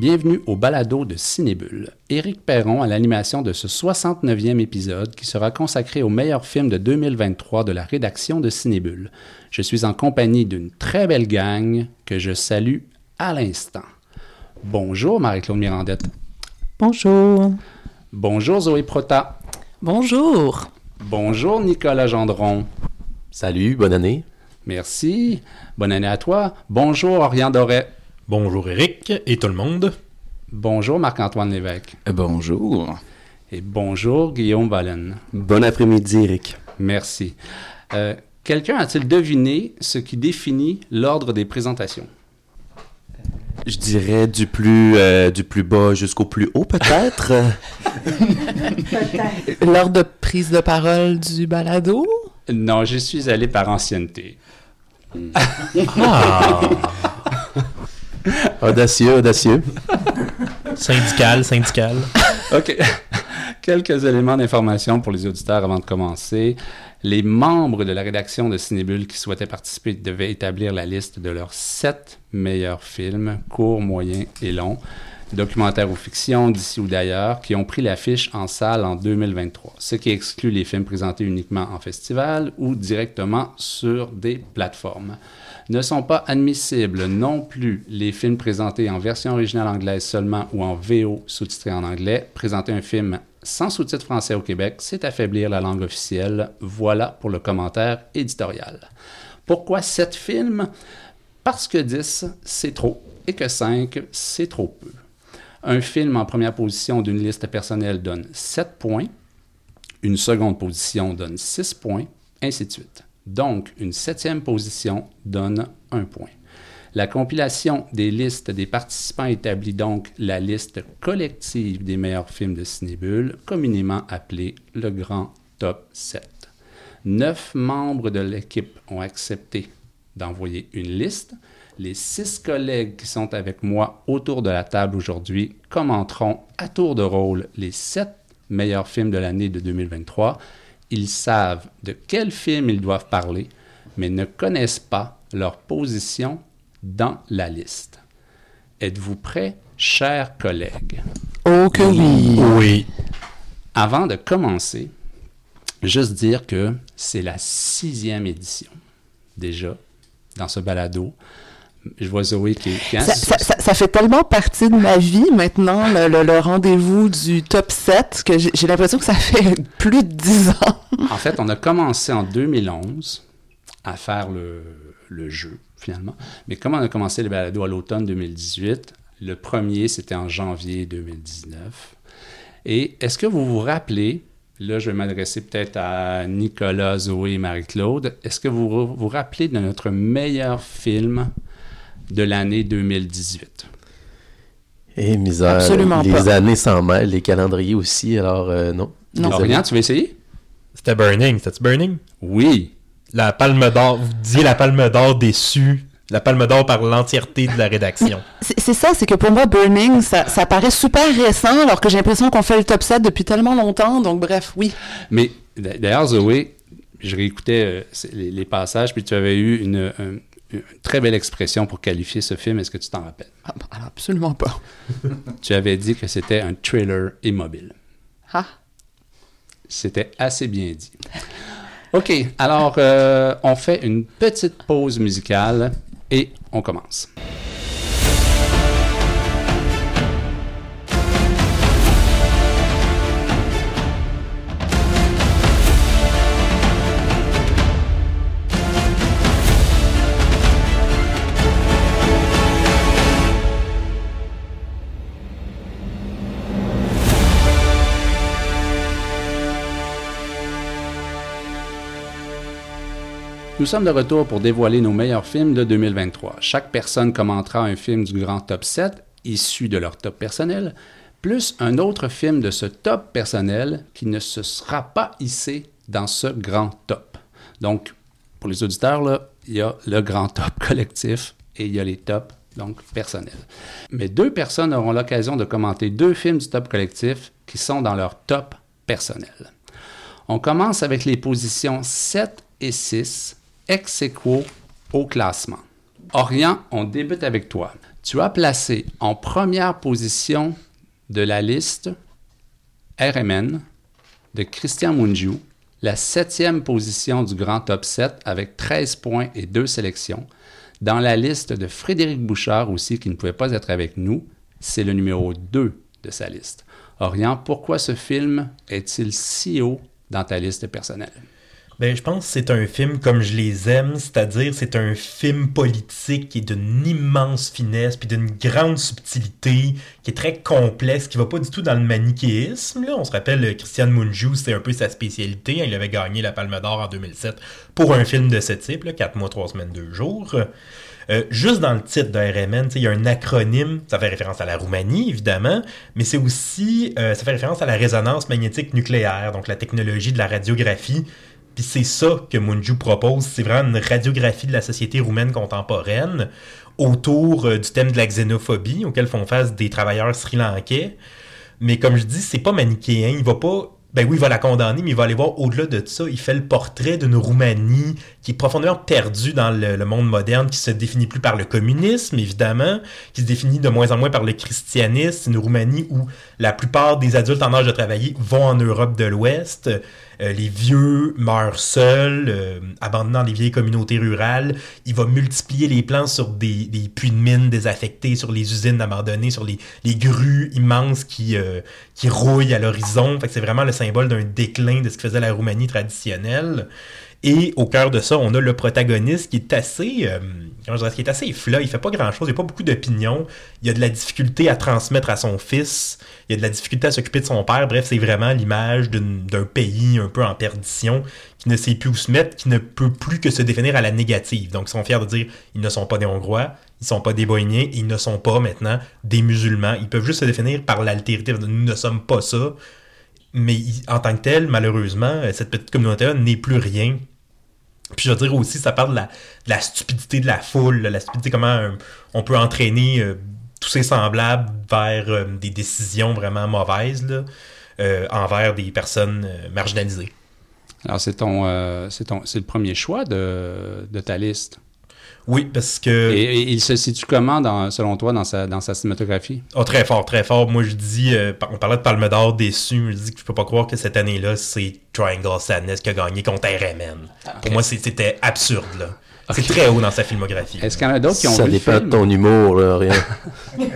Bienvenue au balado de Cinébule. Éric Perron à l'animation de ce 69e épisode qui sera consacré aux meilleurs films de 2023 de la rédaction de Cinébule. Je suis en compagnie d'une très belle gang que je salue à l'instant. Bonjour Marie-Claude Mirandette. Bonjour. Bonjour Zoé Prota. Bonjour. Bonjour Nicolas Gendron. Salut, bonne année. Merci. Bonne année à toi. Bonjour Orion Doré. Bonjour Eric et tout le monde. Bonjour Marc-Antoine Lévesque. Bonjour. Et bonjour Guillaume Valen. Bon après-midi, Eric. Merci. Euh, Quelqu'un a-t-il deviné ce qui définit l'ordre des présentations? Je dirais du plus, euh, du plus bas jusqu'au plus haut, peut-être. L'ordre de prise de parole du balado? Non, je suis allé par ancienneté. Ah! audacieux, audacieux. syndical, syndical. OK. Quelques éléments d'information pour les auditeurs avant de commencer. Les membres de la rédaction de Cinébule qui souhaitaient participer devaient établir la liste de leurs sept meilleurs films, courts, moyens et longs, documentaires ou fiction d'ici ou d'ailleurs, qui ont pris l'affiche en salle en 2023, ce qui exclut les films présentés uniquement en festival ou directement sur des plateformes. Ne sont pas admissibles non plus les films présentés en version originale anglaise seulement ou en VO sous-titré en anglais. Présenter un film sans sous-titres français au Québec, c'est affaiblir la langue officielle. Voilà pour le commentaire éditorial. Pourquoi sept films? Parce que 10, c'est trop, et que 5, c'est trop peu. Un film en première position d'une liste personnelle donne 7 points, une seconde position donne 6 points, ainsi de suite. Donc, une septième position donne un point. La compilation des listes des participants établit donc la liste collective des meilleurs films de Cinébule, communément appelée le Grand Top 7. Neuf membres de l'équipe ont accepté d'envoyer une liste. Les six collègues qui sont avec moi autour de la table aujourd'hui commenteront à tour de rôle les sept meilleurs films de l'année de 2023. Ils savent de quel film ils doivent parler, mais ne connaissent pas leur position dans la liste. Êtes-vous prêts, chers collègues? Oh que oui. Oui. Avant de commencer, juste dire que c'est la sixième édition, déjà, dans ce balado. Je vois Zoé qui, qui ça, ça, ça, ça, fait tellement partie de ma vie maintenant, le, le, le rendez-vous du top 7, que j'ai l'impression que ça fait plus de 10 ans. en fait, on a commencé en 2011 à faire le, le jeu, finalement. Mais comme on a commencé le balado à l'automne 2018, le premier, c'était en janvier 2019. Et est-ce que vous vous rappelez, là, je vais m'adresser peut-être à Nicolas, Zoé et Marie-Claude, est-ce que vous, vous rappelez de notre meilleur film de l'année 2018? Eh, misère. Absolument les pas. années s'en mêlent, les calendriers aussi, alors euh, non. Non. Oriane, tu veux essayer? C'était Burning. C'était Burning? Oui. La palme d'or. Vous disiez la palme d'or déçue. La palme d'or par l'entièreté de la rédaction. C'est ça, c'est que pour moi, Burning, ça, ça paraît super récent, alors que j'ai l'impression qu'on fait le top 7 depuis tellement longtemps, donc bref, oui. Mais d'ailleurs, Zoé, je réécoutais euh, les, les passages, puis tu avais eu une, un- une très belle expression pour qualifier ce film. Est-ce que tu t'en rappelles? Ah, bah, absolument pas. Tu avais dit que c'était un thriller immobile. Ah. C'était assez bien dit. OK, alors euh, on fait une petite pause musicale et on commence. Nous sommes de retour pour dévoiler nos meilleurs films de 2023. Chaque personne commentera un film du grand top 7, issu de leur top personnel, plus un autre film de ce top personnel qui ne se sera pas hissé dans ce grand top. Donc, pour les auditeurs, il y a le grand top collectif et il y a les tops, donc personnels. Mais deux personnes auront l'occasion de commenter deux films du top collectif qui sont dans leur top personnel. On commence avec les positions 7 et 6, ex aequo au classement. Orient, on débute avec toi. Tu as placé en première position de la liste RMN de Christian Mungiu, la septième position du grand top 7 avec 13 points et 2 sélections. Dans la liste de Frédéric Bouchard aussi, qui ne pouvait pas être avec nous, c'est le numéro 2 de sa liste. Orient, pourquoi ce film est-il si haut dans ta liste personnelle? Ben, je pense que c'est un film comme je les aime, c'est-à-dire c'est un film politique qui est d'une immense finesse puis d'une grande subtilité, qui est très complexe, qui va pas du tout dans le manichéisme. Là. On se rappelle, euh, Christian Mungiu, c'était un peu sa spécialité. Il avait gagné la Palme d'Or en 2007 pour un film de ce type, là, 4 mois, 3 semaines, 2 jours. Euh, juste dans le titre de RMN, il y a un acronyme, ça fait référence à la Roumanie, évidemment, mais c'est aussi, euh, ça fait référence à la résonance magnétique nucléaire, donc la technologie de la radiographie puis c'est ça que Munju propose, c'est vraiment une radiographie de la société roumaine contemporaine autour euh, du thème de la xénophobie auquel font face des travailleurs sri-lankais. Mais comme je dis, c'est pas manichéen, il va pas ben oui, il va la condamner, mais il va aller voir au-delà de ça. Il fait le portrait d'une Roumanie qui est profondément perdue dans le, monde moderne, qui se définit plus par le communisme, évidemment, qui se définit de moins en moins par le christianisme. Une Roumanie où la plupart des adultes en âge de travailler vont en Europe de l'Ouest. Euh, les vieux meurent seuls, euh, abandonnant les vieilles communautés rurales. Il va multiplier les plans sur des, puits de mines désaffectés, sur les usines abandonnées, sur les, grues immenses qui, euh, qui rouillent à l'horizon. c'est vraiment le symbole d'un déclin de ce que faisait la Roumanie traditionnelle. Et au cœur de ça, on a le protagoniste qui est assez, euh, comment je dirais, qui est assez flat. Il fait pas grand chose, il a pas beaucoup d'opinion. Il a de la difficulté à transmettre à son fils. Il a de la difficulté à s'occuper de son père. Bref, c'est vraiment l'image d'un pays un peu en perdition qui ne sait plus où se mettre, qui ne peut plus que se définir à la négative. Donc, ils sont fiers de dire ils ne sont pas des Hongrois, ils sont pas des Bohémiens, ils ne sont pas maintenant des musulmans. Ils peuvent juste se définir par l'altérité. Nous ne sommes pas ça. Mais en tant que tel, malheureusement, cette petite communauté-là n'est plus rien puis je veux dire aussi, ça parle de la, stupidité de la foule, la stupidité, comment euh, on peut entraîner euh, tous ces semblables vers euh, des décisions vraiment mauvaises envers des personnes marginalisées. Alors c'est ton, c'est le premier choix de, de ta liste? Oui, parce que. Et, il se situe comment, dans, selon toi, dans sa, dans sa cinématographie? Oh, Très fort, très fort. Moi, je dis, euh, on parlait de Palme d'Or déçu, je dis que je peux pas croire que cette année-là, c'est Triangle Sadness qui a gagné contre RMN. Ah, Pour moi, c'était absurde, là. C'est très haut dans sa filmographie. Est-ce qu'il y en a d'autres qui ont Ça vu dépend de ton humour, là, rien.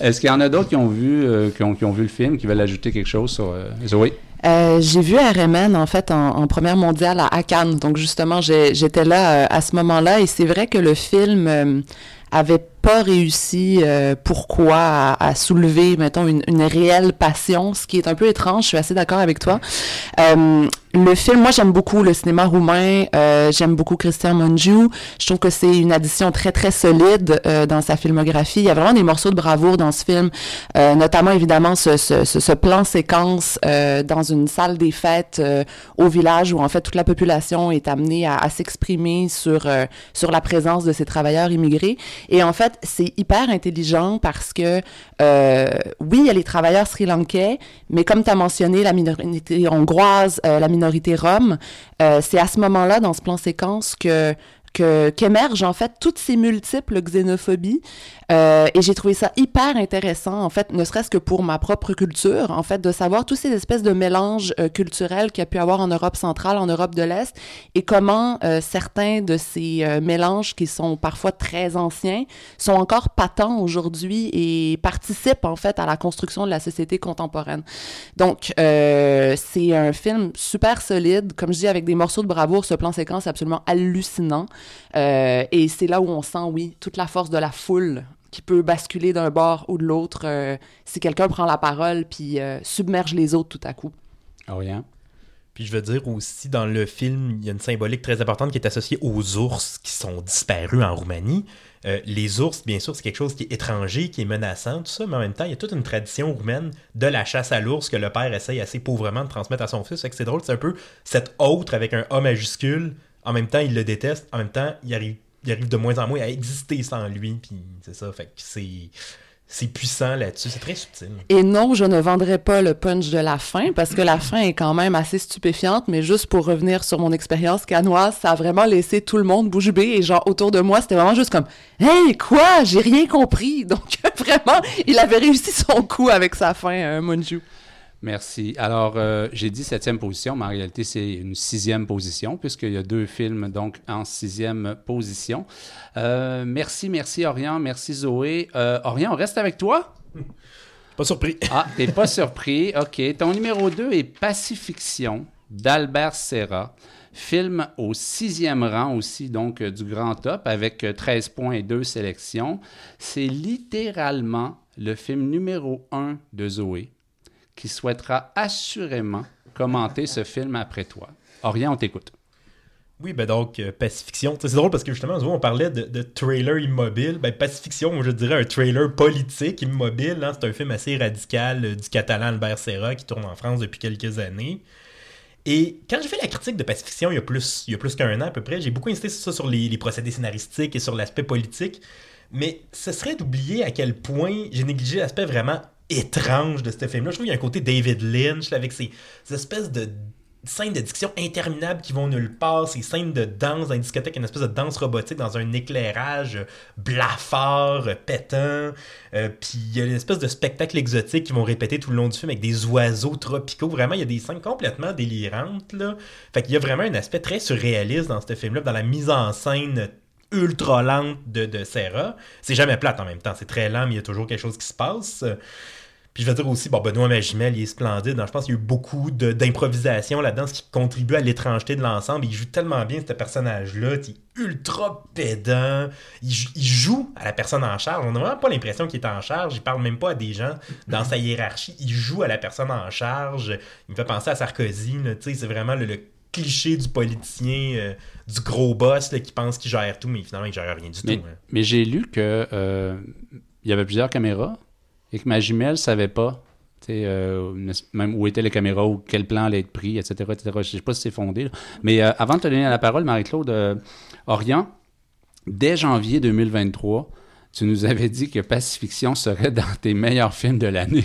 Est-ce qu'il y en a d'autres qui ont vu euh, qui, ont, qui, ont, vu le film, qui veulent ajouter quelque chose sur euh, Zoé? Euh, j'ai vu RMN en fait en, première mondiale à, Cannes, donc justement j'étais là euh, à ce moment-là. Et c'est vrai que le film euh, avait pas réussi, pourquoi, à, soulever, mettons, une, réelle passion, ce qui est un peu étrange, je suis assez d'accord avec toi. Euh, le film, moi j'aime beaucoup le cinéma roumain, euh, j'aime beaucoup Christian Monju, je trouve que c'est une addition très très solide euh, dans sa filmographie. Il y a vraiment des morceaux de bravoure dans ce film, euh, notamment évidemment ce, ce, ce, plan séquence dans une salle des fêtes au village où en fait toute la population est amenée à, à s'exprimer sur, sur la présence de ces travailleurs immigrés. Et en fait, c'est hyper intelligent parce que, euh, oui, il y a les travailleurs sri-lankais, mais comme tu as mentionné, la minorité hongroise, euh, la minorité euh, c'est à ce moment-là, dans ce plan séquence, que qu'émergent en fait toutes ces multiples xénophobies. Euh, et j'ai trouvé ça hyper intéressant en fait ne serait-ce que pour ma propre culture en fait de savoir tous ces espèces de mélanges euh, culturels qu'il y a pu avoir en Europe centrale en Europe de l'Est et comment euh, certains de ces euh, mélanges qui sont parfois très anciens sont encore patents aujourd'hui et participent en fait à la construction de la société contemporaine. Donc euh, c'est un film super solide. Comme je dis avec des morceaux de bravoure ce plan séquence absolument hallucinant euh, et c'est là où on sent, oui, toute la force de la foule qui peut basculer d'un bord ou de l'autre euh, si quelqu'un prend la parole puis euh, submerge les autres tout à coup. Rien. Puis je veux dire aussi, dans le film, il y a une symbolique très importante qui est associée aux ours qui sont disparus en Roumanie. les ours, bien sûr, c'est quelque chose qui est étranger, qui est menaçant, tout ça, mais en même temps, il y a toute une tradition roumaine de la chasse à l'ours que le père essaye assez pauvrement de transmettre à son fils. Fait que c'est drôle, c'est un peu cet autre avec un A majuscule en même temps, il le déteste. En même temps, il arrive, il arrive de moins en moins à exister sans lui. Puis c'est ça. Fait que c'est. c'est puissant là-dessus. C'est très subtil. Et non, je ne vendrai pas le punch de la fin parce que la fin est quand même assez stupéfiante, mais juste pour revenir sur mon expérience canoise, ça a vraiment laissé tout le monde bouche bée et genre autour de moi, c'était vraiment juste comme Hey, quoi? J'ai rien compris. Donc vraiment, il avait réussi son coup avec sa fin, euh, Monju. Merci. Alors, euh, j'ai dit septième position, mais en réalité, c'est une sixième position, puisqu'il y a deux films, donc, en sixième position. Euh, merci, merci, Orient. Merci, Zoé. Euh, Orient, on reste avec toi? Pas surpris. Ah, t'es pas surpris. OK. Ton numéro 2 est Pacifiction d'Albert Serra. Film au sixième rang aussi, donc du grand top, avec 13 points et deux sélections. C'est littéralement le film numéro 1 de Zoé qui souhaitera assurément commenter ce film après toi. Orient, on t'écoute. Oui, ben donc, euh, Pacifiction. C'est drôle parce que justement, on parlait de, trailer immobile. Ben, Pacifiction, je dirais un trailer politique immobile. Hein. C'est un film assez radical euh, du catalan Albert Serra qui tourne en France depuis quelques années. Et quand j'ai fait la critique de Pacifiction il y a plus, il y a plus qu'un an à peu près, j'ai beaucoup insisté sur ça, sur les, les procédés scénaristiques et sur l'aspect politique. Mais ce serait d'oublier à quel point j'ai négligé l'aspect vraiment étrange de ce film-là. Je trouve qu'il y a un côté David Lynch avec ces, espèces de scènes de diction interminables qui vont nulle part, ces scènes de danse dans une discothèque, une espèce de danse robotique dans un éclairage blafard, pétant, euh, puis il y a une espèce de spectacle exotique qui vont répéter tout le long du film avec des oiseaux tropicaux. Vraiment, il y a des scènes complètement délirantes, là. Fait qu'il y a vraiment un aspect très surréaliste dans ce film-là, dans la mise en scène ultra lente de, de Serra. C'est jamais plate en même temps, c'est très lent, mais il y a toujours quelque chose qui se passe. Puis je veux dire aussi, bon, Benoît Magimel, il est splendide. je pense qu'il y a eu beaucoup d'improvisation là-dedans, ce qui contribue à l'étrangeté de l'ensemble. Il joue tellement bien ce personnage-là. Il est ultra pédant. Il, joue à la personne en charge. On n'a vraiment pas l'impression qu'il est en charge. Il parle même pas à des gens dans sa hiérarchie. Il joue à la personne en charge. Il me fait penser à Sarkozy. C'est vraiment le, cliché du politicien, euh, du gros boss qui pense qu'il gère tout, mais finalement, il gère rien du mais, tout. Hein. Mais j'ai lu que euh, il y avait plusieurs caméras et que ma jumelle savait pas euh, même où étaient les caméras ou quel plan allait être pris, etc. etc. Je ne sais pas si c'est fondé. Mais euh, avant de te donner la parole, Marie-Claude euh, Orient, dès janvier 2023, tu nous avais dit que Pacifiction serait dans tes meilleurs films de l'année.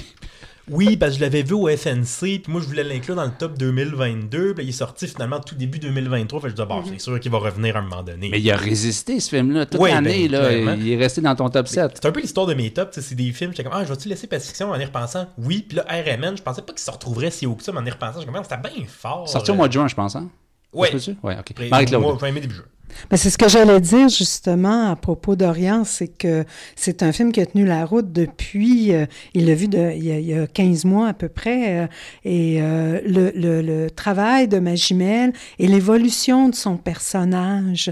Oui, parce que je l'avais vu au FNC, puis moi je voulais l'inclure dans le top 2022, puis il est sorti finalement tout début 2023, fait que je disais, bon, mhm. c'est sûr qu'il va revenir à un moment donné. Mais il a résisté ce film-là, toute l'année, ben, là, il est resté dans ton top 7. C'est un peu l'histoire de mes tops, c'est des films, j'étais comme, ah, je vais-tu laisser Pacifiction en y repensant? Oui, puis là, RMN, je pensais pas qu'il se retrouverait si haut que ça, mais en y repensant, j'étais comme, ah, c'était bien fort. Sorti au mois de juin, je pense, hein? Oui. Ouais, ok. Marie-Claude. Moi, début juin. Mais c'est ce que j'allais dire justement à propos d'Orient, c'est que c'est un film qui a tenu la route depuis, euh, il l'a vu il, y a, 15 mois à peu près, euh, et euh, le, le, le, travail de Magimel et l'évolution de son personnage,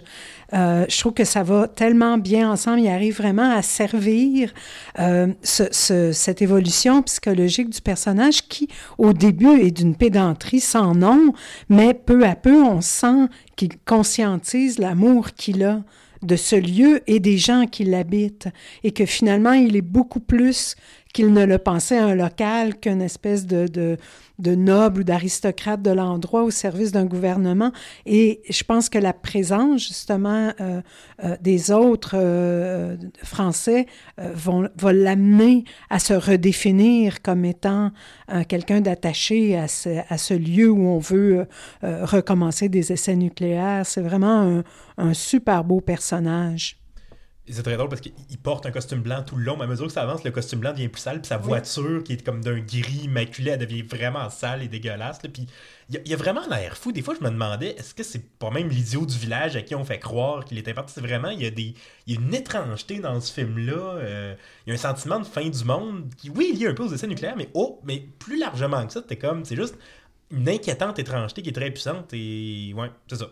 je trouve que ça va tellement bien ensemble, il arrive vraiment à servir ce, ce, cette évolution psychologique du personnage qui, au début, est d'une pédanterie sans nom, mais peu à peu, on sent qu'il conscientise l'amour qu'il a de ce lieu et des gens qui l'habitent, et que finalement il est beaucoup plus qu'il ne le pensait un local qu'une espèce de, de, noble ou d'aristocrate de l'endroit au service d'un gouvernement. Et je pense que la présence justement euh, euh, des autres euh, Français vont, va l'amener à se redéfinir comme étant quelqu'un d'attaché à ce, à ce lieu où on veut recommencer des essais nucléaires. C'est vraiment un, un super beau personnage c'est très drôle parce qu'il porte un costume blanc tout le long, mais à mesure que ça avance, le costume blanc devient plus sale, puis sa voiture, qui est comme d'un gris immaculé, elle devient vraiment sale et dégueulasse. puis il y, a vraiment l'air fou. Des fois, je me demandais, est-ce que c'est pas même l'idiot du village à qui on fait croire qu'il est important? C'est vraiment, il y, a des, il y a une étrangeté dans ce film-là. Euh, il y a un sentiment de fin du monde qui, oui, il y a un peu aux essais nucléaires, mais oh, mais plus largement que ça, c'était comme, c'est juste une inquiétante étrangeté qui est très puissante et ouais, c'est ça.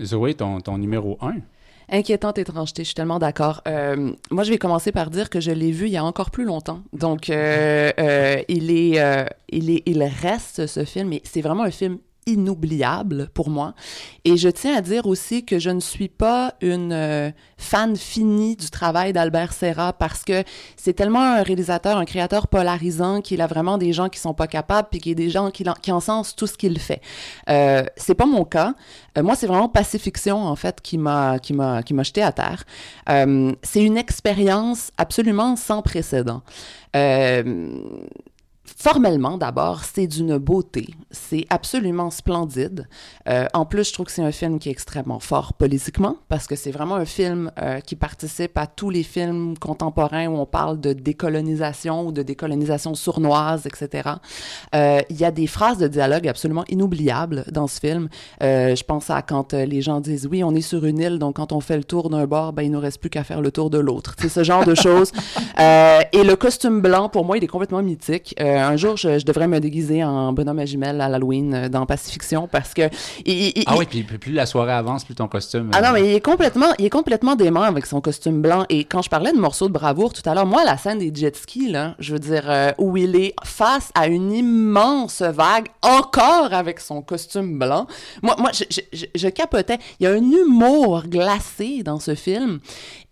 Zoé, ton, ton numéro 1 Inquiétante étrangeté, je suis tellement d'accord. Euh, moi, je vais commencer par dire que je l'ai vu il y a encore plus longtemps. Donc, euh, euh, il, est, il, est, il reste ce film, et c'est vraiment un film inoubliable pour moi. Et je tiens à dire aussi que je ne suis pas une euh, fan finie du travail d'Albert Serra parce que c'est tellement un réalisateur, un créateur polarisant qu'il a vraiment des gens qui sont pas capables puis qu'il y a des gens qui, en- qui tout ce qu'il fait. Euh, c'est pas mon cas. Euh, moi, c'est vraiment Pacifiction en fait qui m'a qui m'a qui m'a jeté à terre. Euh, c'est une expérience absolument sans précédent. Euh, Formellement, d'abord, c'est d'une beauté. C'est absolument splendide. Euh, en plus, je trouve que c'est un film qui est extrêmement fort politiquement, parce que c'est vraiment un film euh, qui participe à tous les films contemporains où on parle de décolonisation ou de décolonisation sournoise, etc. Euh, Il y a des phrases de dialogue absolument inoubliables dans ce film. Je pense à quand les gens disent oui, on est sur une île, donc quand on fait le tour d'un bord, ben il nous reste plus qu'à faire le tour de l'autre. C'est ce genre de choses. Et le costume blanc, pour moi, il est complètement mythique. Euh, un jour, je, je devrais me déguiser en bonhomme à jumelles à l'Halloween euh, dans Pacifiction parce que il- il- Ah oui, puis plus la soirée avance, plus ton costume. ah euh, non, mais il est complètement, il est complètement dément avec son costume blanc. Et quand je parlais de morceaux de bravoure tout à l'heure, moi, la scène des jet skis, là, je veux dire, euh, où il est face à une immense vague, encore avec son costume blanc. Moi, moi, je, je, je- capotais. Il y a un humour glacé dans ce film.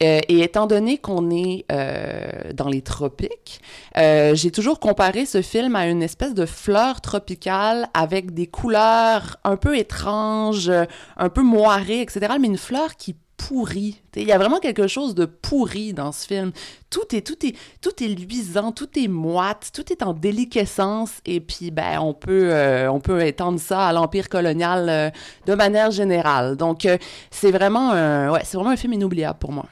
Euh, et étant donné qu'on est euh, dans les tropiques, euh, j'ai toujours comparé ce film à une espèce de fleur tropicale avec des couleurs un peu étranges, un peu moirées, etc. Mais une fleur qui pourrit. T'sais, Il y a vraiment quelque chose de pourri dans ce film. Tout est, tout est, tout est luisant, tout est moite, tout est en déliquescence. Et puis, ben, on peut, euh, on peut étendre ça à l'empire colonial euh, de manière générale. Donc, euh, c'est vraiment, un, ouais, c'est vraiment un film inoubliable pour moi.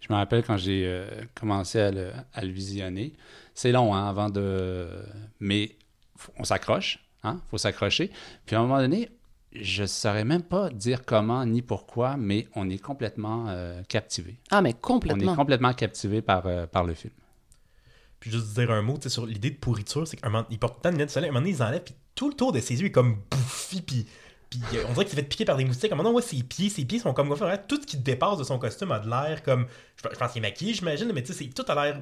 Je me rappelle quand j'ai commencé à le, à le visionner. C'est long, hein, avant de. Mais on s'accroche, hein, faut s'accrocher. Puis à un moment donné, je ne saurais même pas dire comment ni pourquoi, mais on est complètement euh, captivé. Ah, mais On complètement. est complètement captivé par, euh, par le film. Puis juste dire un mot tu sais, sur l'idée de pourriture, c'est qu'il porte tant de lunettes de soleil, à un moment donné, ils enlèvent, puis tout le tour de ses yeux est comme bouffi, puis, puis euh, on dirait qu'il s'est fait piquer par des moustiques. À un moment donné, on voit ses pieds, ses pieds sont comme Tout ce qui dépasse de son costume a de l'air comme. Je, pense qu'il est maquillé, j'imagine, mais tu sais, c'est- tout a l'air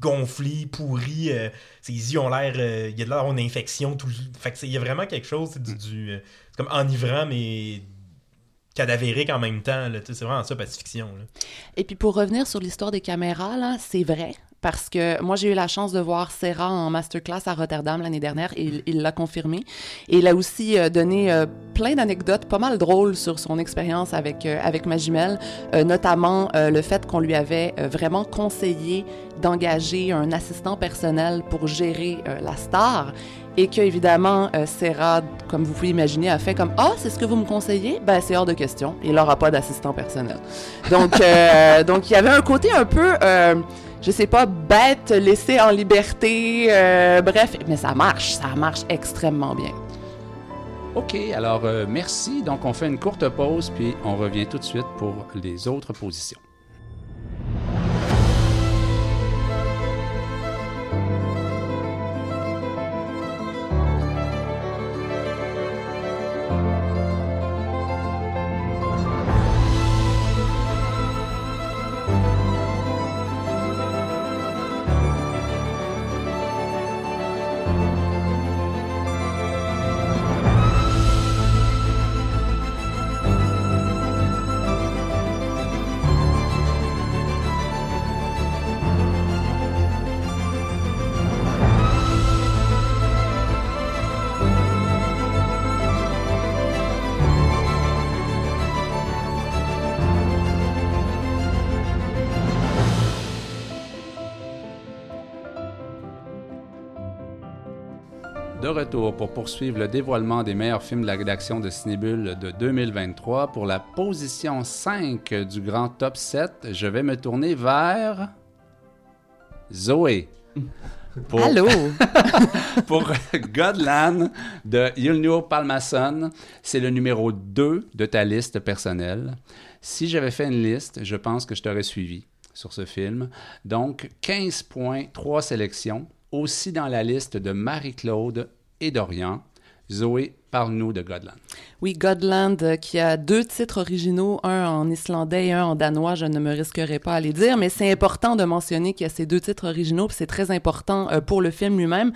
gonflé, pourri. euh, ses yeux ont l'air. euh, il y a de l'air une infection. Tout, fait que il y a vraiment quelque chose, c'est du. du, euh, comme enivrant, mais cadavérique en même temps. C'est vraiment ça, Pacifiction. Là. Et puis pour revenir sur l'histoire des caméras, là, c'est vrai. Parce que moi, j'ai eu la chance de voir Serra en masterclass à Rotterdam l'année dernière et il- l'a confirmé. Et il a aussi euh, donné euh, plein d'anecdotes pas mal drôles sur son expérience avec, euh, avec euh, notamment le fait qu'on lui avait vraiment conseillé d'engager un assistant personnel pour gérer la star et que évidemment euh, Serra, comme vous pouvez imaginer, a fait comme ah c'est ce que vous me conseillez, ben c'est hors de question. Il n'aura pas d'assistant personnel. Donc euh, donc il y avait un côté un peu euh, je sais pas, bête, laissé en liberté, euh, bref, mais ça marche, ça marche extrêmement bien. OK, alors euh, merci. Donc, on fait une courte pause, puis on revient tout de suite pour les autres positions. De retour pour poursuivre le dévoilement des meilleurs films de la rédaction de Cinébule de 2023. Pour la position 5 du grand top 7, je vais me tourner vers Zoé. Pour, Allô? pour Godland de Yulnio Palmason. C'est le numéro 2 de ta liste personnelle. Si j'avais fait une liste, je pense que je t'aurais suivi sur ce film. Donc, 15 points, 3 sélections. Aussi dans la liste de Marie-Claude et Dorian, Zoé, parle-nous de Godland. Oui, Godland, euh, qui a deux titres originaux, un en islandais et un en danois, je ne me risquerai pas à les dire, mais c'est important de mentionner qu'il y a ces deux titres originaux, puis c'est très important euh, pour le film lui-même.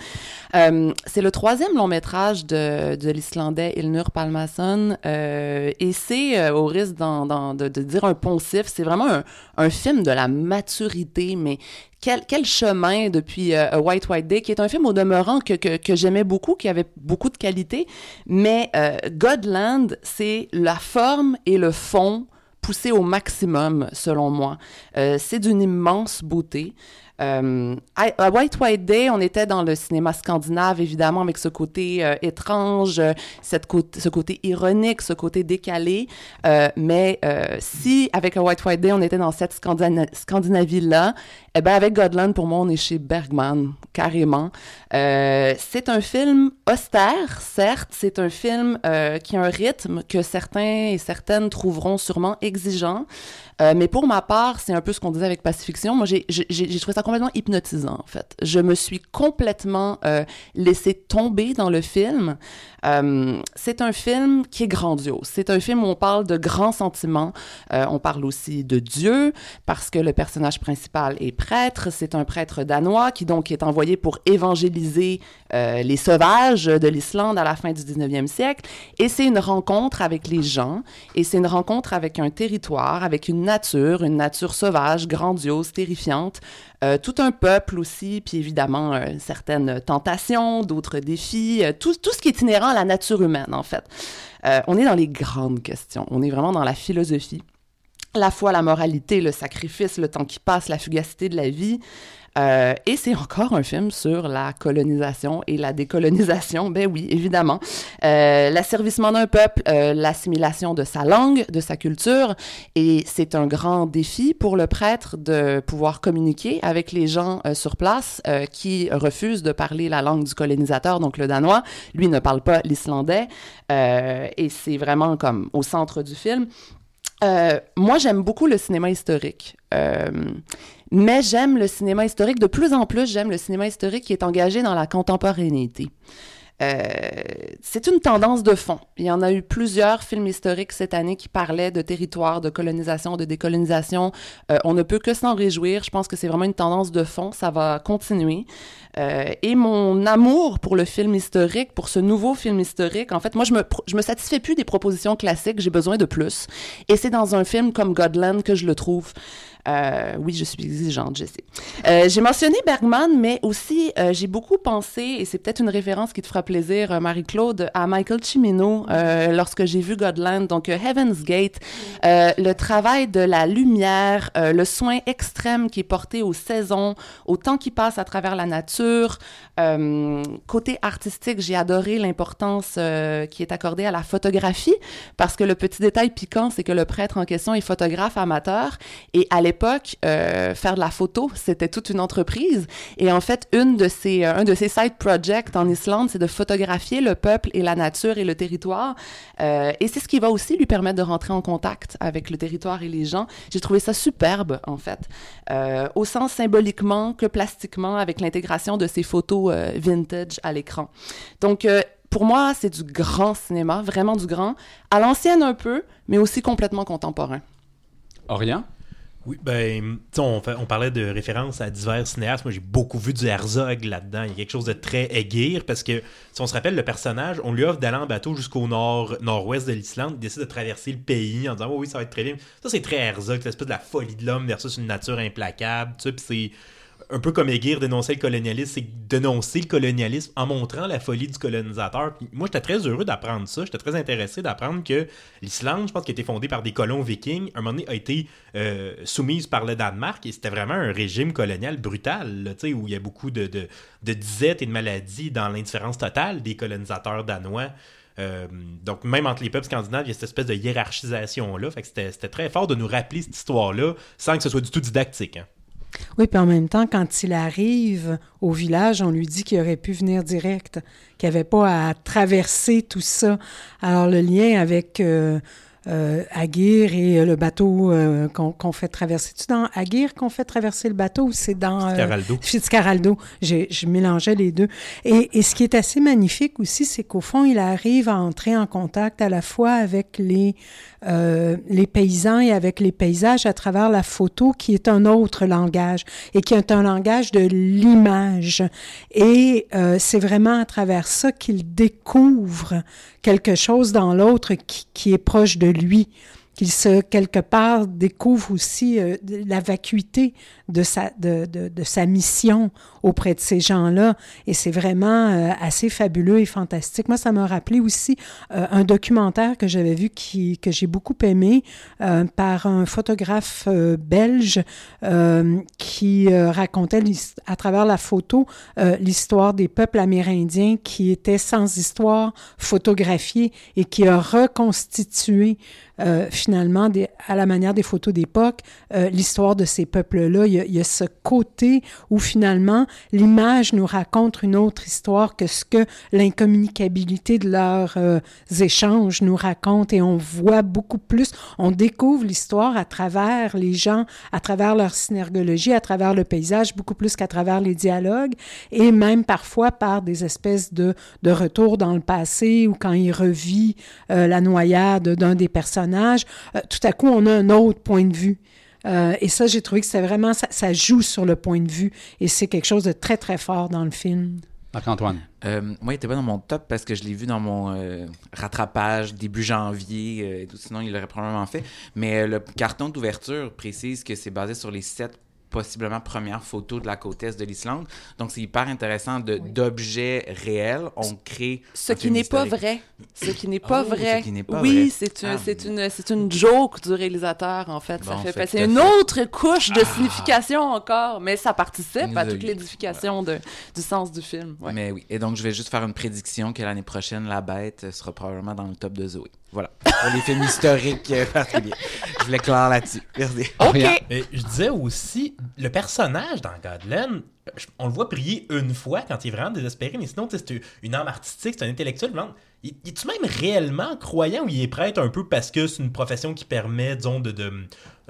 Euh, c'est le troisième long métrage de, l'islandais Ilnur Palmason, et c'est, au risque de dire un poncif, c'est vraiment un, un film de la maturité, mais quel, quel chemin depuis euh, White White Day, qui est un film au demeurant que, que, que j'aimais beaucoup, qui avait beaucoup de qualité, mais euh, Godland, c'est la forme et le fond poussés au maximum, selon moi. Euh, c'est d'une immense beauté. Euh, à White White Day, on était dans le cinéma scandinave, évidemment, avec ce côté euh, étrange, cette ce côté ironique, ce côté décalé. Euh, mais euh, si, avec A White White Day, on était dans cette Scandina- Scandinavie-là, eh ben avec Godland, pour moi, on est chez Bergman, carrément. C'est un film austère, certes. C'est un film qui a un rythme que certains et certaines trouveront sûrement exigeant. Mais pour ma part, c'est un peu ce qu'on disait avec Pacifiction. Moi, j'ai trouvé ça complètement hypnotisant, en fait. Je me suis complètement euh, laissé tomber dans le film. Euh, c'est un film qui est grandiose. C'est un film où on parle de grands sentiments. Euh, on parle aussi de Dieu, parce que le personnage principal est prêtre. C'est un prêtre danois qui donc est envoyé pour évangéliser euh, les sauvages de l'Islande à la fin du 19e siècle. Et c'est une rencontre avec les gens, et c'est une rencontre avec un territoire, avec une nature, une nature sauvage, grandiose, terrifiante, euh, tout un peuple aussi, puis évidemment euh, certaines tentations, d'autres défis, euh, tout, tout ce qui est inhérent à la nature humaine en fait. On est dans les grandes questions, on est vraiment dans la philosophie la foi, la moralité, le sacrifice, le temps qui passe, la fugacité de la vie. Euh, et c'est encore un film sur la colonisation et la décolonisation, ben oui, évidemment. Euh, l'asservissement d'un peuple, euh, l'assimilation de sa langue, de sa culture, et c'est un grand défi pour le prêtre de pouvoir communiquer avec les gens sur place qui refusent de parler la langue du colonisateur, donc le danois. Lui ne parle pas l'islandais, et c'est vraiment comme au centre du film. Moi, j'aime beaucoup le cinéma historique. Mais j'aime le cinéma historique. De plus en plus, j'aime le cinéma historique qui est engagé dans la contemporanéité. Euh, c'est une tendance de fond. Il y en a eu plusieurs films historiques cette année qui parlaient de territoire, de colonisation, de décolonisation. Euh, on ne peut que s'en réjouir. Je pense que c'est vraiment une tendance de fond. Ça va continuer. Euh, et mon amour pour le film historique, pour ce nouveau film historique, en fait, moi, je me, je me satisfais plus des propositions classiques. J'ai besoin de plus. Et c'est dans un film comme Godland que je le trouve. Euh, oui, je suis exigeante, je sais. Euh, j'ai mentionné Bergman, mais aussi euh, j'ai beaucoup pensé, et c'est peut-être une référence qui te fera plaisir, euh, Marie-Claude, à Michael Cimino lorsque j'ai vu Godland, donc Heaven's Gate, le travail de la lumière, le soin extrême qui est porté aux saisons, au temps qui passe à travers la nature. Côté artistique, j'ai adoré l'importance qui est accordée à la photographie, parce que le petit détail piquant, c'est que le prêtre en question est photographe amateur, et à l'époque, euh, faire de la photo, c'était toute une entreprise. Et en fait, une de ses, euh, un de ses side projects en Islande, c'est de photographier le peuple et la nature et le territoire. Euh, et c'est ce qui va aussi lui permettre de rentrer en contact avec le territoire et les gens. J'ai trouvé ça superbe, en fait, au sens symboliquement que plastiquement, avec l'intégration de ces photos vintage à l'écran. Donc, pour moi, c'est du grand cinéma, vraiment du grand, à l'ancienne un peu, mais aussi complètement contemporain. Orient? Oui, ben, on, parlait de références à divers cinéastes. Moi, j'ai beaucoup vu du Herzog là-dedans. Il y a quelque chose de très aiguirre parce que, si on se rappelle, le personnage, on lui offre d'aller en bateau jusqu'au nord, nord-ouest de l'Islande. Il décide de traverser le pays en disant, oh, oui, ça va être très bien. Ça, c'est très Herzog, cette espèce de la folie de l'homme versus une nature implacable. Tu sais, c'est un peu comme Aguirre dénonçait le colonialisme, c'est dénoncer le colonialisme en montrant la folie du colonisateur. Moi, j'étais très heureux d'apprendre ça. J'étais très intéressé d'apprendre que l'Islande, je pense, qui a été fondée par des colons vikings, un moment donné, a été euh, soumise par le Danemark et c'était vraiment un régime colonial brutal, où il y a beaucoup de, disettes et de maladies dans l'indifférence totale des colonisateurs danois. Euh, donc, même entre les peuples scandinaves, il y a cette espèce de hiérarchisation-là. Fait c'était très fort de nous rappeler cette histoire-là sans que ce soit du tout didactique. hein. Oui, puis en même temps, quand il arrive au village, on lui dit qu'il aurait pu venir direct, qu'il n'y avait pas à traverser tout ça. Alors, le lien avec euh, euh, Aguirre et le bateau euh, qu'on qu'on fait traverser. C'est dans Aguirre qu'on fait traverser le bateau ou c'est dans... euh, Fitzcarraldo. Fitzcarraldo. J'ai- Je mélangeais les deux. Et, et ce qui est assez magnifique aussi, c'est qu'au fond, il arrive à entrer en contact à la fois avec les, euh, les paysans et avec les paysages à travers la photo, qui est un autre langage et qui est un langage de l'image. Et euh, c'est vraiment à travers ça qu'il découvre quelque chose dans l'autre qui, qui est proche de lui qu'il se, quelque part, découvre aussi euh, la vacuité de sa, de, de, de sa mission auprès de ces gens-là. Et c'est vraiment euh, assez fabuleux et fantastique. Moi, ça m'a rappelé aussi euh, un documentaire que j'avais vu qui, que j'ai beaucoup aimé euh, par un photographe euh, belge euh, qui euh, racontait à travers la photo l'histoire des peuples amérindiens qui étaient sans histoire photographiée et qui a reconstitué finalement, à la manière des photos d'époque, l'histoire de ces peuples-là. Il y a ce côté où finalement l'image nous raconte une autre histoire que ce que l'incommunicabilité de leurs euh, échanges nous raconte et on voit beaucoup plus, on découvre l'histoire à travers les gens, à travers leur synergologie, à travers le paysage, beaucoup plus qu'à travers les dialogues et même parfois par des espèces de, de retours dans le passé ou quand il revit euh, la noyade d'un des personnages, euh, tout à coup on a un autre point de vue. Euh, et ça, j'ai trouvé que c'est vraiment, ça, ça joue sur le point de vue et c'est quelque chose de très, très fort dans le film. Marc-Antoine. Euh, moi, il était pas dans mon top parce que je l'ai vu dans mon euh, rattrapage début janvier. euh, et tout. Sinon, il l'aurait probablement fait. Mais euh, le carton d'ouverture précise que c'est basé sur les sept possiblement premières photos de la côte est de l'Islande. Donc, c'est hyper intéressant de- d'objets réels. On crée... Ce qui n'est pas vrai. Ce qui n'est pas Oh, vrai. ce qui n'est pas oui, vrai. c'est un- Ah. c'est une, c'est une joke du réalisateur, en fait. ça fait, c'est une fait- Ah. autre couche de signification encore, mais ça participe à toute l'édification de, du sens du film. ouais. Mais oui. Et donc, je vais juste faire une prédiction que l'année prochaine, La Bête sera probablement dans le top de Zoé. Voilà. Pour les films historiques euh, particuliers. Je voulais clair là-dessus. Merci. OK! Mais je disais aussi, le personnage dans Godland, on le voit prier une fois quand il est vraiment désespéré, mais sinon, tu sais, c'est une âme artistique, c'est un intellectuel. Il il est-tu même réellement croyant ou il est prêtre un peu parce que c'est une profession qui permet, disons, de, de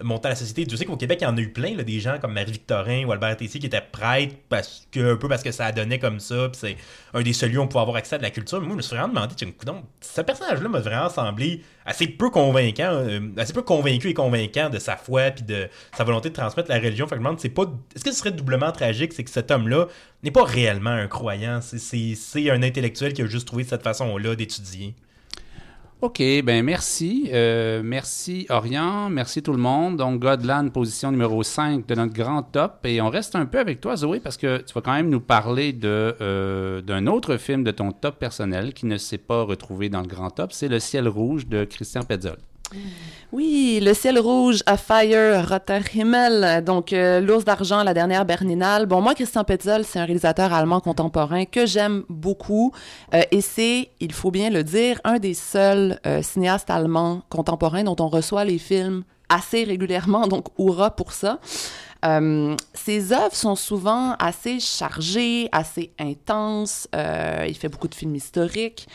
monter à la société? Je sais qu'au Québec, il y en a eu plein, des gens comme Marie-Victorin ou Albert Tessier qui étaient prêtres parce que, un peu parce que ça donnait comme ça, puis c'est un des seuls lieux où on pouvait avoir accès à de la culture. Mais moi, je me suis vraiment demandé, ce personnage-là m'a vraiment semblé assez peu convaincant, euh, assez peu convaincu et convaincant de sa foi puis de sa volonté de transmettre la religion. Fait que je me demande, c'est est-ce que ce serait doublement tragique, c'est que cet homme-là n'est pas réellement un croyant, c'est- c'est c'est un intellectuel qui a juste trouvé cette façon-là d'étudier. OK, ben merci. Euh, merci Orient, merci tout le monde. Donc Godland, position numéro 5 de notre grand top. Et on reste un peu avec toi, Zoé, parce que tu vas quand même nous parler de, euh, d'un autre film de ton top personnel qui ne s'est pas retrouvé dans le grand top. C'est Le ciel rouge de Christian Petzold. Oui, Le ciel rouge, A Fire, Roter Himmel, donc euh, L'ours d'argent, la dernière Berninale. Bon, moi, Christian Petzold, c'est un réalisateur allemand contemporain que j'aime beaucoup euh, et c'est, il faut bien le dire, un des seuls euh, cinéastes allemands contemporains dont on reçoit les films assez régulièrement, donc hurrah pour ça. Ses œuvres sont souvent assez chargées, assez intenses. Il fait beaucoup de films historiques.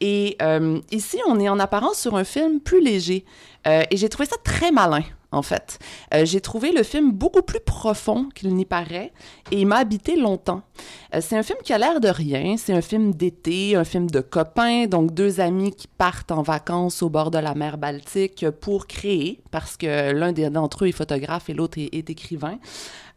Et euh, ici, on est en apparence sur un film plus léger. Euh, et j'ai trouvé ça très malin, en fait. Euh, j'ai trouvé le film beaucoup plus profond qu'il n'y paraît et il m'a habité longtemps. C'est un film qui a l'air de rien. C'est un film d'été, un film de copains, donc deux amis qui partent en vacances au bord de la mer Baltique pour créer, parce que l'un d'entre eux est photographe et l'autre est écrivain.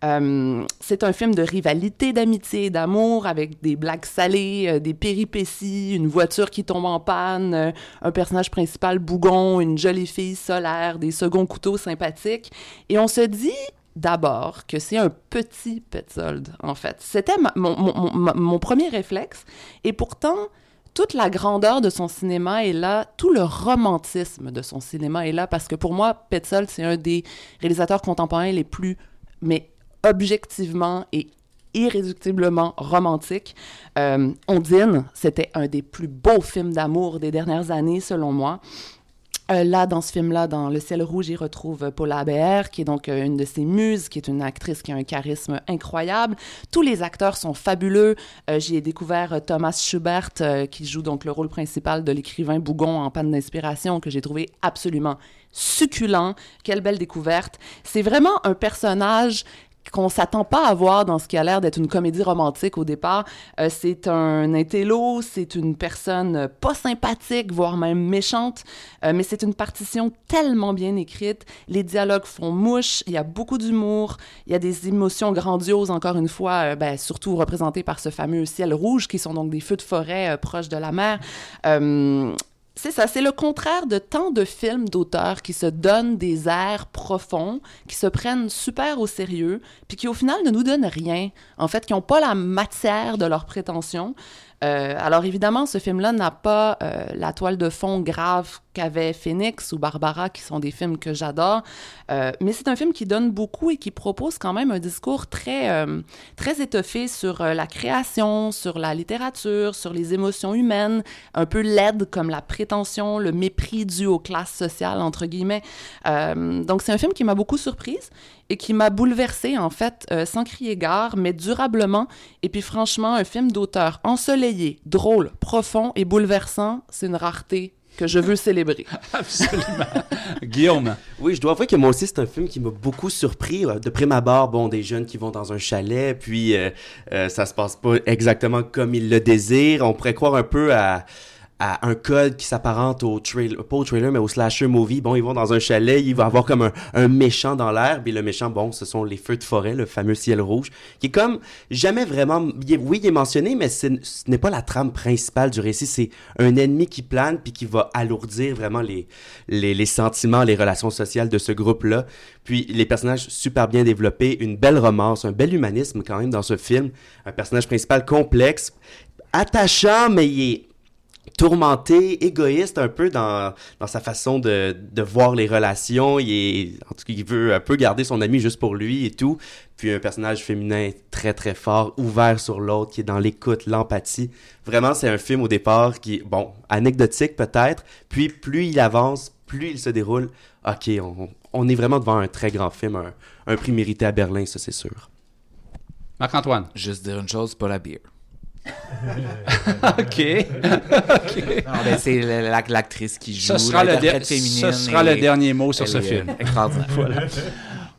Euh, c'est un film de rivalité, d'amitié d'amour avec des blagues salées, euh, des péripéties, une voiture qui tombe en panne, euh, un personnage principal bougon, une jolie fille solaire, des seconds couteaux sympathiques. Et on se dit d'abord que c'est un petit Petzold, en fait. C'était mon, mon premier réflexe. Et pourtant, toute la grandeur de son cinéma est là, tout le romantisme de son cinéma est là, parce que pour moi, Petzold, c'est un des réalisateurs contemporains les plus, mais objectivement et irréductiblement romantiques. Euh, Ondine, c'était un des plus beaux films d'amour des dernières années, selon moi. Euh, là, dans ce film-là, dans Le ciel rouge, il retrouve Paula Aber, qui est donc euh, une de ses muses, qui est une actrice qui a un charisme incroyable. Tous les acteurs sont fabuleux. Euh, J'y ai découvert Thomas Schubert, qui joue donc le rôle principal de l'écrivain Bougon en panne d'inspiration, que j'ai trouvé absolument succulent. Quelle belle découverte. C'est vraiment un personnage qu'on s'attend pas à voir dans ce qui a l'air d'être une comédie romantique au départ. Euh, c'est un intello, c'est une personne pas sympathique, voire même méchante, euh, mais c'est une partition tellement bien écrite. Les dialogues font mouche, il y a beaucoup d'humour, il y a des émotions grandioses, encore une fois, euh, ben, surtout représentées par ce fameux ciel rouge, qui sont donc des feux de forêt proches de la mer. C'est ça, c'est le contraire de tant de films d'auteurs qui se donnent des airs profonds, qui se prennent super au sérieux, puis qui au final ne nous donnent rien, en fait, qui n'ont pas la matière de leurs prétentions. Euh, alors évidemment, ce film-là n'a pas euh, la toile de fond grave qu'avait Phoenix ou Barbara, qui sont des films que j'adore, euh, mais c'est un film qui donne beaucoup et qui propose quand même un discours très, très étoffé sur la création, sur la littérature, sur les émotions humaines, un peu laide comme la prétention, le mépris dû aux classes sociales, entre guillemets. donc c'est un film qui m'a beaucoup surprise et qui m'a bouleversée, en fait, euh, sans crier gare, mais durablement. Et puis, franchement, un film d'auteur ensoleillé, drôle, profond et bouleversant, c'est une rareté que je veux célébrer. Absolument. Guillaume. Oui, je dois avouer que moi aussi, c'est un film qui m'a beaucoup surpris. De prime abord, bon, des jeunes qui vont dans un chalet, puis euh, euh, ça se passe pas exactement comme ils le désirent. On pourrait croire un peu à à un code qui s'apparente au trailer, pas au trailer, mais au slasher movie. Bon, ils vont dans un chalet, il va avoir comme un, méchant dans l'air, puis le méchant, bon, ce sont les feux de forêt, le fameux ciel rouge, qui est comme jamais vraiment, oui, il est mentionné, mais ce n'est pas la trame principale du récit, c'est un ennemi qui plane, puis qui va alourdir vraiment les, les, les sentiments, les relations sociales de ce groupe-là. Puis les personnages super bien développés, une belle romance, un bel humanisme quand même dans ce film, un personnage principal complexe, attachant, mais il est tourmenté, égoïste un peu dans, dans sa façon de, de voir les relations. Il est, en tout cas, il veut un peu garder son ami juste pour lui et tout. Puis un personnage féminin très très fort, ouvert sur l'autre, qui est dans l'écoute, l'empathie. Vraiment, c'est un film au départ qui, bon, anecdotique peut-être. Puis plus il avance, plus il se déroule. Ok, on, on est vraiment devant un très grand film, un, un prix mérité à Berlin, ça c'est sûr. Marc-Antoine. Juste dire une chose, pas la bière. OK. Ben, c'est l'actrice qui joue. Ce sera, le, ce sera le dernier mot sur ce est, film. euh, Extraordinaire. Voilà.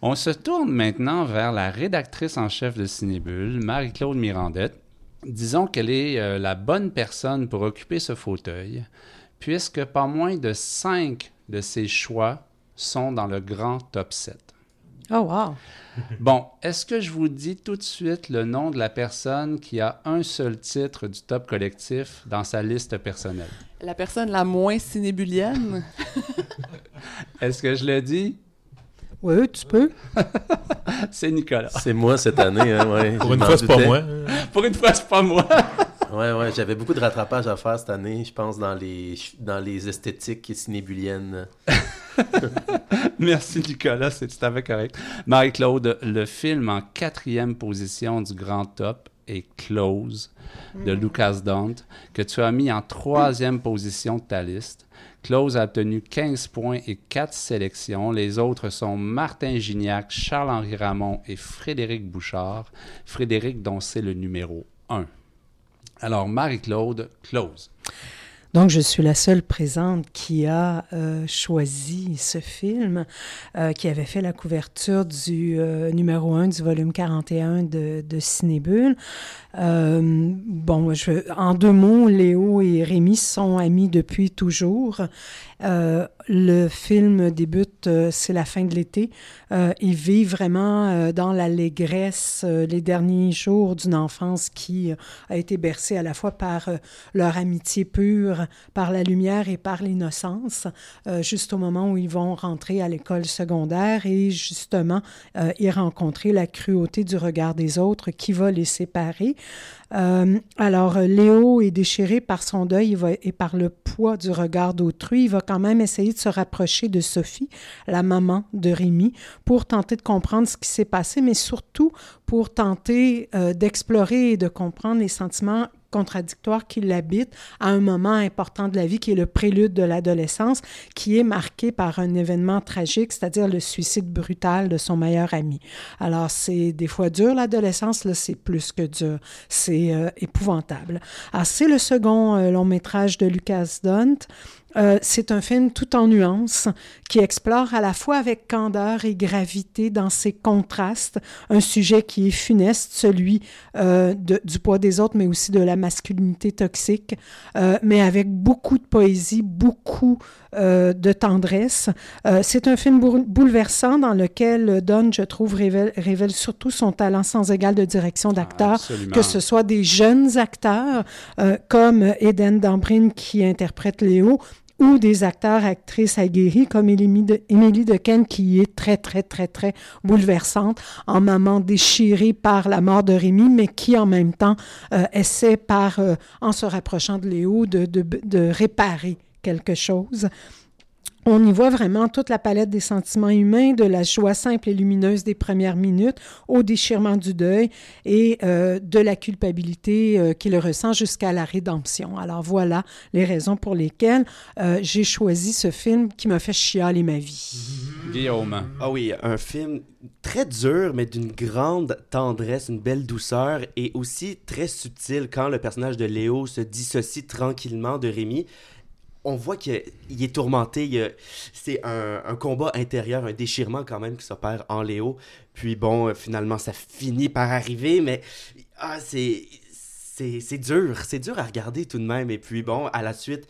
On se tourne maintenant vers la rédactrice en chef de Cinébule, Marie-Claude Mirandette. Disons qu'elle est euh, la bonne personne pour occuper ce fauteuil, puisque pas moins de cinq de ses choix sont dans le grand top 7. Oh, wow. Bon, est-ce que je vous dis tout de suite le nom de la personne qui a un seul titre du top collectif dans sa liste personnelle? La personne la moins cinébulienne. Est-ce que je le dis? Oui, tu peux. C'est Nicolas. C'est moi cette année, hein, ouais. Pour une m'en fois, c'est pas moi. Pour une fois, c'est pas moi. Ouais, ouais, j'avais beaucoup de rattrapage à faire cette année, je pense, dans les, dans les esthétiques cinébuliennes. Merci Nicolas, c'est tout à fait correct. Marie-Claude, le film en quatrième position du grand top est Close de Lucas Dont, que tu as mis en troisième position de ta liste. Close a obtenu 15 points et 4 sélections. Les autres sont Martin Gignac, Charles-Henri Ramon et Frédéric Bouchard. Frédéric dont c'est le numéro 1. Alors, Marie-Claude, Close. Donc, je suis la seule présente qui a euh, choisi ce film, euh, qui avait fait la couverture du euh, numéro 1 du volume 41 de, de Cinébule. Bon, en deux mots, Léo et Rémi sont amis depuis toujours. Euh, le film débute, euh, c'est la fin de l'été. Euh, ils vivent vraiment euh, dans l'allégresse les derniers jours d'une enfance qui a été bercée à la fois par leur amitié pure, par la lumière et par l'innocence, juste au moment où ils vont rentrer à l'école secondaire et justement y rencontrer la cruauté du regard des autres qui va les séparer. Euh, alors, Léo est déchiré par son deuil et par le poids du regard d'autrui. Il va quand même essayer de se rapprocher de Sophie, la maman de Rémi, pour tenter de comprendre ce qui s'est passé, mais surtout pour tenter euh, d'explorer et de comprendre les sentiments contradictoires qui l'habitent à un moment important de la vie qui est le prélude de l'adolescence, qui est marqué par un événement tragique, c'est-à-dire le suicide brutal de son meilleur ami. Alors, c'est des fois dur, l'adolescence, là, c'est plus que dur. C'est euh, épouvantable. Alors, c'est le second euh, long métrage de Lucas Dunt. Euh, c'est un film tout en nuances qui explore à la fois avec candeur et gravité dans ses contrastes un sujet qui est funeste, celui euh, de, du poids des autres, mais aussi de la masculinité toxique, euh, mais avec beaucoup de poésie, beaucoup euh, de tendresse. Euh, c'est un film bou- bouleversant dans lequel Don, je trouve, révèle, révèle surtout son talent sans égal de direction d'acteur Absolument. que ce soit des jeunes acteurs euh, comme Eden Dambrin qui interprète Léo ou des acteurs, actrices aguerris comme Émilie de, qui est très, très, très, très bouleversante en maman déchirée par la mort de Rémi, mais qui en même temps euh, essaie par, euh, en se rapprochant de Léo, de, de réparer quelque chose. On y voit vraiment toute la palette des sentiments humains, de la joie simple et lumineuse des premières minutes au déchirement du deuil et euh, de la culpabilité euh, qu'il ressent jusqu'à la rédemption. Alors voilà les raisons pour lesquelles euh, j'ai choisi ce film qui m'a fait chialer ma vie. Guillaume. Ah oui, un film très dur, mais d'une grande tendresse, une belle douceur et aussi très subtil quand le personnage de Léo se dissocie tranquillement de Rémi. On voit qu'il est tourmenté, c'est un, un combat intérieur, un déchirement quand même qui s'opère en Léo. Puis bon, euh, finalement, ça finit par arriver, mais ah, c'est dur, c'est dur à regarder tout de même. Et puis bon, à la suite,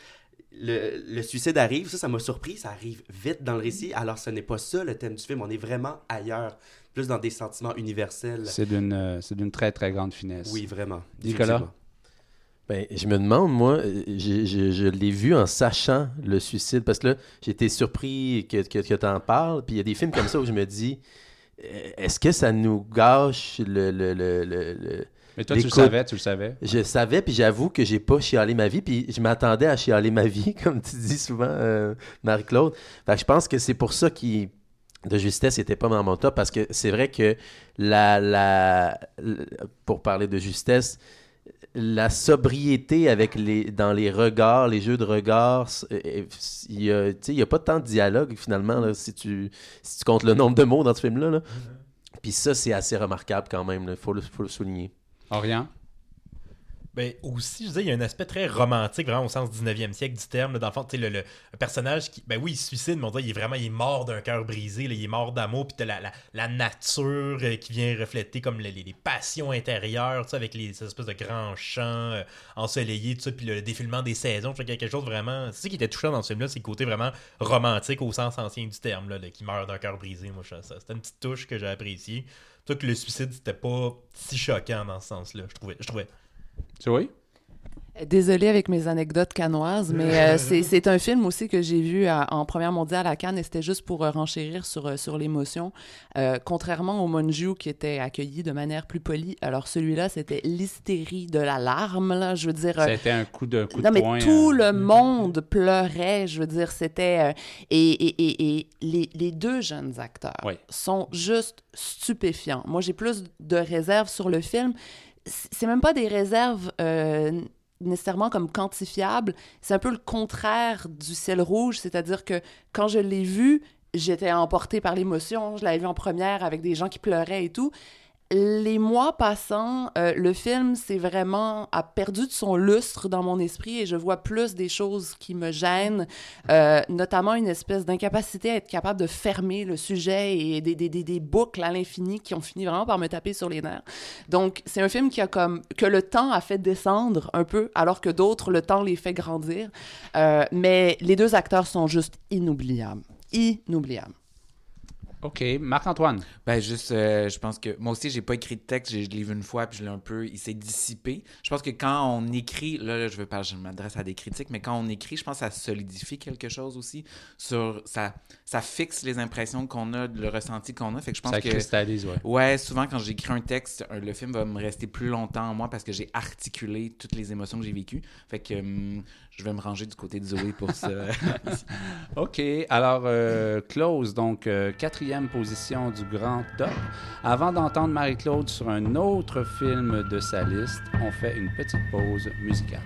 le, le suicide arrive, ça, ça m'a surpris, ça arrive vite dans le récit. Alors, ce n'est pas ça le thème du film, on est vraiment ailleurs, plus dans des sentiments universels. C'est d'une euh, c'est d'une très, très grande finesse. Oui, vraiment. Nicolas? Ben, je me demande, moi, euh, je, je- je l'ai vu en sachant le suicide, parce que là, été surpris que, que, que tu en parles, puis il y a des films comme ça où je me dis, euh, est-ce que ça nous gâche le... le, le, le- Mais toi, tu le savais, tu le savais. Je savais, puis j'avoue que j'ai pas chialé ma vie, puis je m'attendais à chialer ma vie, comme tu dis souvent, euh, Marie-Claude. Fait que je pense que c'est pour ça qu'il de justesse n'était pas dans mon top, parce que c'est vrai que la, la, la- pour parler de justesse, la sobriété avec les, dans les regards, les jeux de regards, euh, il y a, pas tant de dialogue finalement, là, si, tu, si tu comptes le nombre de mots dans ce film-là. là. Puis ça, c'est assez remarquable quand même, il faut, le- faut le souligner. Orient. Ben, aussi, je disais, il y a un aspect très romantique, vraiment au sens 19e siècle du terme. là. Dans le le, le- personnage qui, ben oui, il se suicide, mais on dirait il est vraiment il est mort d'un cœur brisé, il est mort d'amour, puis t'as la, la, nature euh, qui vient refléter comme les, les- passions intérieures, avec les ces espèces de grands champs euh, ensoleillés, tout ça, puis le défilement des saisons. Quelque chose vraiment. C'est ça qui était touchant dans ce film-là, c'est le côté vraiment romantique au sens ancien du terme, là, qui meurt d'un cœur brisé. Moi, c'était une petite touche que j'ai appréciée. Tout que le suicide, c'était pas si choquant dans ce sens-là, je trouvais. Je trouvais. Vois? Désolée avec mes anecdotes canoises, mais euh, c'est un film aussi que j'ai vu à- en première mondiale à Cannes et c'était juste pour euh, renchérir sur, euh, sur l'émotion. Euh, contrairement au Monju qui était accueilli de manière plus polie, alors celui-là, c'était l'hystérie de la larme, là. Je veux dire, euh, été un coup de, coup non, de mais poing. tout euh, le monde pleurait. Je veux dire, c'était. euh, et et, et, et les, les deux jeunes acteurs Oui. sont juste stupéfiants. Moi, j'ai plus de réserves sur le film. C'est même pas des réserves. euh, nécessairement comme quantifiables, c'est un peu le contraire du ciel rouge, c'est-à-dire que quand je l'ai vu, j'étais emportée par l'émotion, je l'avais vu en première avec des gens qui pleuraient et tout. Les mois passant, euh, le film c'est vraiment a perdu de son lustre dans mon esprit et je vois plus des choses qui me gênent, euh, notamment une espèce d'incapacité à être capable de fermer le sujet et des, des, des, des boucles à l'infini qui ont fini vraiment par me taper sur les nerfs. Donc c'est un film qui a comme que le temps a fait descendre un peu, alors que d'autres le temps les fait grandir. Euh, mais les deux acteurs sont juste inoubliables, inoubliables. OK. Marc-Antoine. Ben juste, euh, je pense que moi aussi j'ai pas écrit de texte, je l'ai vu une fois puis je l'ai un peu, il s'est dissipé. Je pense que quand on écrit, là, là, je veux pas, je m'adresse à des critiques, mais quand on écrit, je pense que ça solidifie quelque chose aussi sur ça, ça fixe les impressions qu'on a, le ressenti qu'on a. Fait que je pense Ça que cristallise, ouais. Ouais, souvent quand j'écris un texte, euh, le film va me rester plus longtemps en moi parce que j'ai articulé toutes les émotions que j'ai vécues. Fait que hum, je vais me ranger du côté de Zoé pour ça. OK. Alors, euh, close, donc, euh, quatrième position du grand top. Avant d'entendre Marie-Claude sur un autre film de sa liste, on fait une petite pause musicale.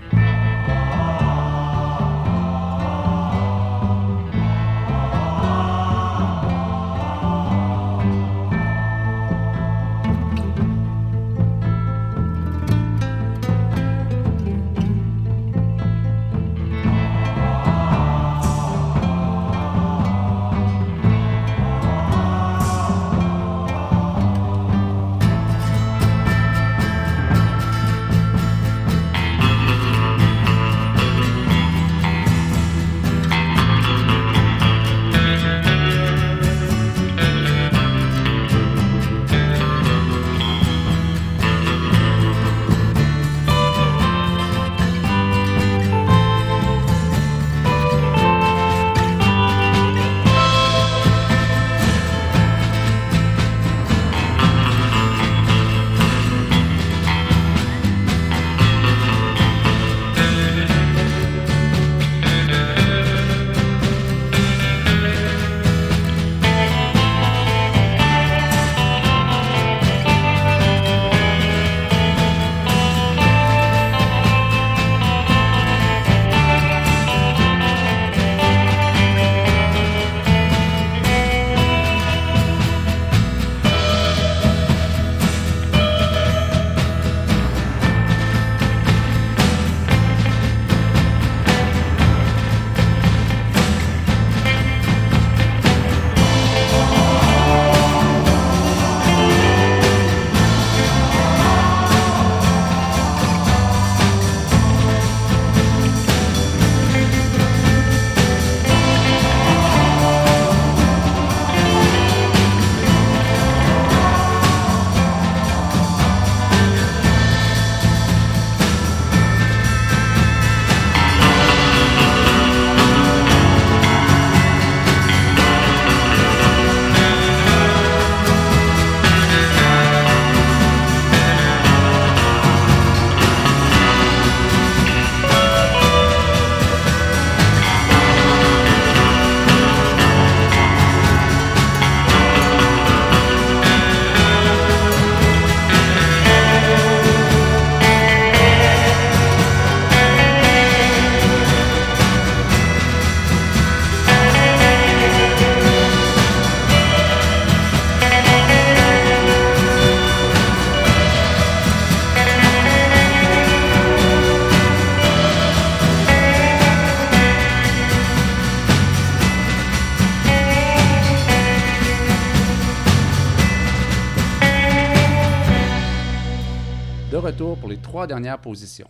Dernière position.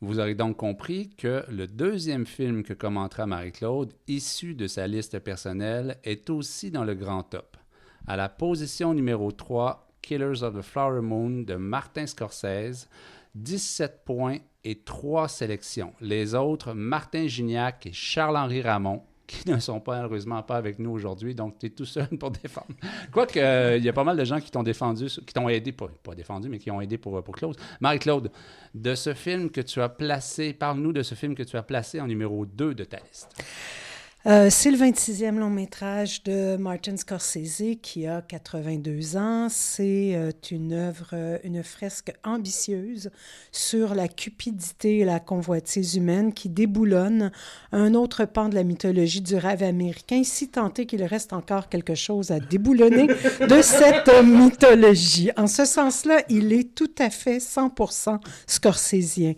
Vous aurez donc compris que le deuxième film que commentera Marie-Claude, issu de sa liste personnelle, est aussi dans le grand top. À la position numéro 3, Killers of the Flower Moon de Martin Scorsese, 17 points et 3 sélections. Les autres, Martin Gignac et Charles-Henri Ramon, qui ne sont pas malheureusement pas avec nous aujourd'hui, donc tu es tout seul pour défendre. Quoique, euh, il y a pas mal de gens qui t'ont défendu, qui t'ont aidé, pas, défendu, mais qui ont aidé pour, pour Claude. Marie-Claude, de ce film que tu as placé, parle-nous de ce film que tu as placé en numéro 2 de ta liste. Euh, c'est le 26e long métrage de Martin Scorsese qui a 82 ans. C'est euh, une œuvre, euh, une fresque ambitieuse sur la cupidité et la convoitise humaine qui déboulonne un autre pan de la mythologie du rêve américain, si tant est qu'il reste encore quelque chose à déboulonner de cette mythologie. En ce sens-là, il est tout à fait 100% scorsésien.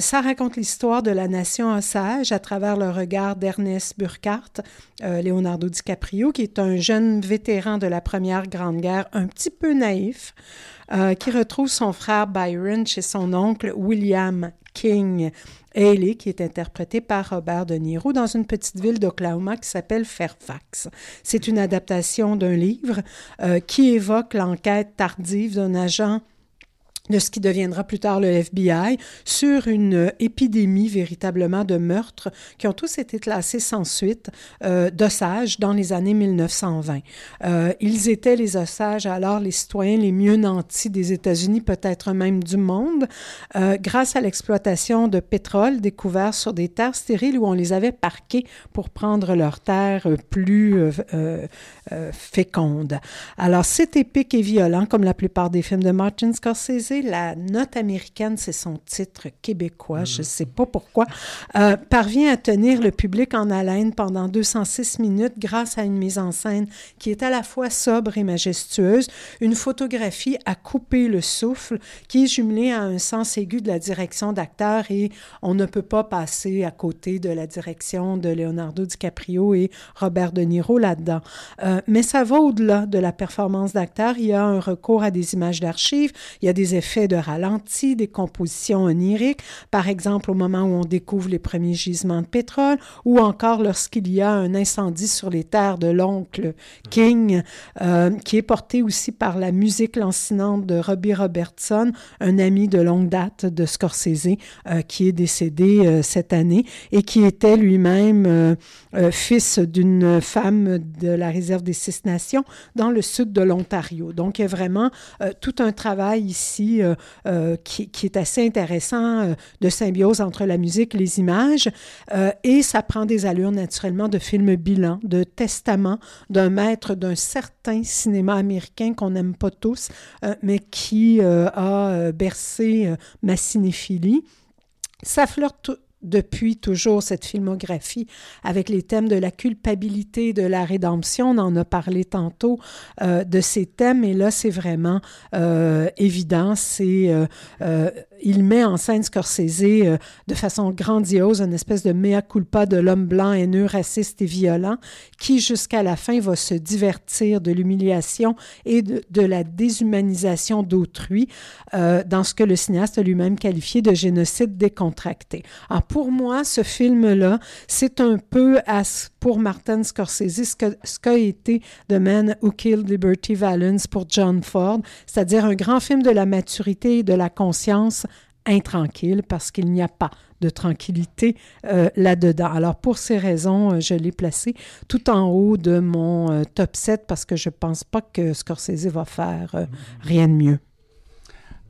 ça raconte l'histoire de la nation Osage à travers le regard d'Ernest Burke euh, Leonardo DiCaprio, qui est un jeune vétéran de la Première Grande Guerre, un petit peu naïf, euh, qui retrouve son frère Byron chez son oncle William King Haley, qui est interprété par Robert De Niro dans une petite ville d'Oklahoma qui s'appelle Fairfax. C'est une adaptation d'un livre euh, qui évoque l'enquête tardive d'un agent de ce qui deviendra plus tard le FBI, sur une épidémie véritablement de meurtres qui ont tous été classés sans suite euh, d'Osage dans les années 1920. Euh, ils étaient les Osages alors les citoyens les mieux nantis des États-Unis, peut-être même du monde, euh, grâce à l'exploitation de pétrole découvert sur des terres stériles où on les avait parqués pour prendre leurs terres plus euh, euh, euh, fécondes. Alors c'est épique et violent comme la plupart des films de Martin Scorsese la note américaine, c'est son titre québécois, je ne sais pas pourquoi, euh, parvient à tenir le public en haleine pendant 206 minutes grâce à une mise en scène qui est à la fois sobre et majestueuse, une photographie à couper le souffle qui est jumelée à un sens aigu de la direction d'acteur et on ne peut pas passer à côté de la direction de Leonardo DiCaprio et Robert De Niro là-dedans. Euh, mais ça va au-delà de la performance d'acteur. Il y a un recours à des images d'archives, il y a des effets de ralenti, des compositions oniriques, par exemple au moment où on découvre les premiers gisements de pétrole, ou encore lorsqu'il y a un incendie sur les terres de l'oncle King, euh, qui est porté aussi par la musique lancinante de Robbie Robertson, un ami de longue date de Scorsese, euh, qui est décédé euh, cette année et qui était lui-même fils d'une femme de la réserve des Six Nations dans le sud de l'Ontario. Donc, il y a vraiment tout un travail ici euh, euh, qui, est assez intéressant euh, de symbiose entre la musique et les images. Et ça prend des allures naturellement de film bilan, de testament d'un maître d'un certain cinéma américain qu'on n'aime pas tous, mais qui a bercé ma cinéphilie. Ça flirte depuis toujours cette filmographie avec les thèmes de la culpabilité, de la rédemption. On en a parlé tantôt euh, de ces thèmes, et là, c'est vraiment euh, évident. C'est, euh, euh, il met en scène Scorsese euh, de façon grandiose, une espèce de mea culpa de l'homme blanc haineux, raciste et violent, qui jusqu'à la fin va se divertir de l'humiliation et de, la déshumanisation d'autrui euh, dans ce que le cinéaste a lui-même qualifié de génocide décontracté. Alors pour moi, ce film-là, c'est un peu pour Martin Scorsese ce qu'a été The Man Who Killed Liberty Valance pour John Ford, c'est-à-dire un grand film de la maturité et de la conscience intranquille parce qu'il n'y a pas de tranquillité euh, là-dedans. Alors pour ces raisons, euh, je l'ai placé tout en haut de mon euh, top 7 parce que je pense pas que Scorsese va faire euh, rien de mieux.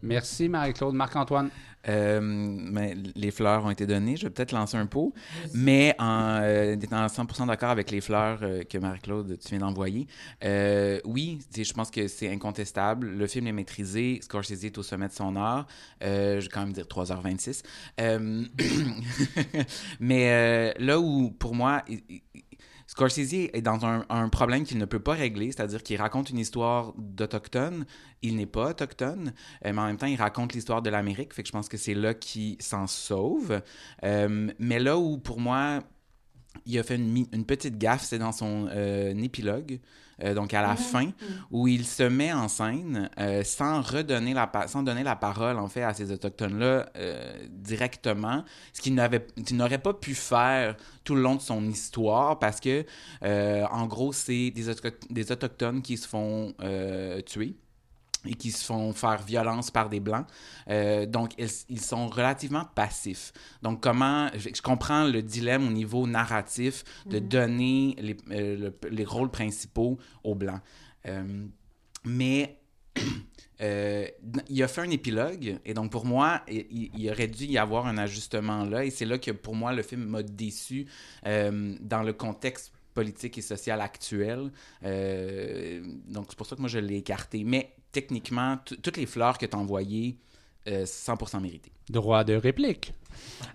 Merci, Marie-Claude. Marc-Antoine. Euh, mais les fleurs ont été données. Je vais peut-être lancer un pot, mais en euh, étant 100% d'accord avec les fleurs euh, que Marie-Claude, tu viens d'envoyer. Oui, je pense que c'est incontestable. Le film est maîtrisé. Scorsese est au sommet de son art. Je vais quand même dire 3h26. Euh, mais là où, pour moi, il- il- Scorsese est dans un, problème qu'il ne peut pas régler, c'est-à-dire qu'il raconte une histoire d'Autochtone. Il n'est pas autochtone, euh, mais en même temps, il raconte l'histoire de l'Amérique. Fait que je pense que c'est là qu'il s'en sauve. Euh, mais là où, pour moi, il a fait une petite gaffe, c'est dans son euh, épilogue. Euh, donc à la fin, où il se met en scène euh, sans redonner la sans donner la parole en fait à ces autochtones-là euh, directement, ce qu'il n'avait n'aurait pas pu faire tout le long de son histoire parce que en gros c'est des, des autochtones qui se font tuer et qui se font faire violence par des blancs. Euh, donc, ils, ils sont relativement passifs. Donc, comment... Je, je comprends le dilemme au niveau narratif de donner les, euh, le- les rôles principaux aux blancs. Euh, mais... il a fait un épilogue, et donc pour moi, il, il aurait dû y avoir un ajustement là, et c'est là que pour moi, le film m'a déçu dans le contexte politique et social actuel. Euh, donc c'est pour ça que moi je l'ai écarté. Mais techniquement, toutes les fleurs que tu as envoyées, euh, 100% méritées. Droit de réplique.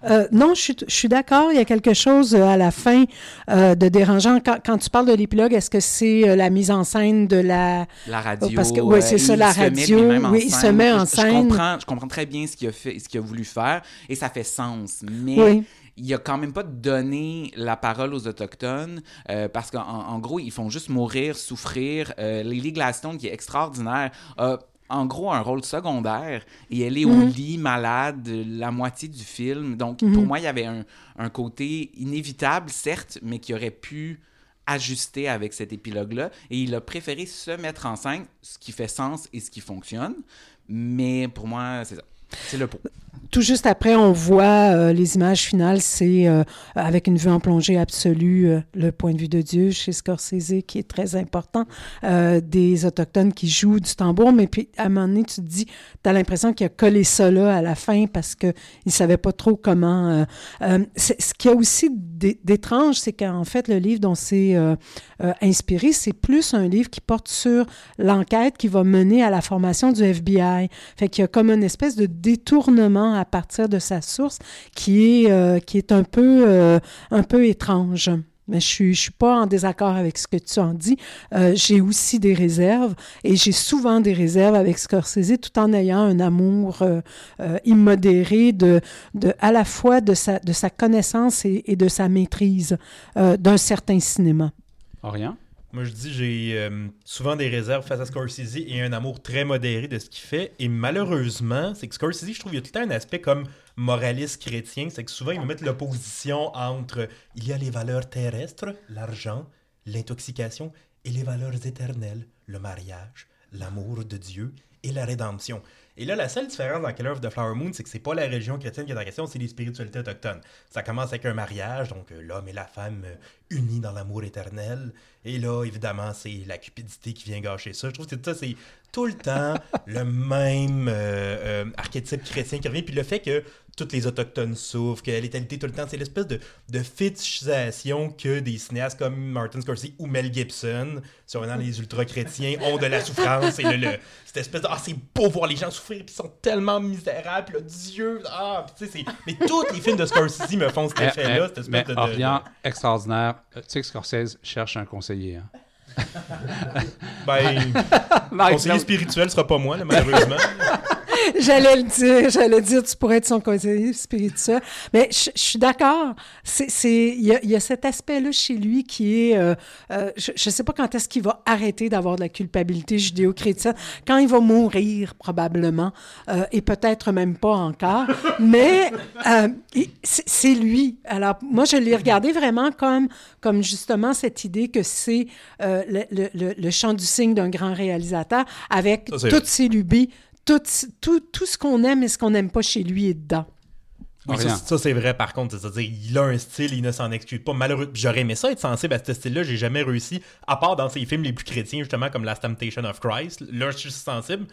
Euh, non, je suis, je suis d'accord. Il y a quelque chose euh, à la fin euh, de dérangeant. Quand, quand tu parles de l'épilogue, est-ce que c'est euh, la mise en scène de la... La radio. Parce que- ouais, c'est ça, la met radio, oui, il se met en Je- je scène. comprends, je comprends très bien ce qu'il a fait, ce qu'il a voulu faire, et ça fait sens. Mais Oui. Il a quand même pas donné la parole aux autochtones euh, parce qu'en en gros ils font juste mourir, souffrir. Euh, Lily Gladstone qui est extraordinaire a en gros un rôle secondaire et elle est au Mhm. lit malade la moitié du film. Donc Mhm. pour moi il y avait un, un côté inévitable certes mais qui aurait pu ajuster avec cet épilogue-là et il a préféré se mettre en scène, ce qui fait sens et ce qui fonctionne. Mais pour moi, c'est ça. C'est le pot. Tout juste après, on voit euh, les images finales, c'est euh, avec une vue en plongée absolue, euh, le point de vue de Dieu chez Scorsese, qui est très important, des Autochtones qui jouent du tambour, mais puis à un moment donné, tu te dis, tu as l'impression qu'il a collé ça là à la fin parce qu'il ne savait pas trop comment... ce qu'il y a aussi d'é- d'étrange, c'est qu'en fait, le livre dont c'est inspiré, c'est plus un livre qui porte sur l'enquête qui va mener à la formation du FBI. Fait qu'il y a comme une espèce de détournement à partir de sa source qui est, euh, qui est un, peu, euh, un peu étrange. Mais je je suis pas en désaccord avec ce que tu en dis. Euh, j'ai aussi des réserves et j'ai souvent des réserves avec Scorsese tout en ayant un amour immodéré de, de, à la fois de sa, de sa connaissance et, de sa maîtrise d'un certain cinéma. Orient? Moi, je dis, j'ai euh, souvent des réserves face à Scorsese et un amour très modéré de ce qu'il fait. Et malheureusement, c'est que Scorsese, je trouve, il y a tout un aspect comme moraliste chrétien. C'est que souvent, il va mettre l'opposition entre il y a les valeurs terrestres, l'argent, l'intoxication, et les valeurs éternelles, le mariage, l'amour de Dieu et la rédemption. Et là, la seule différence dans Killer of the Flower Moon, c'est que c'est pas la religion chrétienne qui est en question, c'est les spiritualités autochtones. Ça commence avec un mariage, donc euh, l'homme et la femme euh, unis dans l'amour éternel. Et là, évidemment, c'est la cupidité qui vient gâcher ça. Je trouve que c'est ça, c'est tout le temps le même euh, archétype chrétien qui revient. Puis le fait que toutes les autochtones souffrent, que la létalité tout le temps, c'est l'espèce de, de fétichisation que des cinéastes comme Martin Scorsese ou Mel Gibson, sur maintenant les ultra-chrétiens, ont de la souffrance. Et le, le- cette espèce de « Ah, c'est beau voir les gens souffrir, puis ils sont tellement misérables, puis là, Dieu... Ah. Mais tous les films de Scorsese me font cet effet-là, cette espèce mais de... de- Orient, extraordinaire. Euh, Tu sais que Scorsese cherche un conseiller. Hein? Ben, conseiller spirituel sera pas moi, là, malheureusement. J'allais le dire, j'allais dire, tu pourrais être son conseiller spirituel. Mais je, je suis d'accord. C'est, c'est, il y a, il y a cet aspect-là chez lui qui est, euh, euh, je, je sais pas quand est-ce qu'il va arrêter d'avoir de la culpabilité judéo-chrétienne. Quand il va mourir, probablement, euh, et peut-être même pas encore. Mais euh, c'est, c'est lui. Alors, moi, je l'ai regardé vraiment comme, comme justement cette idée que c'est euh, le, le, le, le chant du cygne d'un grand réalisateur avec Ça, toutes ses lubies, tout, tout, tout ce qu'on aime et ce qu'on n'aime pas chez lui est dedans. Oui, ça, c'est vrai par contre. C'est-à-dire, il a un style, il ne s'en excuse pas. Malheureux. J'aurais aimé ça être sensible à ce style-là. J'ai jamais réussi, à part dans ses films les plus chrétiens, justement, comme Last Temptation of Christ. Là, je suis sensible.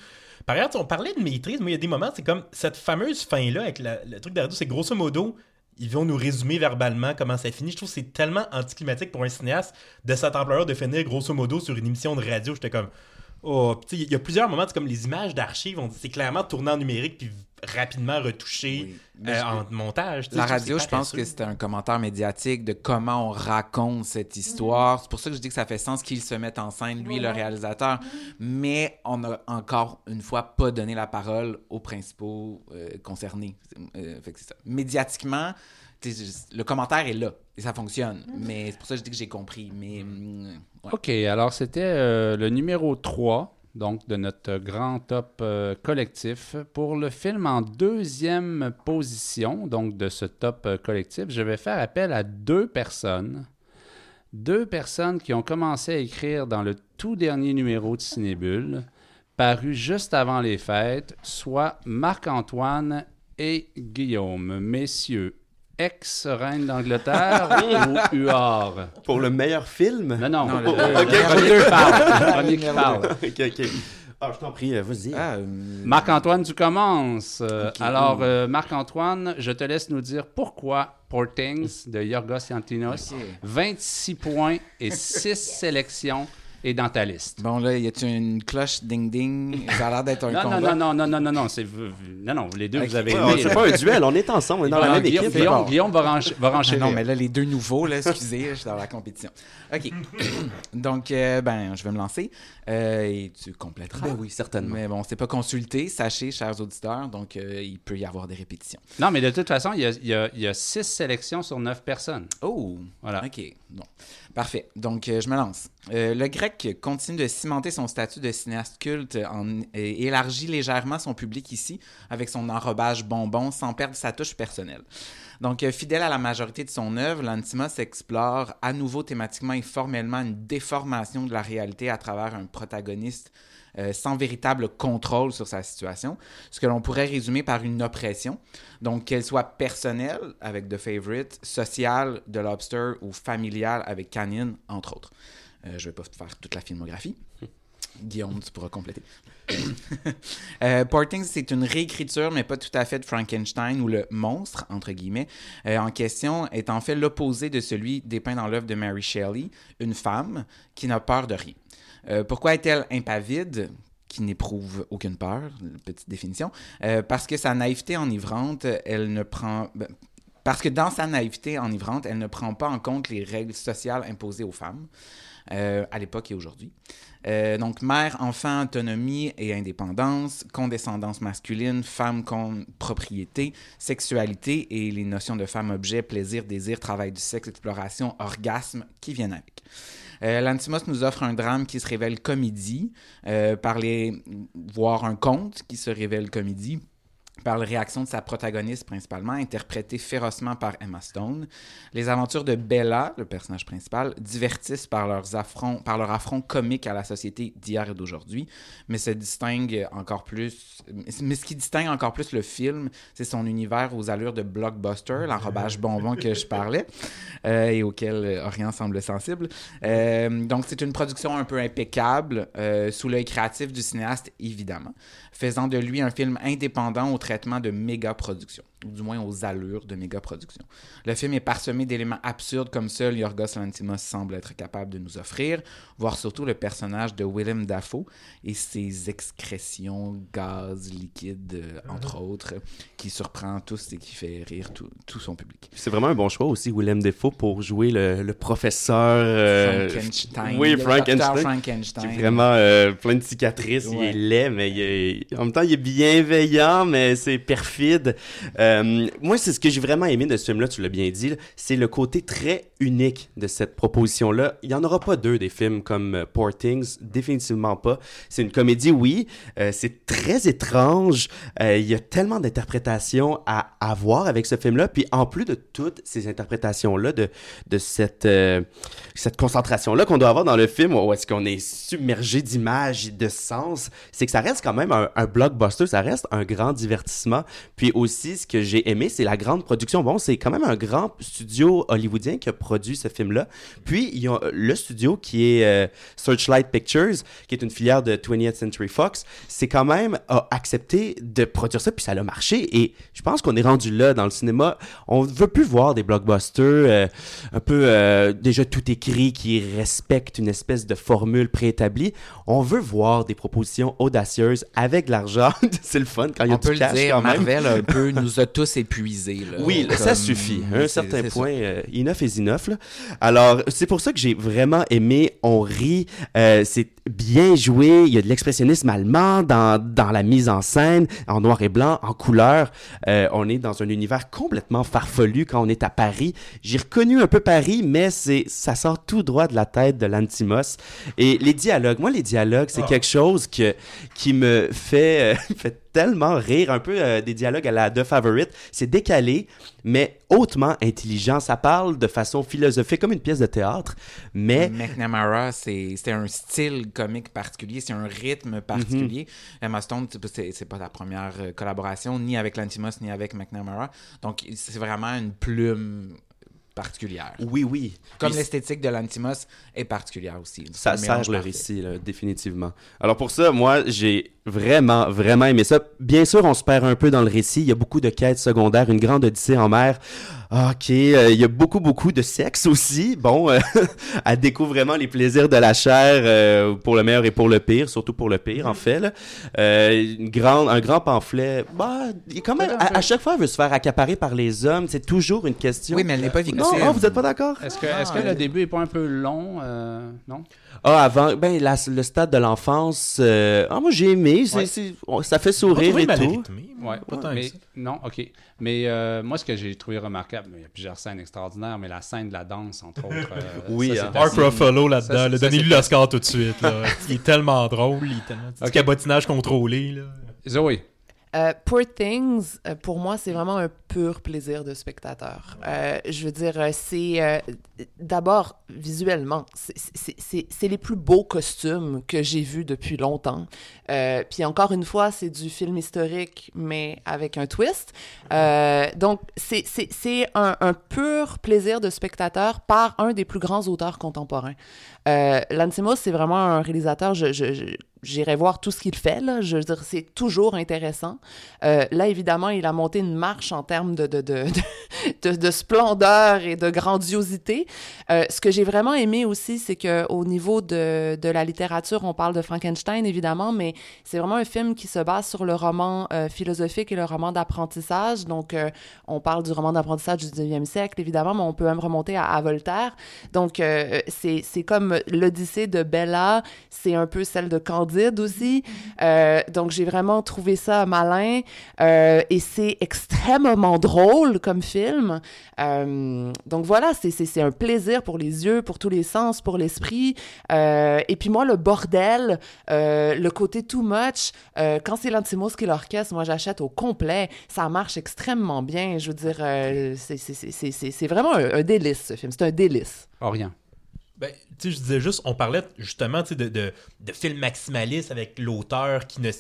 Par ailleurs, on parlait de maîtrise, mais il y a des moments, c'est comme cette fameuse fin-là avec la- le truc d'Ardo, c'est grosso modo. Ils vont nous résumer verbalement comment ça finit. Je trouve que c'est tellement anticlimatique pour un cinéaste de cette ampleur de finir grosso modo sur une émission de radio. J'étais comme, Oh, puis tu sais, il y a plusieurs moments, c'est comme les images d'archives, on dit c'est clairement tourné en numérique puis rapidement retouché Oui. Euh, en montage. La radio, je pense que c'était un commentaire médiatique de comment on raconte cette histoire. C'est pour ça que je dis que ça fait sens qu'il se mette en scène, lui, le réalisateur. Mais on a encore une fois pas donné la parole aux principaux euh, concernés. Euh, fait que ça. Médiatiquement, le commentaire est là et ça fonctionne. Mais c'est pour ça que je dis que j'ai compris. Mais hum, ouais. OK, alors c'était euh, le numéro 3 donc de notre grand top euh, collectif. Pour le film en deuxième position, donc de ce top euh, collectif, je vais faire appel à deux personnes. Deux personnes qui ont commencé à écrire dans le tout dernier numéro de Cinébule, paru juste avant les fêtes, soit Marc-Antoine et Guillaume. Messieurs, ex-reine d'Angleterre ou Huard? Pour le meilleur film? Non, non, Non, le, premier qui parle. Le premier qui parle. ok, ok. Ah, je t'en prie, euh, vas-y. Ah, euh, Marc-Antoine, tu commences. Euh. Alors, euh, Marc-Antoine, je te laisse nous dire pourquoi Poor Things de Yorgos Lanthimos, ok. 26 points et 6 sélections est dans ta liste. Bon, là, y a-tu une cloche ding-ding? Ça a l'air d'être un Non, non, combat. non, non, non, non, non, non, c'est non, non, les deux, Ok. vous avez Ouais, aimé, on- c'est pas un duel, on est ensemble, on est dans la Non, même Guillaume, équipe. Guillaume. Guillaume va, rench- va Ah renchérir. non, mais là, les deux nouveaux, là, excusez, je suis dans la compétition. OK. Donc, euh, ben, je vais me lancer. Euh, et tu compléteras. Ben oui, certainement. Mais bon, c'est pas consulté, sachez, chers auditeurs, donc euh, il peut y avoir des répétitions. Non, mais de toute façon, il y a, y a- y a 6 sélections sur 9 personnes. Oh! Voilà. OK. Bon. Parfait. Donc, euh, je me lance. Euh, le grec continue de cimenter son statut de cinéaste culte en, et élargit légèrement son public ici avec son enrobage bonbon sans perdre sa touche personnelle. Donc, euh, fidèle à la majorité de son œuvre, Lantimos explore à nouveau thématiquement et formellement une déformation de la réalité à travers un protagoniste euh, sans véritable contrôle sur sa situation, ce que l'on pourrait résumer par une oppression, donc qu'elle soit personnelle avec The Favorite, sociale de Lobster ou familiale avec Canyon, entre autres. Euh, je ne vais pas faire toute la filmographie. Guillaume, tu pourras compléter. euh, Portings, c'est une réécriture, mais pas tout à fait de Frankenstein ou le monstre, entre guillemets, euh, en question est en fait l'opposé de celui dépeint dans l'œuvre de Mary Shelley, une femme qui n'a peur de rien. Euh, pourquoi est-elle impavide qui n'éprouve aucune peur, petite définition, euh, parce que sa naïveté enivrante, elle ne prend... ben, dans sa naïveté enivrante, elle ne prend pas en compte les règles sociales imposées aux femmes, euh, à l'époque et aujourd'hui. Donc, mère, enfant, autonomie et indépendance, condescendance masculine, femme, con, propriété, sexualité et les notions de femme-objet, plaisir, désir, travail du sexe, exploration, orgasme qui viennent avec. Euh, Lantimos nous offre un drame qui se révèle comédie, euh, par les, voire un conte qui se révèle comédie, par les réactions de sa protagoniste principalement, interprétée férocement par Emma Stone. Les aventures de Bella, le personnage principal, divertissent par, leurs affronts, par leur affront comique à la société d'hier et d'aujourd'hui, mais. Mais ce qui distingue encore plus le film, c'est son univers aux allures de blockbuster, l'enrobage bonbon que je parlais, euh, et auquel euh, Orient semble sensible. Euh, donc, c'est une production un peu impeccable, sous l'œil créatif du cinéaste, évidemment, faisant de lui un film indépendant au traitement de méga production, ou du moins aux allures de méga production. Le film est parsemé d'éléments absurdes comme seul Yorgos Lanthimos semble être capable de nous offrir, voire surtout le personnage de Willem Dafoe et ses excrétions, gaz, liquides, euh, entre autres, qui surprend tous et qui fait rire tout, tout son public. C'est vraiment un bon choix aussi, Willem Defoe, pour jouer le, le professeur. euh, Frankenstein. Oui, docteur Frankenstein. Qui Frankenstein. est vraiment euh, plein de cicatrices, il est laid, mais il est- en même temps, il est bienveillant, mais c'est perfide. Euh, moi, c'est ce que j'ai vraiment aimé de ce film-là, tu l'as bien dit, c'est le côté très unique de cette proposition-là. Il n'y en aura pas deux des films comme euh, Poor Things, définitivement pas. C'est une comédie, oui, euh, c'est très étrange, Euh, il y a tellement d'interprétations à avoir avec ce film-là, puis en plus de toutes ces interprétations-là, de, de cette, euh, cette concentration-là qu'on doit avoir dans le film, où est-ce qu'on est submergé d'images et de sens, c'est que ça reste quand même un, un blockbuster, ça reste un grand divertissement. Puis aussi, ce que j'ai aimé, c'est la grande production. Bon, c'est quand même un grand studio hollywoodien qui a produit ce film-là. Puis, il y a le studio qui est euh, Searchlight Pictures, qui est une filière de 20th Century Fox, c'est quand même a accepté de produire ça, puis ça a marché. Et je pense qu'on est rendu là dans le cinéma. On veut plus voir des blockbusters euh, un peu euh, déjà tout écrit qui respectent une espèce de formule préétablie. On veut voir des propositions audacieuses avec de l'argent. c'est le fun quand il y a On peut du le cash dire, quand même. Marvel un peu nous a tous épuisés. là. Oui, Comme- ça suffit. À un certain point, euh, enough is enough. là. Alors, c'est pour ça que j'ai vraiment aimé. On rit. euh, c'est bien joué. Il y a de l'expressionnisme allemand dans, dans la mise en scène, en noir et blanc, en couleur. Euh, on est dans un univers complètement farfelu quand on est à Paris. J'ai reconnu un peu Paris, mais c'est ça sort tout droit de la tête de l'Antimos. Et les dialogues, moi, les dialogues, c'est Ah. quelque chose que, qui me fait, euh, fait tellement rire. Un peu euh, des dialogues à la The Favorite. C'est décalé, mais hautement intelligent. Ça parle de façon philosophique, comme une pièce de théâtre, mais McNamara, c'est un style comique particulier, c'est un rythme particulier. Mhm. Emma Stone, c'est- pas la première euh, collaboration, ni avec Lantimos, ni avec McNamara. Donc, c'est vraiment une plume particulière. oui, oui. Comme l'esthétique de Lantimos est particulière aussi. Ça sert le récit, là, définitivement. Alors pour ça, moi, j'ai vraiment, vraiment aimé ça. Bien sûr, on se perd un peu dans le récit. Il y a beaucoup de quêtes secondaires, une grande odyssée en mer. Ah, Ok, euh, il y a beaucoup, beaucoup de sexe aussi. Bon, euh, elle découvre vraiment les plaisirs de la chair euh, pour le meilleur et pour le pire, surtout pour le pire, en fait. Là. Euh, une grande, un grand pamphlet. Bah, quand même, à, à chaque fois, elle veut se faire accaparer par les hommes. C'est toujours une question. Oui, mais elle n'est pas victime. Non, oh, vous êtes pas d'accord? Est-ce que, est-ce que le début est pas un peu long? euh, non? Ah, avant, ben, la- le stade de l'enfance, euh, ah, moi j'ai aimé, c'est, Ouais. c'est- on- ça fait sourire et mal tout. rythmé, Ouais, pas tant que mais ça. non, ok. Mais euh, moi, ce que j'ai trouvé remarquable, il y a plusieurs scènes extraordinaires, mais la scène de la danse, entre autres. euh, Oui, ça, c'est hein. Assez- Ruffalo Ça, là-dedans, donnez-lui l'Oscar tout de suite. Là. il est tellement drôle, il est tellement... Du Ok. cabotinage contrôlé. Là. Zoé, Euh, Poor Things, euh, pour moi, c'est vraiment un pur plaisir de spectateur. Euh, je veux dire, euh, c'est euh, d'abord visuellement, c'est- les plus beaux costumes que j'ai vus depuis longtemps. Puis encore une fois, c'est du film historique, mais avec un twist. Donc, c'est un, un pur plaisir de spectateur par un des plus grands auteurs contemporains. Euh, c'est vraiment un réalisateur, je, je- je- j'irai voir tout ce qu'il fait, là. Je dire, c'est toujours intéressant. Euh, là, évidemment, il a monté une marche en termes de, de, de, de, de- de splendeur et de grandiosité. Euh, ce que j'ai vraiment aimé aussi, c'est qu'au niveau de, de la littérature, on parle de Frankenstein, évidemment, mais c'est vraiment un film qui se base sur le roman euh, philosophique et le roman d'apprentissage. Donc, on parle du roman d'apprentissage du 19e siècle, évidemment, mais on peut même remonter à, Voltaire. Donc, c'est c'est comme l'Odyssée de Bella, c'est un peu celle de Candide aussi. Euh, donc, j'ai vraiment trouvé ça malin euh, et c'est extrêmement drôle comme film. Euh, donc, voilà, c'est- c'est c'est un plaisir pour les yeux, pour tous les sens, pour l'esprit. Euh, et puis moi, le bordel, euh, le côté too much, euh, quand c'est l'Antimos qui l'orchestre, moi j'achète au complet. Ça marche extrêmement bien. Je veux dire, euh, c'est- c'est- c'est c'est- c'est- c'est vraiment un, un délice, ce film. C'est un délice. Orient. Ben, tu je disais juste, on parlait justement de, de, de film maximaliste avec l'auteur qui ne,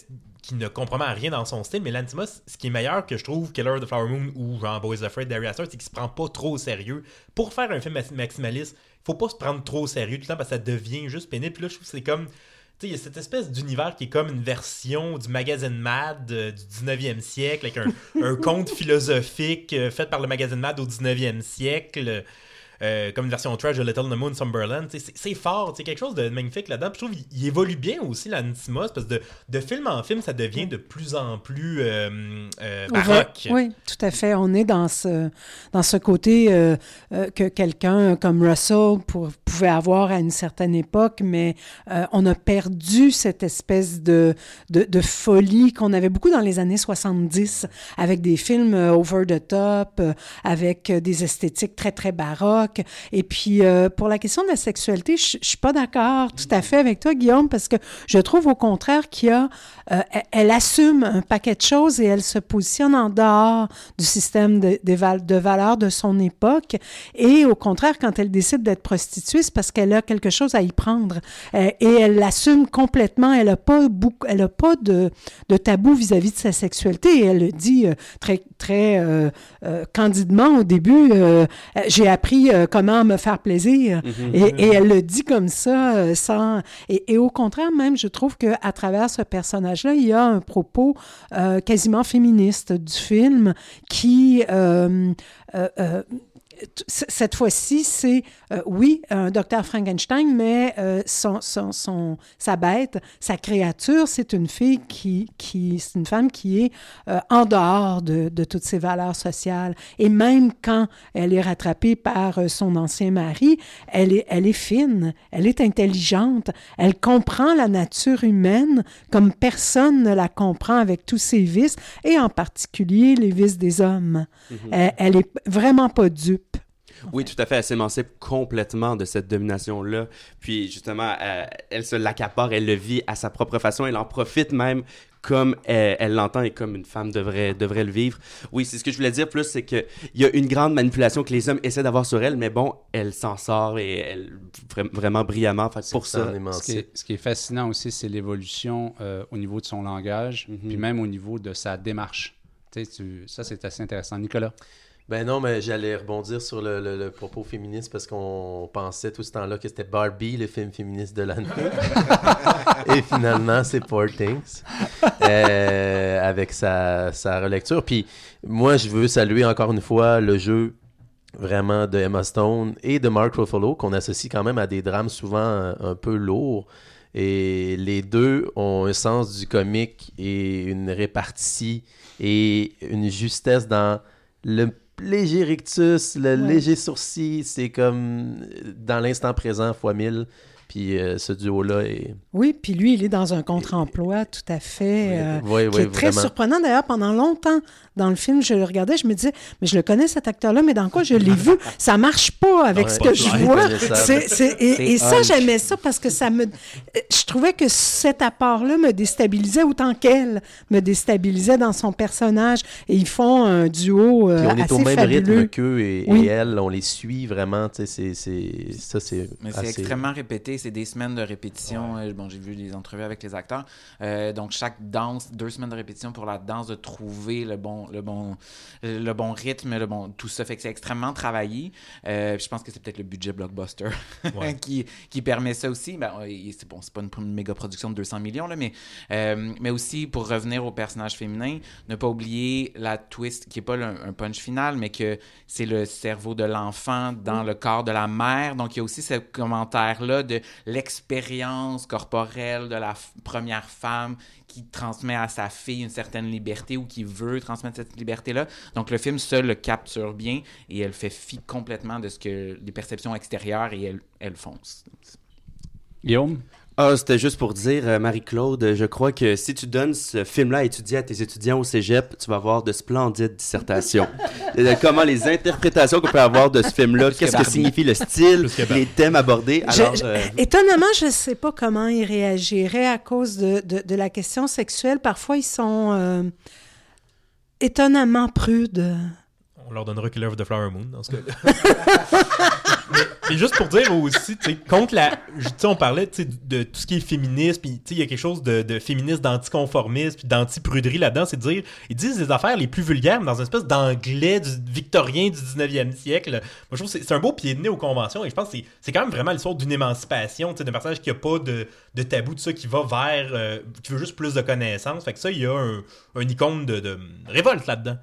qui ne compromet rien dans son style, mais Lantimos, ce qui est meilleur que je trouve Killer of the Flower Moon ou genre Boys Afraid d'Ari Aster, c'est qu'il se prend pas trop au sérieux. Pour faire un film maxi- maximaliste, faut pas se prendre trop au sérieux tout le temps parce que ça devient juste pénible. Puis là, je trouve que c'est comme. Tu sais, il y a cette espèce d'univers qui est comme une version du magazine Mad euh, du 19e siècle, avec un, un conte philosophique euh, fait par le magazine Mad au 19e siècle. Euh, comme une version trash de Little the Moon sais, C'est fort, c'est quelque chose de magnifique là-dedans. Je trouve qu'il évolue bien aussi, l'Antimos, parce que de, de film en film, ça devient de plus en plus euh, euh, baroque. Oui, tout à fait. On est dans ce, dans ce côté euh, que quelqu'un comme Russell pour- pouvait avoir à une certaine époque, mais on a perdu cette espèce de, de, de folie qu'on avait beaucoup dans les années 70 avec des films over the top, avec des esthétiques très, très baroques. Et puis, euh, pour la question de la sexualité, je je suis pas d'accord tout à fait avec toi, Guillaume, parce que je trouve au contraire qu'il euh, elle assume un paquet de choses et elle se positionne en dehors du système de, valeurs de son époque. Et au contraire, quand elle décide d'être prostituée, c'est parce qu'elle a quelque chose à y prendre. Euh, et elle l'assume complètement. Elle n'a pas, elle a pas de, tabou vis-à-vis de sa sexualité. Et elle le dit très, très candidement au début. J'ai appris euh, comment me faire plaisir. Et, et elle le dit comme ça, euh, sans... Et, et au contraire, même, je trouve qu'à travers ce personnage-là, il y a un propos euh, quasiment féministe du film qui... cette fois-ci, c'est, euh, oui, un docteur Frankenstein, mais euh, son, son, son- sa bête, sa créature, c'est une fille qui, qui c'est une femme qui est euh, en dehors de, de toutes ses valeurs sociales. Et même quand elle est rattrapée par euh, son ancien mari, elle est, elle est fine, elle est intelligente, elle comprend la nature humaine comme personne ne la comprend avec tous ses vices, et en particulier les vices des hommes. Elle, elle est vraiment pas dupe. Oui, tout à fait. Elle s'émancipe complètement de cette domination-là. Puis justement, euh, elle se l'accapare, elle le vit à sa propre façon. Elle en profite même comme elle elle l'entend et comme une femme devrait, devrait le vivre. Oui, c'est ce que je voulais dire plus, c'est qu'il y a une grande manipulation que les hommes essaient d'avoir sur elle, mais bon, elle s'en sort et elle vra- vraiment brillamment. Fait pour Ça Ce qui, est, ce qui est fascinant aussi, c'est l'évolution euh, au niveau de son langage, Mhm. puis même au niveau de sa démarche. Tu sais, tu- ça, c'est assez intéressant. Nicolas? Ben non, mais j'allais rebondir sur le, le- le propos féministe parce qu'on pensait tout ce temps-là que c'était Barbie, le film féministe de l'année. Et finalement, c'est Poor Things euh, avec sa, sa relecture. Puis moi, je veux saluer encore une fois le jeu vraiment de Emma Stone et de Mark Ruffalo qu'on associe quand même à des drames souvent un, un peu lourds. Et les deux ont un sens du comique et une répartie et une justesse dans le léger rictus, le Ouais. léger sourcil, c'est comme dans l'instant présent fois mille. Puis euh, ce duo-là est. Oui, puis lui, il est dans un contre-emploi tout à fait. euh, Oui, qui oui, est très vraiment. surprenant. D'ailleurs, pendant longtemps, dans le film, je le regardais, je me disais, mais je le connais cet acteur-là, mais dans quoi je l'ai vu? Ça marche pas avec Ouais, ce que je vois. reconnaissable. C'est- c'est- et ça, j'aimais ça parce que ça me. Je trouvais que cet apport-là me déstabilisait autant qu'elle me déstabilisait dans son personnage. Et ils font un duo euh, Puis on est assez au même fabuleux. rythme qu'eux et, Oui. et elle, on les suit vraiment, tu sais, c'est- c'est- ça c'est Mais c'est extrêmement répété, c'est des semaines de répétition. Euh, Bon, j'ai vu les entrevues avec les acteurs. Euh, donc chaque danse, deux semaines de répétition pour la danse, de trouver le bon, le bon, le bon rythme, le bon, tout ça fait que c'est extrêmement travaillé. Euh, je pense que c'est peut-être le budget blockbuster Ouais. qui, qui permet ça aussi. Ben, c'est bon, c'est pas une, une méga production de 200 millions là, mais euh, mais aussi pour revenir au personnage féminin, ne pas oublier la twist qui est pas le- un punch final, mais que c'est le cerveau de l'enfant dans le corps de la mère. Donc, il y a aussi ce commentaire-là de l'expérience corporelle de la première femme qui transmet à sa fille une certaine liberté ou qui veut transmettre cette liberté-là. Donc, le film seul le capture bien et elle fait fi complètement de ce que les perceptions extérieures et elle, elle fonce. Guillaume? Ah, c'était juste pour dire, euh, Marie-Claude, je crois que si tu donnes ce film-là à étudier à tes étudiants au cégep, tu vas avoir de splendides dissertations. Comment les interprétations qu'on peut avoir de ce film-là, qu'est-ce que signifie le style, les thèmes abordés. Je- Alors, je- euh, Étonnamment, je ne sais pas comment ils réagiraient à cause de, de- de la question sexuelle. Parfois, ils sont euh, étonnamment prudes. On leur donnera Killer of the Flower Moon dans ce cas-là. mais, juste pour dire aussi, tu sais, contre la. Tu sais, on parlait sais, de tout ce qui est féministe, puis il y a quelque chose de, de féministe, d'anticonformisme, puis d'anti-pruderie là-dedans. C'est de dire. Ils disent les affaires les plus vulgaires, mais dans une espèce d'anglais du victorien du 19e siècle. Moi, je trouve que c'est- un beau pied de nez aux conventions, et je pense que c'est- quand même vraiment l'histoire d'une émancipation, tu sais, d'un personnage qui a pas de, de tabou, de ça, qui va vers. euh, qui veut juste plus de connaissances. Fait que ça, il y a un, un icône de, de révolte là-dedans.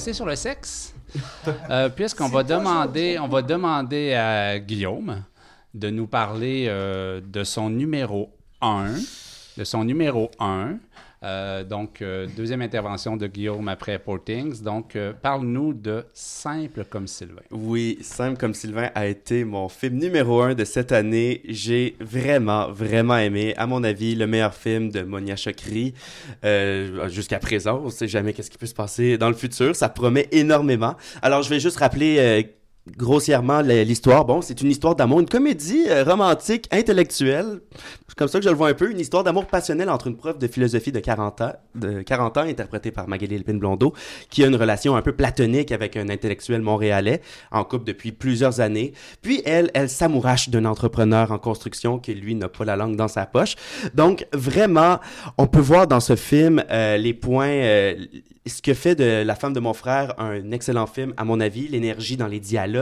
Sur le sexe, euh, puisqu'on va demander, on va demander à Guillaume de nous parler euh, de son numéro 1, de son numéro 1. Euh, donc, euh, deuxième intervention de Guillaume après Portings. Donc, euh, parle-nous de Simple comme Sylvain. Oui, Simple comme Sylvain a été mon film numéro un de cette année. J'ai vraiment, vraiment aimé. À mon avis, le meilleur film de Monia Chokri euh, jusqu'à présent. On ne sait jamais qu'est-ce qui peut se passer dans le futur. Ça promet énormément. Alors, je vais juste rappeler euh, grossièrement l'histoire. Bon, c'est une histoire d'amour, une comédie euh, romantique, intellectuelle. C'est comme ça que je le vois un peu. Une histoire d'amour passionnel entre une prof de philosophie de 40 ans, de 40 ans interprétée par Magali Lépine Blondeau, qui a une relation un peu platonique avec un intellectuel montréalais, en couple depuis plusieurs années. Puis elle, elle s'amourache d'un entrepreneur en construction qui, lui, n'a pas la langue dans sa poche. Donc, vraiment, on peut voir dans ce film euh, les points... euh, ce que fait de La femme de mon frère un excellent film, à mon avis, l'énergie dans les dialogues,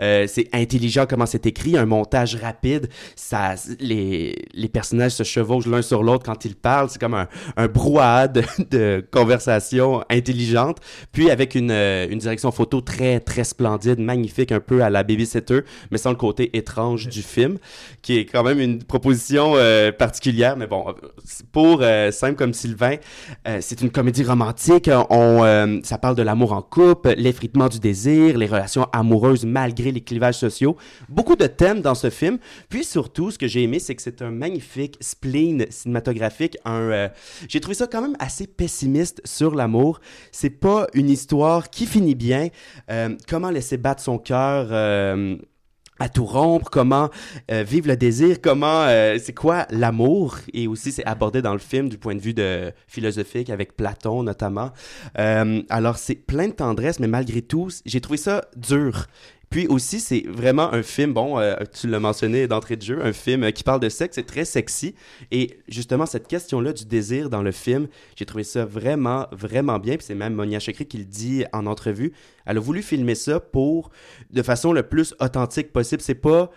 Euh, c'est intelligent comment c'est écrit, un montage rapide. Ça, les, les personnages se chevauchent l'un sur l'autre quand ils parlent. C'est comme un, un brouhaha de, de conversation intelligente. Puis avec une, euh, une direction photo très, très splendide, magnifique, un peu à la Babysitter, mais sans le côté étrange du film, qui est quand même une proposition euh, particulière. Mais bon, pour euh, Simple comme Sylvain, c'est une comédie romantique. On, ça parle de l'amour en couple, l'effritement du désir, les relations amoureuses malgré les clivages sociaux. Beaucoup de thèmes dans ce film. Puis surtout, ce que j'ai aimé, c'est que c'est un magnifique spleen cinématographique. Euh, j'ai trouvé ça quand même assez pessimiste sur l'amour. C'est pas une histoire qui finit bien. Euh, comment laisser battre son cœur euh, à tout rompre, comment euh, vivre le désir, comment euh, c'est quoi l'amour et aussi c'est abordé dans le film du point de vue de philosophique avec Platon notamment. Euh, alors c'est plein de tendresse mais malgré tout, j'ai trouvé ça dur. Puis aussi, c'est vraiment un film, bon, euh, tu l'as mentionné d'entrée de jeu, un film euh, qui parle de sexe, c'est très sexy. Et justement, cette question-là du désir dans le film, j'ai trouvé ça vraiment, vraiment bien. Puis c'est même Monia Chakri qui le dit en entrevue. Elle a voulu filmer ça pour, de façon le plus authentique possible. C'est pas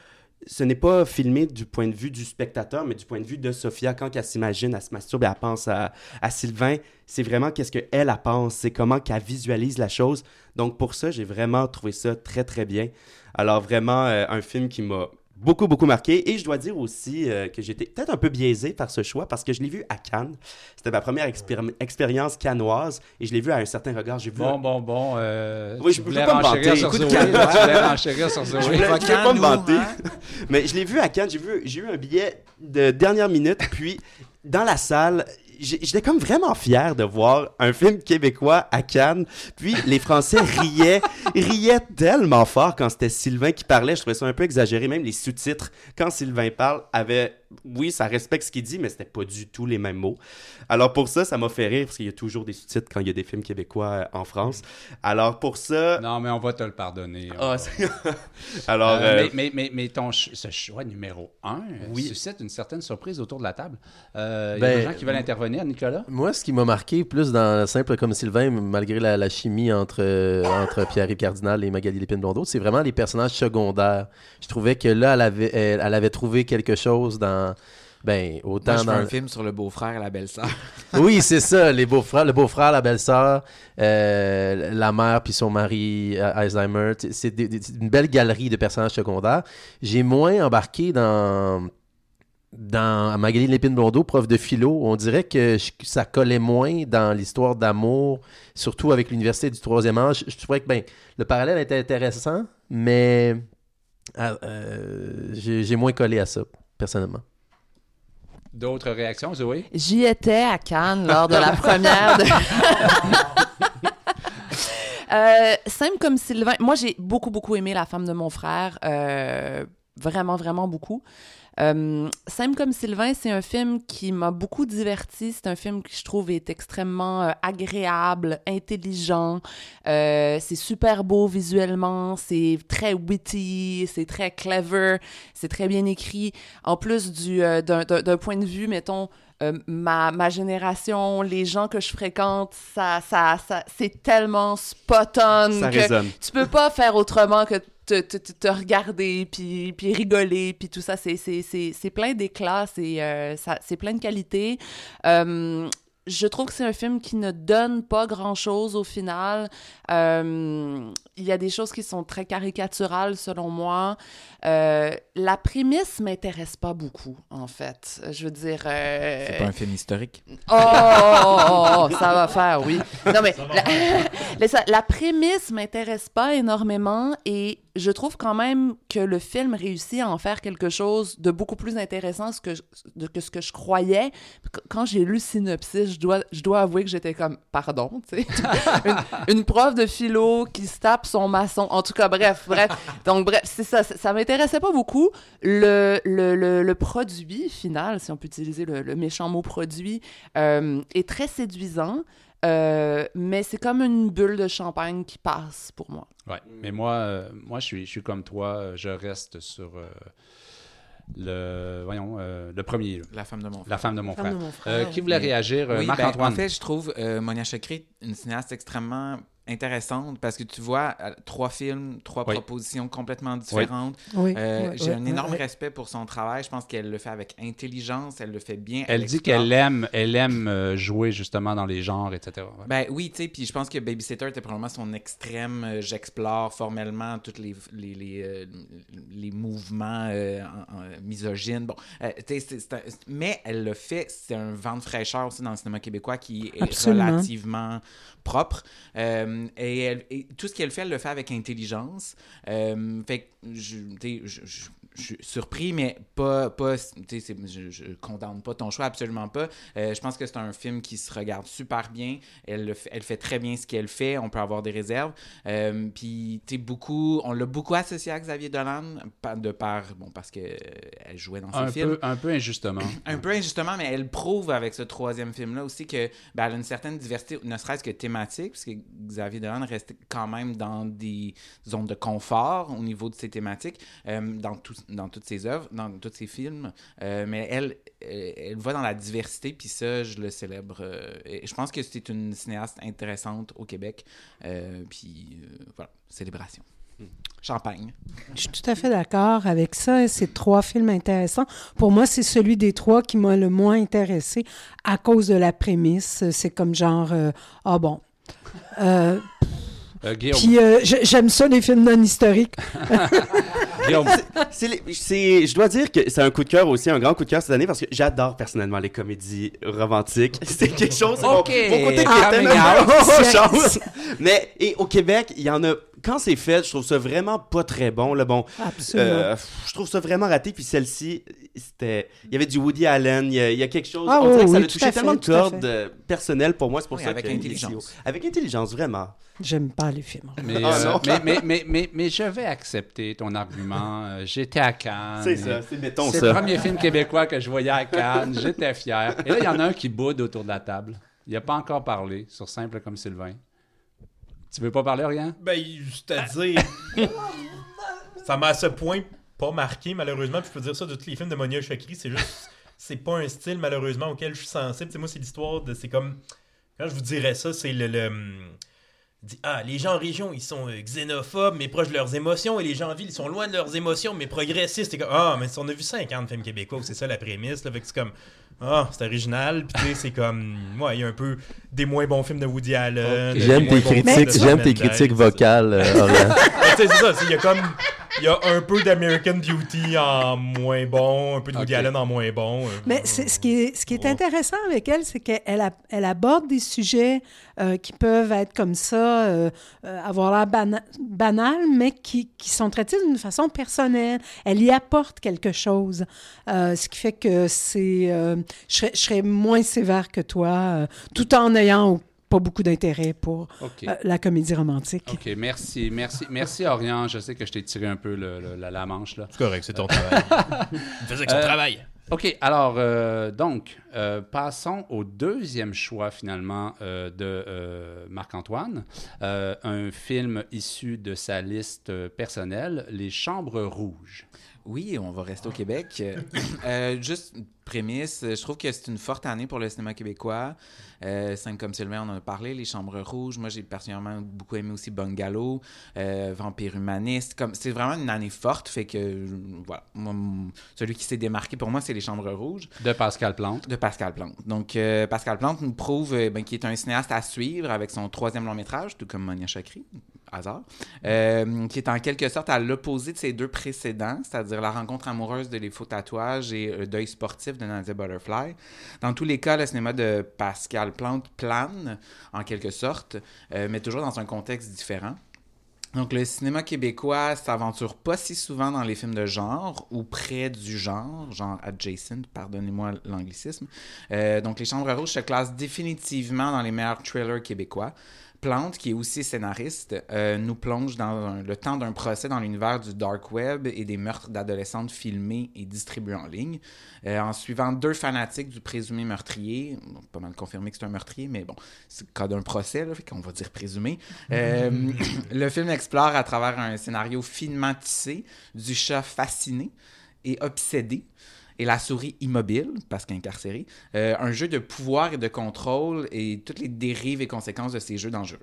ce n'est pas filmé du point de vue du spectateur, mais du point de vue de Sophia. Quand elle s'imagine, elle se masturbe elle pense à, à Sylvain, c'est vraiment qu'est-ce qu'elle, elle pense, c'est comment qu'elle visualise la chose. Donc pour ça, j'ai vraiment trouvé ça très, très bien. Alors vraiment, euh, un film qui m'a beaucoup, beaucoup marqué. Et je dois dire aussi euh, que j'étais peut-être un peu biaisé par ce choix parce que je l'ai vu à Cannes. C'était ma première expéri- expérience cannoise et je l'ai vu à un certain regard. J'ai vu Bon, bon, bon. Euh, Oui, je peux voulais pas me renchérir vanter. sur Écoute, Zoé. Cannes. Tu voulais renchérir sur Je voulais, je voulais pas me vanter. hein? Mais je l'ai vu à Cannes, j'ai vu, j'ai eu un billet de dernière minute, puis dans la salle, j'étais comme vraiment fier de voir un film québécois à Cannes. Puis les Français riaient, riaient tellement fort quand c'était Sylvain qui parlait. Je trouvais ça un peu exagéré. Même les sous-titres, quand Sylvain parle, avaient, oui, ça respecte ce qu'il dit, mais c'était pas du tout les mêmes mots. Alors pour ça, ça m'a fait rire parce qu'il y a toujours des sous-titres quand il y a des films québécois euh, en France. Alors pour ça, Non, mais on va te le pardonner. on Ah, va- alors Euh, euh, mais, mais, mais, mais ton ch- ce choix numéro un Oui. suscite une certaine surprise autour de la table. Euh, Il y Ben, a des gens qui veulent intervenir, Nicolas? Moi, ce qui m'a marqué plus dans Simple comme Sylvain, malgré la, la chimie entre, entre Pierre-Yves Cardinal et Magali Lépine-Blondeau, c'est vraiment les personnages secondaires. Je trouvais que là, elle avait, elle, elle avait trouvé quelque chose dans. Ben, Moi, autant je fais dans. un film sur le beau-frère et la belle-sœur. Oui, c'est ça, les beaux-frères, le beau-frère, la belle-sœur, euh, la mère puis son mari euh, Alzheimer. C'est une belle galerie de personnages secondaires. J'ai moins embarqué dans dans Magali Lépine-Blondeau, prof de philo. On dirait que je- ça collait moins dans l'histoire d'amour, surtout avec l'université du troisième âge. Je trouvais que ben, le parallèle était intéressant, mais euh, j'ai moins collé à ça, personnellement. D'autres réactions, Zoé? J'y étais à Cannes lors de la première. De... Euh, simple comme Sylvain. Moi, j'ai beaucoup, beaucoup aimé La femme de mon frère. Euh, vraiment, vraiment beaucoup. Euh, Simple comme Sylvain, c'est un film qui m'a beaucoup diverti. C'est un film qui, je trouve, est extrêmement euh, agréable, intelligent. Euh, c'est super beau visuellement. C'est très witty. C'est très clever. C'est très bien écrit. En plus du euh, d'un d'un- d'un point de vue, mettons, euh, ma, ma génération, les gens que je fréquente, ça, ça, ça, c'est tellement spot on ça que résonne. tu peux pas faire autrement que te, te, te- te regarder puis, puis rigoler puis tout ça c'est c'est c'est c'est plein d'éclat c'est euh, ça c'est plein de qualité Euh, je trouve que c'est un film qui ne donne pas grand chose au final. Euh, il y a des choses qui sont très caricaturales selon moi. Euh, la prémisse m'intéresse pas beaucoup, en fait. Je veux dire. euh, C'est pas un film historique? Oh, oh, oh, oh, ça va faire, oui. Non, mais la, ça- la prémisse m'intéresse pas énormément et je trouve quand même que le film réussit à en faire quelque chose de beaucoup plus intéressant que, que ce que je croyais. Qu- Quand j'ai lu synopsis, je dois, je dois avouer que j'étais comme, pardon, tu sais. une, une prof de philo qui se tape son maçon. En tout cas, bref, bref. Donc, bref, c'est ça. Ça, m'intéressait pas beaucoup. Le, le, le, produit final, si on peut utiliser le, le méchant mot produit, euh, est très séduisant. Euh, mais c'est comme une bulle de champagne qui passe pour moi. Ouais. Mais moi, euh, moi je, suis, je suis comme toi. euh, Je reste sur euh, le, voyons, euh, le premier, là. La femme de mon frère. La femme de mon Femme frère. de mon frère, Euh, oui. qui voulait réagir? Ben, Marc-Antoine? en fait, je trouve euh, Monia Chakri une cinéaste extrêmement intéressante parce que tu vois euh, trois films, trois Oui. propositions complètement différentes. Oui, Euh, oui, J'ai oui, un énorme oui. respect pour son travail. Je pense qu'elle le fait avec intelligence, elle le fait bien. Elle dit qu'elle aime, elle aime euh, jouer justement dans les genres, etc. Ouais. Ben oui, tu sais, puis je pense que Babysitter était probablement son extrême. euh, J'explore formellement tous les, les, les, euh, les mouvements euh, en- en- misogynes. Bon, euh, tu sais, c'est- c'est un- mais elle le fait, c'est un vent de fraîcheur aussi dans le cinéma québécois qui est Absolument. relativement propre. Euh, et, elle- tout ce qu'elle fait, elle le fait avec intelligence. Euh, fait que je- je suis surpris, mais pas, pas je, je condamne pas ton choix, absolument pas. Euh, je pense que c'est un film qui se regarde super bien. Elle, elle fait très bien ce qu'elle fait. On peut avoir des réserves. Euh, Puis, tu beaucoup, on l'a beaucoup associé à Xavier Dolan, de par, bon, parce qu'elle jouait dans ses un, films. peu, un peu injustement. Un peu injustement, mais elle prouve avec ce troisième film-là aussi que ben, elle a une certaine diversité, ne serait-ce que thématique, puisque Xavier Dolan restait quand même dans des zones de confort au niveau de ses thématiques, euh, dans, tout- dans toutes ses œuvres, dans tous ses films. Euh, mais elle, euh, elle va dans la diversité, puis ça, je le célèbre. euh, et je pense que c'est une cinéaste intéressante au Québec. Euh, puis euh, voilà, célébration. Champagne. Je suis tout à fait d'accord avec ça. C'est trois films intéressants. Pour moi, c'est celui des trois qui m'a le moins intéressé à cause de la prémisse. C'est comme genre, euh, ah bon. Euh, Guillaume, Puis euh, j'ai- j'aime ça, les films non historiques. Guillaume, je dois dire que c'est un coup de cœur aussi, un grand coup de cœur cette année parce que j'adore personnellement les comédies romantiques. C'est quelque chose. c'est mon- mon, côté quétaine, out. on change. Mais et au Québec, il y en a. Quand c'est fait, je trouve ça vraiment pas très bon. Là, bon, Absolument. euh, je trouve ça vraiment raté. Puis celle-ci, c'était, il y avait du Woody Allen. Il y a, il y a quelque chose. Ah on dirait oui, que ça oui, a touché à tellement fait, de cordes euh, personnelles pour moi. C'est pour Oui, ça avec que intelligence. Avec intelligence, vraiment. J'aime pas les films. mais, Ah, euh, mais, mais, mais, mais, mais je vais accepter ton argument. J'étais à Cannes. C'est ça, c'est béton C'est ça. le premier film québécois que je voyais à Cannes. J'étais fier. Et là, il y en a un qui boude autour de la table. Il n'a pas encore parlé sur Simple comme Sylvain. Tu veux pas parler, rien? Ben, c'est-à-dire. ça m'a à ce point pas marqué, malheureusement. Puis je peux dire ça de tous les films de Monia Chakri. C'est juste. C'est pas un style, malheureusement, auquel je suis sensible. Tu sais, moi, c'est l'histoire de. C'est comme. Quand je vous dirais ça, c'est le. le, hum, dit, ah, les gens en région, ils sont euh, xénophobes, mais proches de leurs émotions, et les gens en ville, ils sont loin de leurs émotions, mais progressistes. C'est comme, ah, mais on a vu 50 films québécois, c'est ça la prémisse, là, fait que c'est comme, ah, c'est original, puis tu sais, c'est comme, ouais, il y a un peu des moins bons films de Woody Allen. J'aime tes critiques, j'aime tes critiques vocales, euh, c'est ça, c'est- il y a comme, il y a un peu d'American Beauty en moins bon, un peu de Woody Ok. Allen en moins bon. Mais c'est, ce qui est, ce qui est Oh. intéressant avec elle, c'est qu'elle a- elle aborde des sujets euh, qui peuvent être comme ça, euh, euh, avoir l'air bana- banal, mais qui, qui sont traités d'une façon personnelle. Elle y apporte quelque chose, Euh, ce qui fait que c'est, euh, je, serais, je serais moins sévère que toi, euh, tout en ayant pas beaucoup d'intérêt pour euh, la comédie romantique. OK, merci. Merci, merci Orion. Je sais que je t'ai tiré un peu le- le- la, la manche, là. C'est correct, c'est ton travail. il faisait que son Euh, travail. OK, alors, euh, donc, euh, passons au deuxième choix, finalement, euh, de euh, Marc-Antoine. Euh, un film issu de sa liste personnelle, Les Chambres Rouges. Oui, on va rester au Québec. Euh, juste une prémisse, je trouve que c'est une forte année pour le cinéma québécois. Euh, Cinq comme Sylvain, on en a parlé, Les Chambres Rouges. Moi, j'ai particulièrement beaucoup aimé aussi Bungalow, euh, Vampire Humaniste. Comme, c'est vraiment une année forte, fait que, voilà. Moi, celui qui s'est démarqué pour moi, c'est Les Chambres Rouges De Pascal Plante. de Pascal Plante. Donc, euh, Pascal Plante nous prouve ben, qu'il est un cinéaste à suivre avec son troisième long métrage, tout comme Monia Chakri, euh, qui est en quelque sorte à l'opposé de ses deux précédents, c'est-à-dire La rencontre amoureuse de Les Faux Tatouages et Le deuil sportif de Nadia Butterfly. Dans tous les cas, le cinéma de Pascal Plante plane, en quelque sorte, euh, mais toujours dans un contexte différent. Donc, le cinéma québécois s'aventure pas si souvent dans les films de genre ou près du genre, genre adjacent, pardonnez-moi l'anglicisme. Euh, donc, Les Chambres Rouges se classent définitivement dans les meilleurs thrillers québécois. Plante, qui est aussi scénariste, euh, nous plonge dans le temps d'un procès dans l'univers du dark web et des meurtres d'adolescentes filmés et distribués en ligne. Euh, en suivant deux fanatiques du présumé meurtrier, pas mal confirmé que c'est un meurtrier, mais bon, c'est le cas d'un procès, là, qu'on va dire présumé. Euh, le film explore à travers un scénario finement tissé du chat fasciné et obsédé et la souris immobile, parce qu'incarcérée, euh, un jeu de pouvoir et de contrôle et toutes les dérives et conséquences de ces jeux dangereux.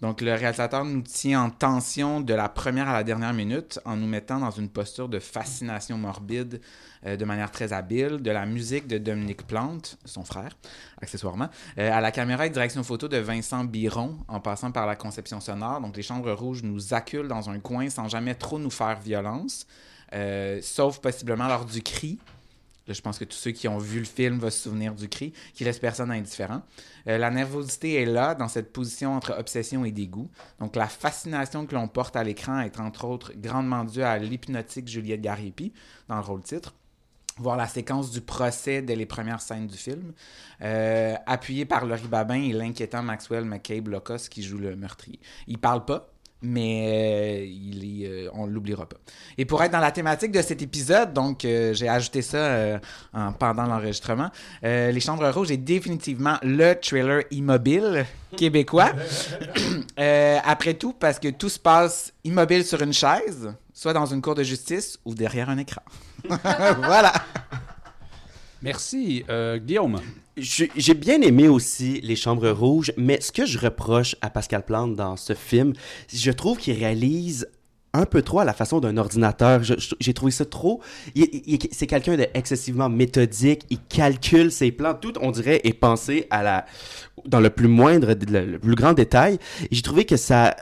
Donc, le réalisateur nous tient en tension de la première à la dernière minute en nous mettant dans une posture de fascination morbide euh, de manière très habile, de la musique de Dominique Plante, son frère, accessoirement, euh, à la caméra et direction photo de Vincent Biron, en passant par la conception sonore. Donc, les chambres rouges nous acculent dans un coin sans jamais trop nous faire violence, sauf possiblement lors du cri. Je pense que tous ceux qui ont vu le film vont se souvenir du cri, qui laisse personne indifférent. Euh, la nervosité est là, dans cette position entre obsession et dégoût. Donc, la fascination que l'on porte à l'écran est entre autres grandement due à l'hypnotique Juliette Gariepi, dans le rôle titre voir la séquence du procès dès les premières scènes du film, euh, appuyé par Laurie Babin et l'inquiétant Maxwell McCabe Locos qui joue le meurtrier. Il parle pas, mais euh, il est, euh, on l'oubliera pas. Et pour être dans la thématique de cet épisode, donc euh, j'ai ajouté ça euh, en, pendant l'enregistrement, euh, Les Chambres Rouges est définitivement le trailer immobile québécois. Euh, après tout, parce que tout se passe immobile sur une chaise, soit dans une cour de justice ou derrière un écran. voilà. Merci. Euh, Guillaume. J'ai bien aimé aussi Les Chambres Rouges, mais ce que je reproche à Pascal Plante dans ce film, je trouve qu'il réalise un peu trop à la façon d'un ordinateur. J'ai trouvé ça trop. C'est quelqu'un d'excessivement méthodique. Il calcule ses plans. Tout, on dirait, est pensé à la, dans le plus moindre, le, plus grand détail. J'ai trouvé que ça.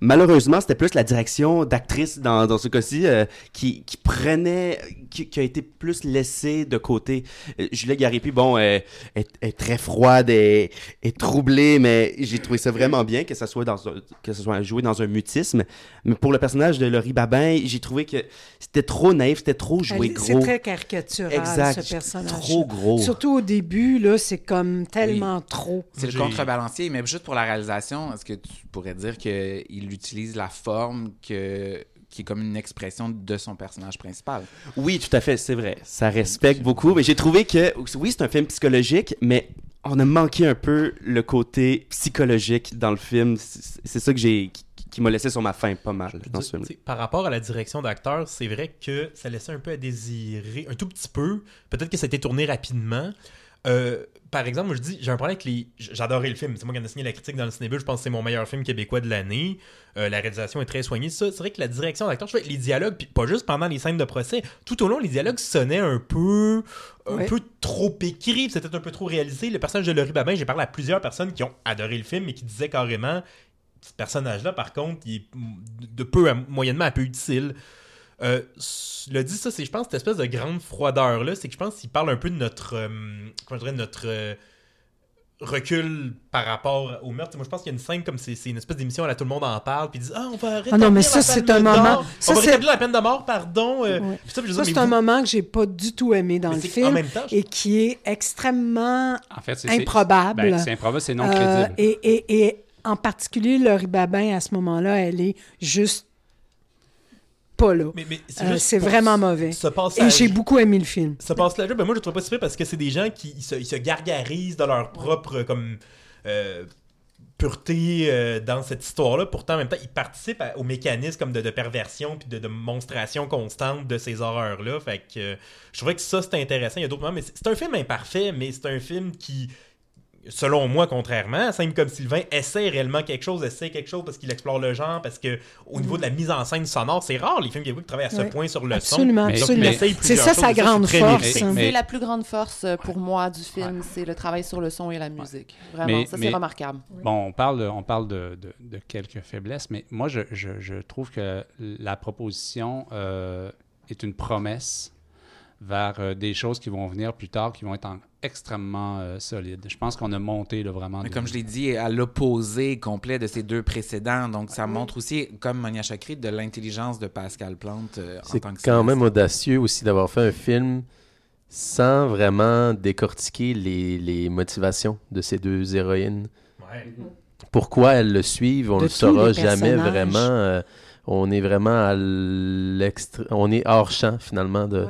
Malheureusement, c'était plus la direction d'actrice dans, dans ce cas-ci euh, qui, qui prenait, qui, qui a été plus laissée de côté. Euh, Juliette Garipi, bon, est, est très froide et est troublée, mais j'ai trouvé ça vraiment bien que ça soit dans un, que ça soit joué dans un mutisme. Mais pour le personnage de Laurie Babin, j'ai trouvé que c'était trop naïf, c'était trop joué Elle- C'est gros. très caricatural, Exact. ce personnage. Trop gros. Surtout au début, là, c'est comme tellement trop. C'est le contrebalancier, mais juste pour la réalisation, est-ce que tu pourrais dire qu'il utilise la forme que, qui est comme une expression de son personnage principal? Oui, tout à fait, c'est vrai. Ça respecte beaucoup. Mais j'ai trouvé que, oui, c'est un film psychologique, mais on a manqué un peu le côté psychologique dans le film. C'est ça que j'ai, qui, m'a laissé sur ma faim pas mal dans ce film. Par rapport à la direction d'acteur, c'est vrai que ça laissait un peu à désirer, un tout petit peu. Peut-être que ça a été tourné rapidement. Euh, par exemple, je dis, j'ai un problème avec les. J'adorais le film. C'est moi qui en ai signé la critique dans le Cinébule. Je pense que c'est mon meilleur film québécois de l'année. Euh, la réalisation est très soignée. Ça, c'est vrai que la direction d'acteur, je fais les dialogues, puis pas juste pendant les scènes de procès, tout au long, les dialogues sonnaient un peu. Un Ouais. peu trop écrits, c'était un peu trop réalisé. Le personnage de Laurie Babin, j'ai parlé à plusieurs personnes qui ont adoré le film et qui disaient carrément ce personnage-là, par contre, il est de peu à moyennement à peu utile. Euh, le dit ça, c'est je pense cette espèce de grande froideur là, c'est que je pense qu'il parle un peu de notre euh, comment je dirais notre euh, recul par rapport au meurtre. Moi, je pense qu'il y a une scène comme c'est c'est une espèce d'émission où tout le monde en parle puis ils disent ah on va Ah non, mais la ça, c'est un moment- ça, on va c'est- rétablir la peine de mort, pardon. euh, Ouais. ça, Ça, c'est un vous- moment que j'ai pas du tout aimé dans mais le film même temps, je- et qui est extrêmement En fait, c'est c'est- improbable. ben, c'est improbable, c'est non Euh, crédible. et, et, et en particulier, Laurie Babin, à ce moment-là, elle est juste pas là. mais- mais c'est Euh, vraiment mauvais. Et j'ai beaucoup aimé le film. Ça passe là, ben moi je le trouve pas super parce que c'est des gens qui ils se, ils se gargarisent de leur propre comme euh, pureté euh, dans cette histoire-là. Pourtant, en même temps, ils participent à- au mécanisme comme de, de perversion puis de, de monstration constante de ces horreurs-là. Fait que je trouvais que ça c'était intéressant. Il y a d'autres moments, mais c'est un film imparfait, mais c'est un film qui selon moi, contrairement Simon comme Sylvain, essaie réellement quelque chose, essaie quelque chose parce qu'il explore le genre, parce que au niveau de la mise en scène sonore, c'est rare les films québécois qui travaillent à ce point sur le Absolument, son. Absolument. essaye C'est ça sa grande force. C'est la plus grande force euh, pour moi du film, c'est le travail sur le son et la musique. Vraiment, Mais- ça c'est mais- remarquable. Bon, on parle, on parle de, de- de quelques faiblesses, mais moi, je, je- je trouve que la proposition euh, est une promesse vers euh, des choses qui vont venir plus tard, qui vont être en- extrêmement euh, solides. Je pense qu'on a monté là, vraiment. Mais de- comme je l'ai dit, à l'opposé complet de ces deux précédents. Donc, ça montre aussi, comme Monia Chakri, de l'intelligence de Pascal Plante euh, en C'est tant que quand même audacieux aussi d'avoir fait un film sans vraiment décortiquer les, les motivations de ces deux héroïnes. Ouais. Pourquoi elles le suivent, on De le saura jamais vraiment. euh, on est vraiment à l'extra... On est hors champ finalement de,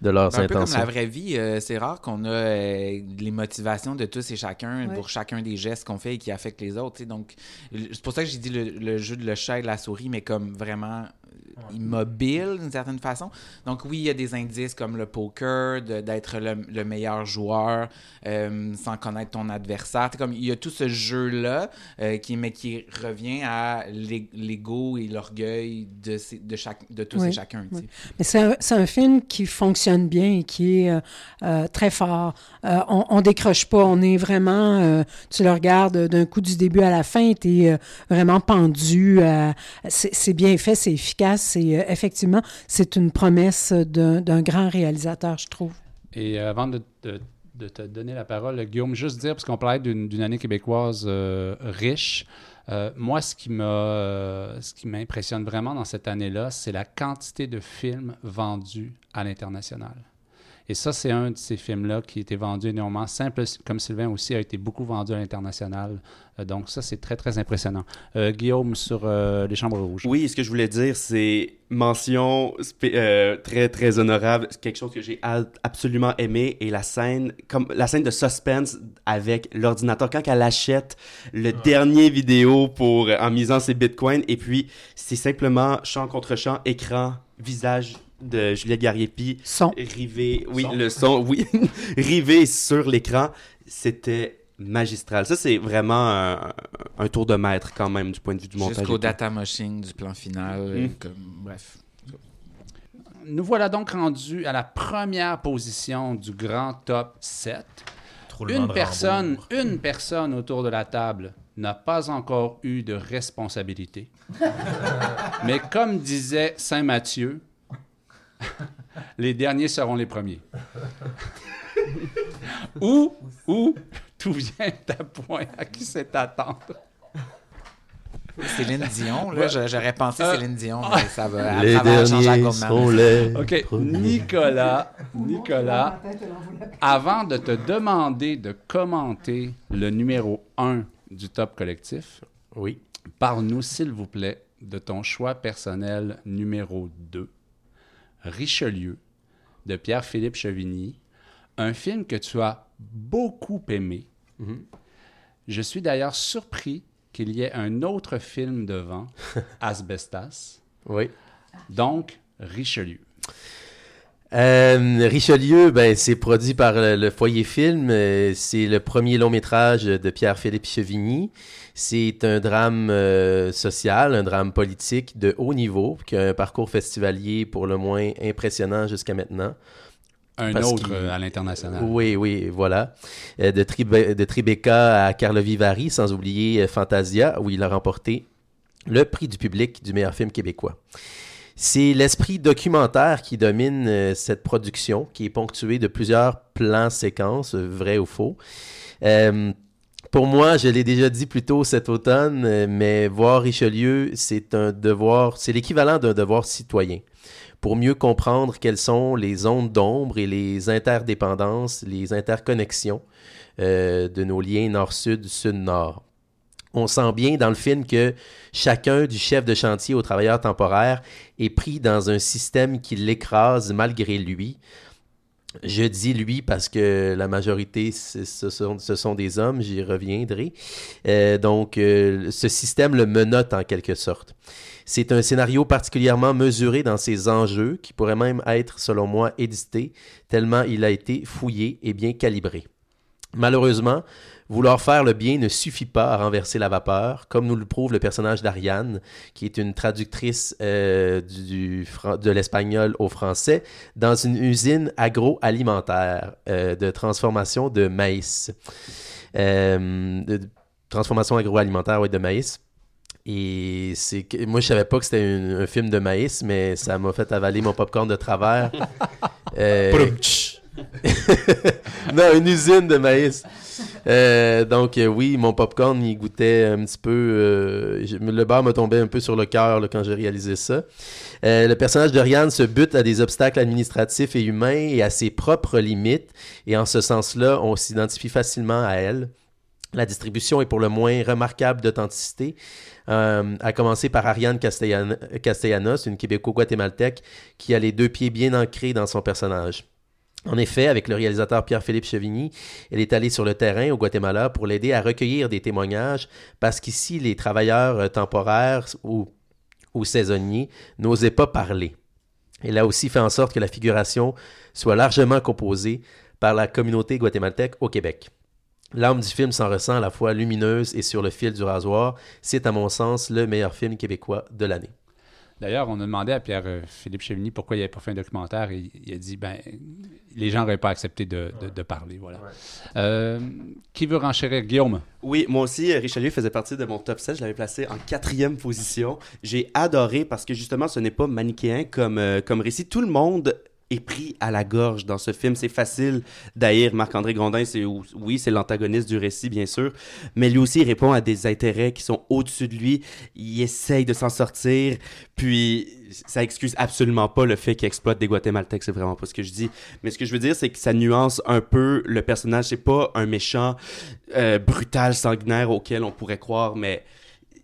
de leurs Un peu comme la vraie vie, euh, c'est rare qu'on a euh, les motivations de tous et chacun Ouais. pour chacun des gestes qu'on fait et qui affectent les autres. tu sais. Donc, c'est pour ça que j'ai dit le, le jeu de le chat et de la souris, mais comme vraiment immobile d'une certaine façon. Donc oui, il y a des indices comme le poker, de- d'être le, le meilleur joueur euh, sans connaître ton adversaire. Comme il y a tout ce jeu-là, euh, qui, mais qui revient à l'ego et l'orgueil de, ces- de, chaque, de tous Oui, et chacun. Mais c'est un, c'est un film qui fonctionne bien et qui est euh, euh, très fort. Euh, on, on décroche pas, on est vraiment, euh, tu le regardes d'un coup du début à la fin, tu es vraiment pendu. euh, c'est bien fait, c'est efficace, c'est euh, effectivement, c'est une promesse d'un grand réalisateur, je trouve. Et euh, avant de, te donner la parole, Guillaume, juste dire, parce qu'on parlait d'une année québécoise euh, riche, moi, ce qui ce qui m'impressionne vraiment dans cette année-là, c'est la quantité de films vendus à l'international. Et ça, c'est un de ces films-là qui a été vendu énormément. Simple comme Sylvain aussi a été beaucoup vendu à l'international. Euh, donc ça, c'est très, très impressionnant. Euh, Guillaume, sur euh, Les Chambres Rouges. Oui, ce que je voulais dire, c'est mention euh, très très honorable, C'est quelque chose que j'ai absolument aimé et la scène comme la scène de suspense avec l'ordinateur quand elle achète le dernier vidéo pour en misant ses bitcoins et puis c'est simplement champ contre champ écran visage de Juliette Gariepi Son. rivé oui le son oui rivé sur l'écran c'était magistral ça c'est vraiment un, un tour de maître quand même du point de vue du montage Jusqu'au data machine du plan final. euh, Mm. comme, bref. Nous voilà donc rendus à la première position du grand top 7. Roulement Une personne, une personne autour de la table n'a pas encore eu de responsabilité. Mais comme disait Saint Matthieu, les derniers seront les premiers. Ou, ou, tout vient à point? À qui c'est attendre? Céline Dion, là, je- j'aurais pensé Euh, Céline Dion, mais ça va. Les derniers sont les OK, premiers. Nicolas, Nicolas, avant de te demander de commenter le numéro 1 du top collectif, Oui. Parle-nous, s'il vous plaît, de ton choix personnel numéro 2, Richelieu, de Pierre-Philippe Chevigny, un film que tu as beaucoup aimé. Mhm. Je suis d'ailleurs surpris qu'il y ait un autre film devant, Asbestas. Oui. Donc, Richelieu. Euh, Richelieu, ben, c'est produit par le, Foyer Film. Euh, c'est le premier long métrage de Pierre-Philippe Chevigny. C'est un drame euh, social, un drame politique de haut niveau, qui a un parcours festivalier pour le moins impressionnant jusqu'à maintenant. Un Parce autre à l'international. Oui, oui, voilà. De, Tribe- de Tribeca à Carlo Vivari, sans oublier Fantasia, où il a remporté le prix du public du meilleur film québécois. C'est l'esprit documentaire qui domine euh, cette production, qui est ponctuée de plusieurs plans séquences, vrais ou faux. Euh, pour moi, je l'ai déjà dit plus tôt cet automne, euh, mais voir Richelieu, c'est un devoir, c'est l'équivalent d'un devoir citoyen. Pour mieux comprendre quelles sont les ondes d'ombre et les interdépendances, les interconnexions de nos liens nord-sud, sud-nord. On sent bien dans le film que chacun, du chef de chantier au travailleur temporaire, est pris dans un système qui l'écrase malgré lui. Je dis lui parce que la majorité, ce sont, des hommes, j'y reviendrai. Euh, donc, euh, ce système le menotte en quelque sorte. C'est un scénario particulièrement mesuré dans ses enjeux, qui pourrait même être, selon moi, édité, tellement il a été fouillé et bien calibré. Malheureusement, vouloir faire le bien ne suffit pas à renverser la vapeur, comme nous le prouve le personnage d'Ariane, qui est une traductrice euh, du, du fran- de l'espagnol au français, dans une usine agroalimentaire euh, de transformation de maïs. Euh, de transformation agroalimentaire, oui, de maïs. Et c'est que, moi, je savais pas que c'était un, un film de maïs, mais ça m'a fait avaler mon popcorn de travers. Euh, non, une usine de maïs. Euh, donc, euh, oui, mon popcorn, il goûtait un petit peu. euh, le bar me tombait un peu sur le cœur quand j'ai réalisé ça. Le personnage de Rihanna se bute à des obstacles administratifs et humains et à ses propres limites. Et en ce sens-là, on s'identifie facilement à elle. La distribution est pour le moins remarquable d'authenticité, euh, à commencer par Ariane Castellanos, une québéco-guatémaltèque qui a les deux pieds bien ancrés dans son personnage. En effet, avec le réalisateur Pierre-Philippe Chevigny, elle est allée sur le terrain au Guatemala pour l'aider à recueillir des témoignages parce qu'ici, les travailleurs euh, temporaires ou, ou saisonnier, n'osait pas parler. Elle a aussi fait en sorte que la figuration soit largement composée par la communauté guatémaltèque au Québec. L'âme du film s'en ressent à la fois lumineuse et sur le fil du rasoir. C'est à mon sens le meilleur film québécois de l'année. D'ailleurs, on a demandé à Pierre-Philippe Chevigny pourquoi il n'avait pas fait un documentaire et il a dit ben les gens n'auraient pas accepté de, de- de parler. Voilà. Euh, qui veut renchérir? Guillaume? Oui, moi aussi, euh, Richelieu faisait partie de mon top 7. Je l'avais placé en quatrième position. J'ai adoré parce que justement, ce n'est pas manichéen comme, euh, comme récit. Tout le monde est pris à la gorge dans ce film. C'est facile d'haïr Marc-André Grondin. C'est, oui, c'est l'antagoniste du récit, bien sûr. Mais lui aussi, il répond à des intérêts qui sont au-dessus de lui. Il essaye de s'en sortir. Puis, ça excuse absolument pas le fait qu'il exploite des Guatémaltèques. C'est vraiment pas ce que je dis. Mais ce que je veux dire, c'est que ça nuance un peu le personnage. C'est pas un méchant euh, brutal, sanguinaire auquel on pourrait croire, mais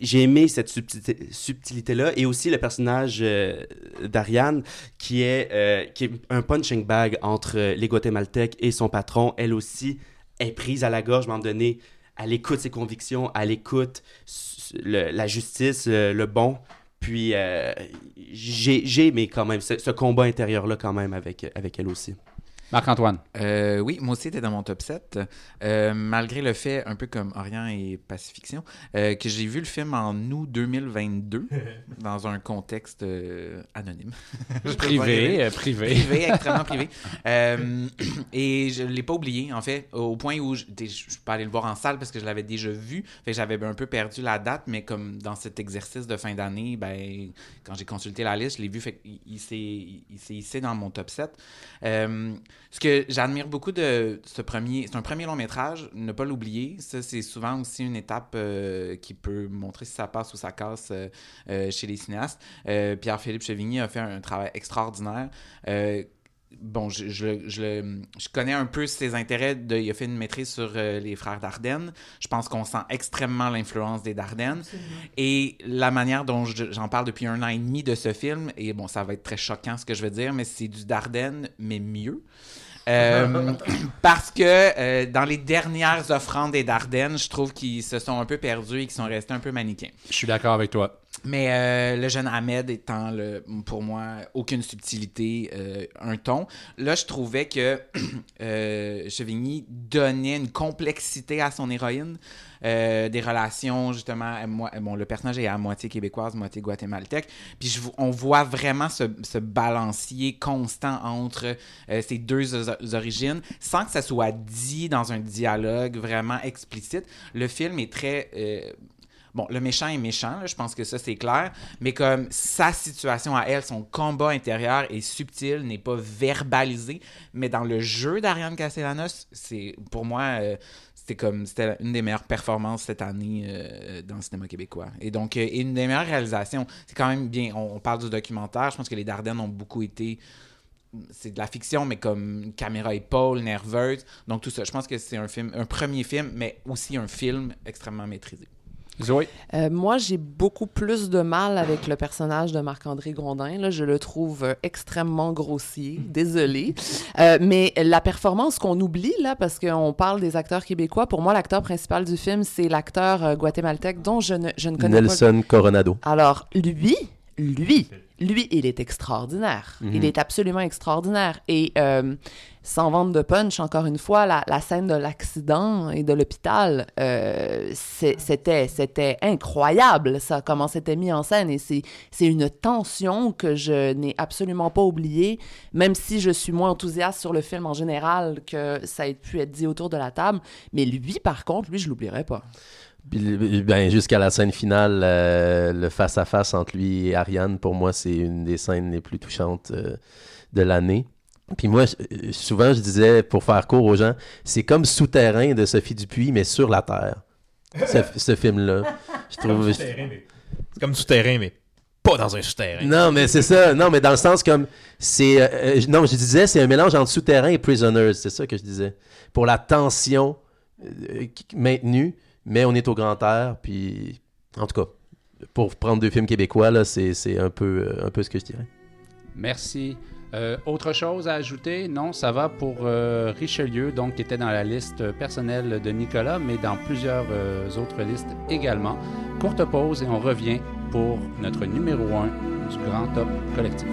j'ai aimé cette subtilité- subtilité-là et aussi le personnage euh, d'Ariane qui est, euh, qui est un punching bag entre euh, les Guatémaltèques et son patron. Elle aussi est prise à la gorge, à un moment donné. Elle écoute ses convictions, elle écoute la justice, le, bon. Puis j'ai j'ai aimé quand même ce, ce combat intérieur-là quand même avec, avec elle aussi. Marc-Antoine. Euh, oui, moi aussi, c'était dans mon top 7. Euh, malgré le fait, un peu comme Orient et Pacifiction, euh, que j'ai vu le film en août 2022, dans un contexte anonyme. Privé, privé. privé, extrêmement privé. Et je l'ai pas oublié, en fait, au point où je, je suis pas allé le voir en salle parce que je l'avais déjà vu. Fait que j'avais un peu perdu la date, mais comme dans cet exercice de fin d'année, ben, quand j'ai consulté la liste, je l'ai vu, fait qu'il il s'est il s'est hissé dans mon top 7. Ce que j'admire beaucoup de ce premier, c'est un premier long métrage, ne pas l'oublier. Ça, c'est souvent aussi une étape euh, qui peut montrer si ça passe ou ça casse euh, euh, chez les cinéastes. Pierre-Philippe Chevigny a fait un travail extraordinaire. Bon, je, je, je, le- je connais un peu ses intérêts. De, il a fait une maîtrise sur euh, les frères Dardenne. Je pense qu'on sent extrêmement l'influence des Dardennes. Et la manière dont je- j'en parle depuis un an et demi de ce film, et bon, ça va être très choquant ce que je veux dire, mais c'est du Dardenne, mais mieux. Euh, parce que euh, dans les dernières offrandes des Dardennes, je trouve qu'ils se sont un peu perdus et qu'ils sont restés un peu manichéens. Je suis d'accord avec toi. Mais euh, le jeune Ahmed étant, le, pour moi, aucune subtilité, euh, un ton. Là, je trouvais que euh, Chevigny donnait une complexité à son héroïne. euh, des relations, justement, moi- bon, le personnage est à moitié québécoise, moitié guatémaltèque. Puis je, on voit vraiment ce, ce balancier constant entre euh, ces deux o- origines, sans que ça soit dit dans un dialogue vraiment explicite. Le film est très... Bon, le méchant est méchant, je pense que ça c'est clair, mais comme sa situation à elle, son combat intérieur est subtil, n'est pas verbalisé, mais dans le jeu d'Ariane Castellanos, c'est pour moi euh, c'était comme c'était une des meilleures performances cette année euh, dans le cinéma québécois. Et donc euh, une des meilleures réalisations, c'est quand même bien on, on parle du documentaire, je pense que les Dardennes ont beaucoup été c'est de la fiction, mais comme caméra épaule, nerveuse. Donc tout ça, je pense que c'est un film, un premier film, mais aussi un film extrêmement maîtrisé. Zoé? Euh, moi, j'ai beaucoup plus de mal avec le personnage de Marc-André Grondin. Là, je le trouve euh, extrêmement grossier. Désolée. Euh, mais la performance qu'on oublie, là, parce qu'on parle des acteurs québécois, pour moi, l'acteur principal du film, c'est l'acteur euh, guatémaltèque dont je ne, je ne connais pas. Nelson Coronado. Alors, lui, lui, lui, il est extraordinaire. Mhm. Il est absolument extraordinaire. Et euh, sans vendre de punch, encore une fois, la, scène de l'accident et de l'hôpital, euh, c'était incroyable, ça, comment c'était mis en scène. Et c'est une tension que je n'ai absolument pas oubliée, même si je suis moins enthousiaste sur le film en général que ça a pu être dit autour de la table. Mais lui, par contre, lui, je l'oublierai pas. Ben, jusqu'à la scène finale, euh, le face-à-face entre lui et Ariane, pour moi, c'est une des scènes les plus touchantes euh, de l'année. Puis moi, je- souvent, je disais, pour faire court aux gens, c'est comme Souterrain de Sophie Dupuis, mais sur la Terre. Ce, ce film-là. Je trouve... C'est comme souterrain, mais pas dans un souterrain. Non, mais c'est ça. Non, mais dans le sens comme... c'est euh, euh, Non, je disais, c'est un mélange entre Souterrain et Prisoners. C'est ça que je disais. Pour la tension euh, maintenue, mais on est au grand air, puis... En tout cas, pour prendre deux films québécois, là, c'est c'est un peu, euh, un peu ce que je dirais. Merci. Euh, autre chose à ajouter? Non, ça va pour euh, Richelieu, donc qui était dans la liste personnelle de Nicolas, mais dans plusieurs euh, autres listes également. Courte pause et on revient pour notre numéro 1 du Grand Top Collectif.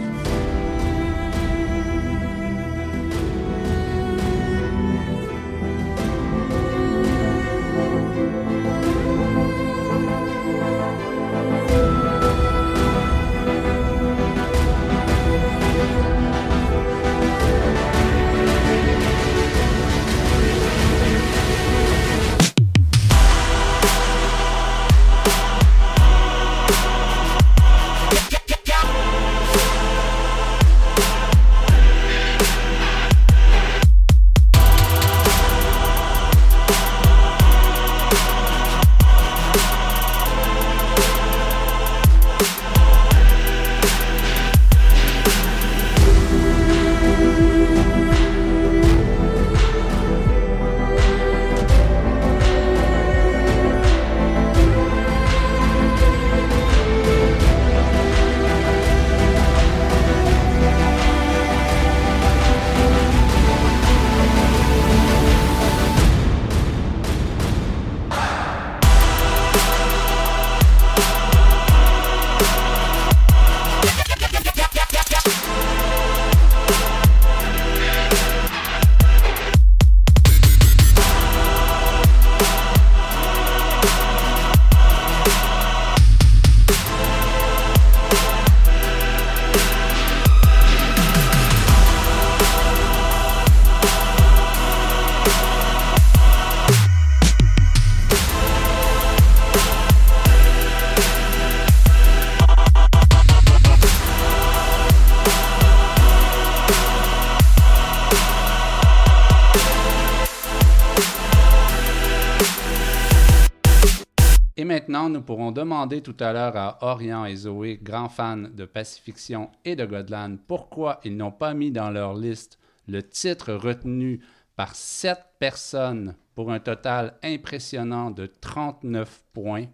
Demander tout à l'heure à Orion et Zoé, grands fans de Pacifiction et de Godland, pourquoi ils n'ont pas mis dans leur liste le titre retenu par sept personnes pour un total impressionnant de 39 points,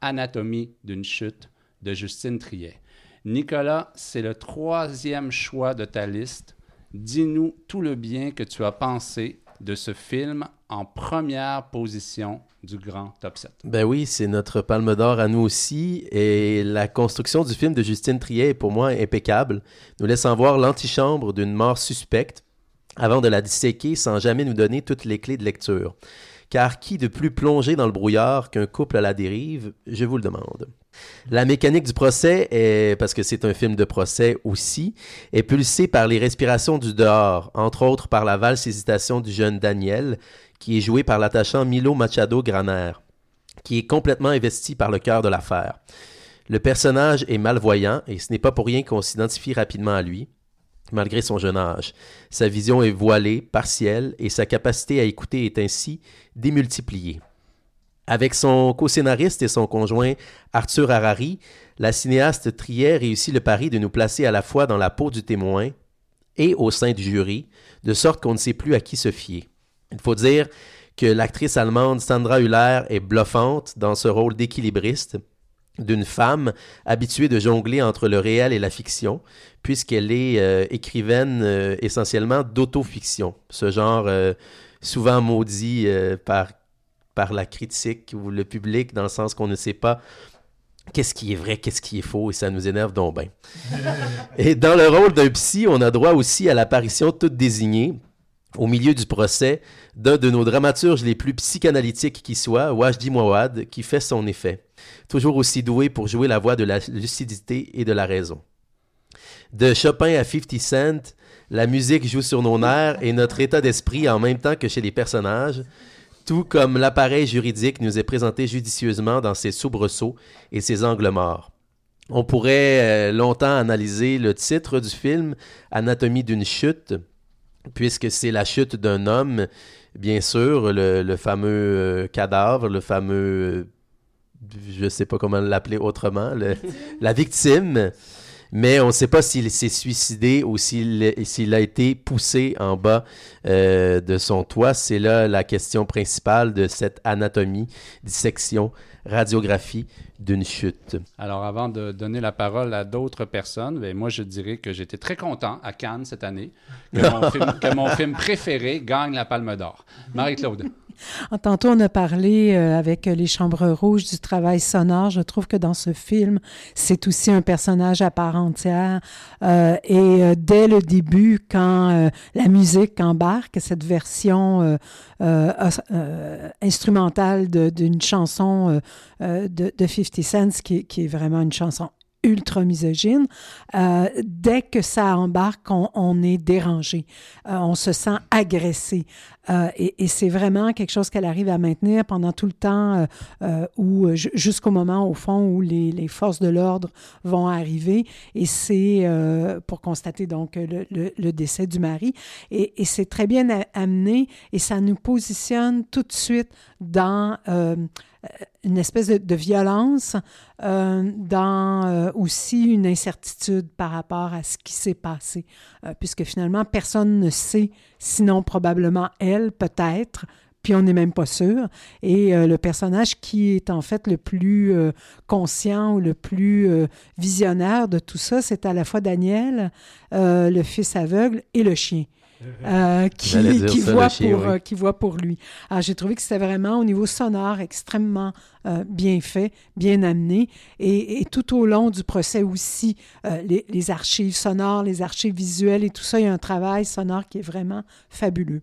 Anatomie d'une chute de Justine Triet. Nicolas, c'est le troisième choix de ta liste. Dis-nous tout le bien que tu as pensé de ce film en première position du grand top 7. Ben oui, c'est notre palme d'or à nous aussi. Et la construction du film de Justine Triet est pour moi impeccable, nous laissant voir l'antichambre d'une mort suspecte avant de la disséquer sans jamais nous donner toutes les clés de lecture. Car qui de plus plongé dans le brouillard qu'un couple à la dérive, je vous le demande. La mécanique du procès est, parce que c'est un film de procès aussi, est pulsée par les respirations du dehors, entre autres par la valse hésitation du jeune Daniel, qui est joué par l'attachant Milo Machado Graner, qui est complètement investi par le cœur de l'affaire. Le personnage est malvoyant et ce n'est pas pour rien qu'on s'identifie rapidement à lui, malgré son jeune âge. Sa vision est voilée, partielle, et sa capacité à écouter est ainsi démultipliée. Avec son co-scénariste et son conjoint Arthur Harari, la cinéaste Trier réussit le pari de nous placer à la fois dans la peau du témoin et au sein du jury, de sorte qu'on ne sait plus à qui se fier. Il faut dire que l'actrice allemande Sandra Hüller est bluffante dans ce rôle d'équilibriste d'une femme habituée de jongler entre le réel et la fiction, puisqu'elle est euh, écrivaine euh, essentiellement d'autofiction, ce genre euh, souvent maudit euh, par, par la critique ou le public, dans le sens qu'on ne sait pas qu'est-ce qui est vrai, qu'est-ce qui est faux, et ça nous énerve donc bien. et dans le rôle d'un psy, on a droit aussi à l'apparition toute désignée, au milieu du procès, d'un de nos dramaturges les plus psychanalytiques qui soit, Wajdi Mouawad, qui fait son effet. Toujours aussi doué pour jouer la voix de la lucidité et de la raison. De Chopin à 50 Cent, la musique joue sur nos nerfs et notre état d'esprit en même temps que chez les personnages, tout comme l'appareil juridique nous est présenté judicieusement dans ses soubresauts et ses angles morts. On pourrait euh, longtemps analyser le titre du film, Anatomie d'une chute, puisque c'est la chute d'un homme, bien sûr, le, le fameux euh, cadavre, le fameux, je ne sais pas comment l'appeler autrement, le- la victime. Mais on ne sait pas s'il s'est suicidé ou s'il s'il a été poussé en bas euh, de son toit. C'est là la question principale de cette anatomie, dissection, radiographie d'une chute. Alors, avant de donner la parole à d'autres personnes, ben, moi, je dirais que j'étais très content à Cannes cette année que mon, film, que mon film préféré gagne la Palme d'Or. Marie-Claude. En Tantôt, on a parlé euh, avec les Chambres Rouges du travail sonore. Je trouve que dans ce film, c'est aussi un personnage à part entière. Euh, et euh, dès le début, quand euh, la musique embarque, cette version euh, euh, euh, instrumentale d'une chanson euh, euh, de, de 50 Cent, qui, est vraiment une chanson ultra misogyne, euh, dès que ça embarque, on, est dérangé, Euh, on se sent agressé. Euh, et c'est vraiment quelque chose qu'elle arrive à maintenir pendant tout le temps, où ju- jusqu'au moment, au fond, où les, forces de l'ordre vont arriver. Et c'est pour constater donc le, décès du mari. Et, c'est très bien amené et ça nous positionne tout de suite dans une espèce de, violence, euh, dans euh, aussi une incertitude par rapport à ce qui s'est passé, Euh, puisque finalement, personne ne sait, sinon probablement elle, peut-être, puis on n'est même pas sûr. Et le personnage qui est en fait le plus conscient ou le plus visionnaire de tout ça, c'est à la fois Daniel, le fils aveugle, et le chien. Euh, qui, voit le pour, oui. euh, qui voit pour lui. Alors, j'ai trouvé que c'était vraiment, au niveau sonore, extrêmement euh, bien fait, bien amené. Et, et tout au long du procès aussi, euh, les, les archives sonores, les archives visuelles et tout ça, il y a un travail sonore qui est vraiment fabuleux.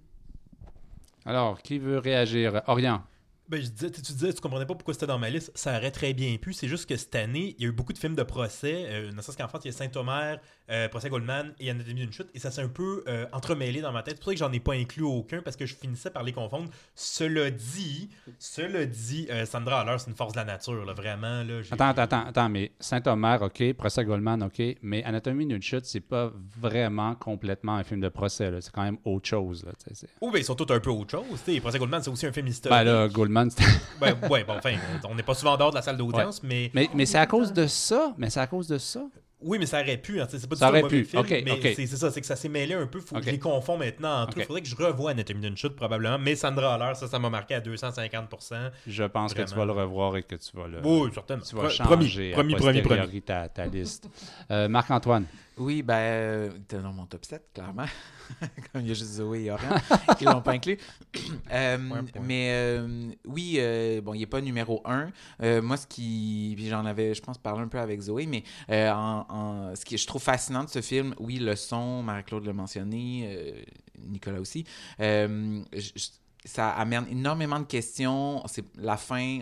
Alors, qui veut réagir? Orient. Ben, je disais, tu tu disais, tu comprenais pas pourquoi c'était dans ma liste. Ça aurait très bien pu. C'est juste que cette année, il y a eu beaucoup de films de procès. Euh, ne serait-ce qu'en France, il y a Saint-Omer, euh, Procès Goldman et Anatomie d'une chute. Et ça s'est un peu euh, entremêlé dans ma tête. C'est pour ça que j'en ai pas inclus aucun parce que je finissais par les confondre. Cela dit, cela dit, euh, Sandra Haller, c'est une force de la nature, là, vraiment. Là, Attends, attends, attends, mais Saint-Omer, OK, procès Goldman, OK, mais Anatomie d'une chute, c'est pas vraiment complètement un film de procès, là. c'est quand même autre chose. Là, c'est- Oh, ben, ils sont tous un peu autre chose. tu sais. Procès Goldman, c'est aussi un film historique. Ben là, Goldman, c'était- Ben, ouais, bon, enfin, on n'est pas souvent en dehors de la salle d'audience, mais mais, mais c'est à cause de ça, mais c'est à cause de ça. Oui, mais ça aurait pu. Hein, c'est pas du Ça tout aurait pu. film, mais c'est ça, c'est que ça s'est mêlé un peu. Faut, Ok. Je les confonds maintenant entre. Il faudrait que je revoie Anatomie d'une chute, probablement. Mais Sandra Haller, ça, ça m'a marqué à 250% Je pense que tu vas le revoir et que tu vas le. Oui, certainement. Tu vas Pro- changer promis, promis, promis, ta liste. Euh, Marc-Antoine. Oui, ben, euh, t'es dans mon top 7, clairement. Comme il y a juste Zoé et Orion qui l'ont pas inclus. Euh, Point, point. mais euh, oui, euh, bon, il n'est pas numéro 1. moi, ce qui. Puis j'en avais, je pense, parlé un peu avec Zoé, mais en, en- ce que je trouve fascinant de ce film, oui, le son, Marie-Claude l'a mentionné, Nicolas aussi. je- ça amène énormément de questions. C'est la fin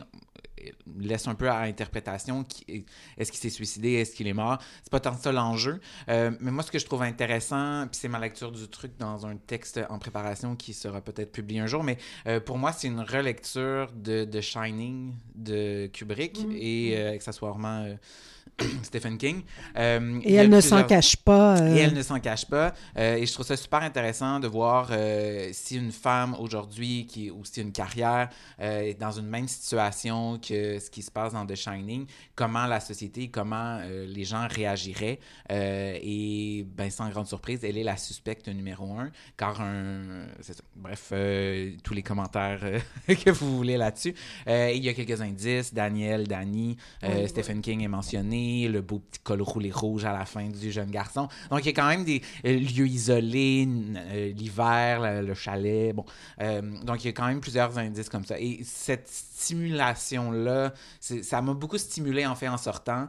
laisse un peu à interprétation. Est-ce qu'il s'est suicidé? Est-ce qu'il est mort? C'est pas tant ça l'enjeu. Euh, mais moi, ce que je trouve intéressant, puis c'est ma lecture du truc dans un texte en préparation qui sera peut-être publié un jour, mais euh, pour moi, c'est une relecture de, de Shining de Kubrick et euh, accessoirement euh, Stephen King. Euh, Et a elle ne s'en cache pas. euh, et elle ne s'en cache pas. Euh, et je trouve ça super intéressant de voir euh, si une femme aujourd'hui qui ou si une carrière euh, est dans une même situation que ce qui se passe dans The Shining, comment la société, comment euh, les gens réagiraient. Euh, et ben, sans grande surprise, elle est la suspecte numéro un, car un... Bref, euh, tous les commentaires euh, que vous voulez là-dessus. Euh, il y a quelques indices. Daniel, Danny, euh, Stephen King est mentionné, le beau petit col roulé rouge à la fin du jeune garçon. Donc, il y a quand même des euh, lieux isolés, euh, l'hiver, le, le chalet. Bon, Euh, donc, il y a quand même plusieurs indices comme ça. Et cette stimulation-là, ça m'a beaucoup stimulé en fait en sortant.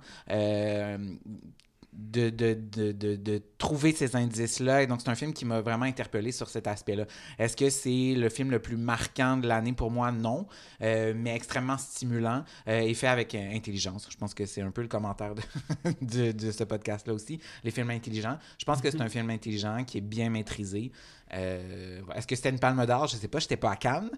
De, de, de, de trouver ces indices-là. Et donc, c'est un film qui m'a vraiment interpellé sur cet aspect-là. Est-ce que c'est le film le plus marquant de l'année? Pour moi? Non. Euh, mais extrêmement stimulant euh, et fait avec euh, intelligence. Je pense que c'est un peu le commentaire de, ce podcast-là aussi. Les films intelligents. Je pense que c'est un film intelligent qui est bien maîtrisé. Euh, Est-ce que c'était une palme d'or? Je sais pas, j'étais pas à Cannes.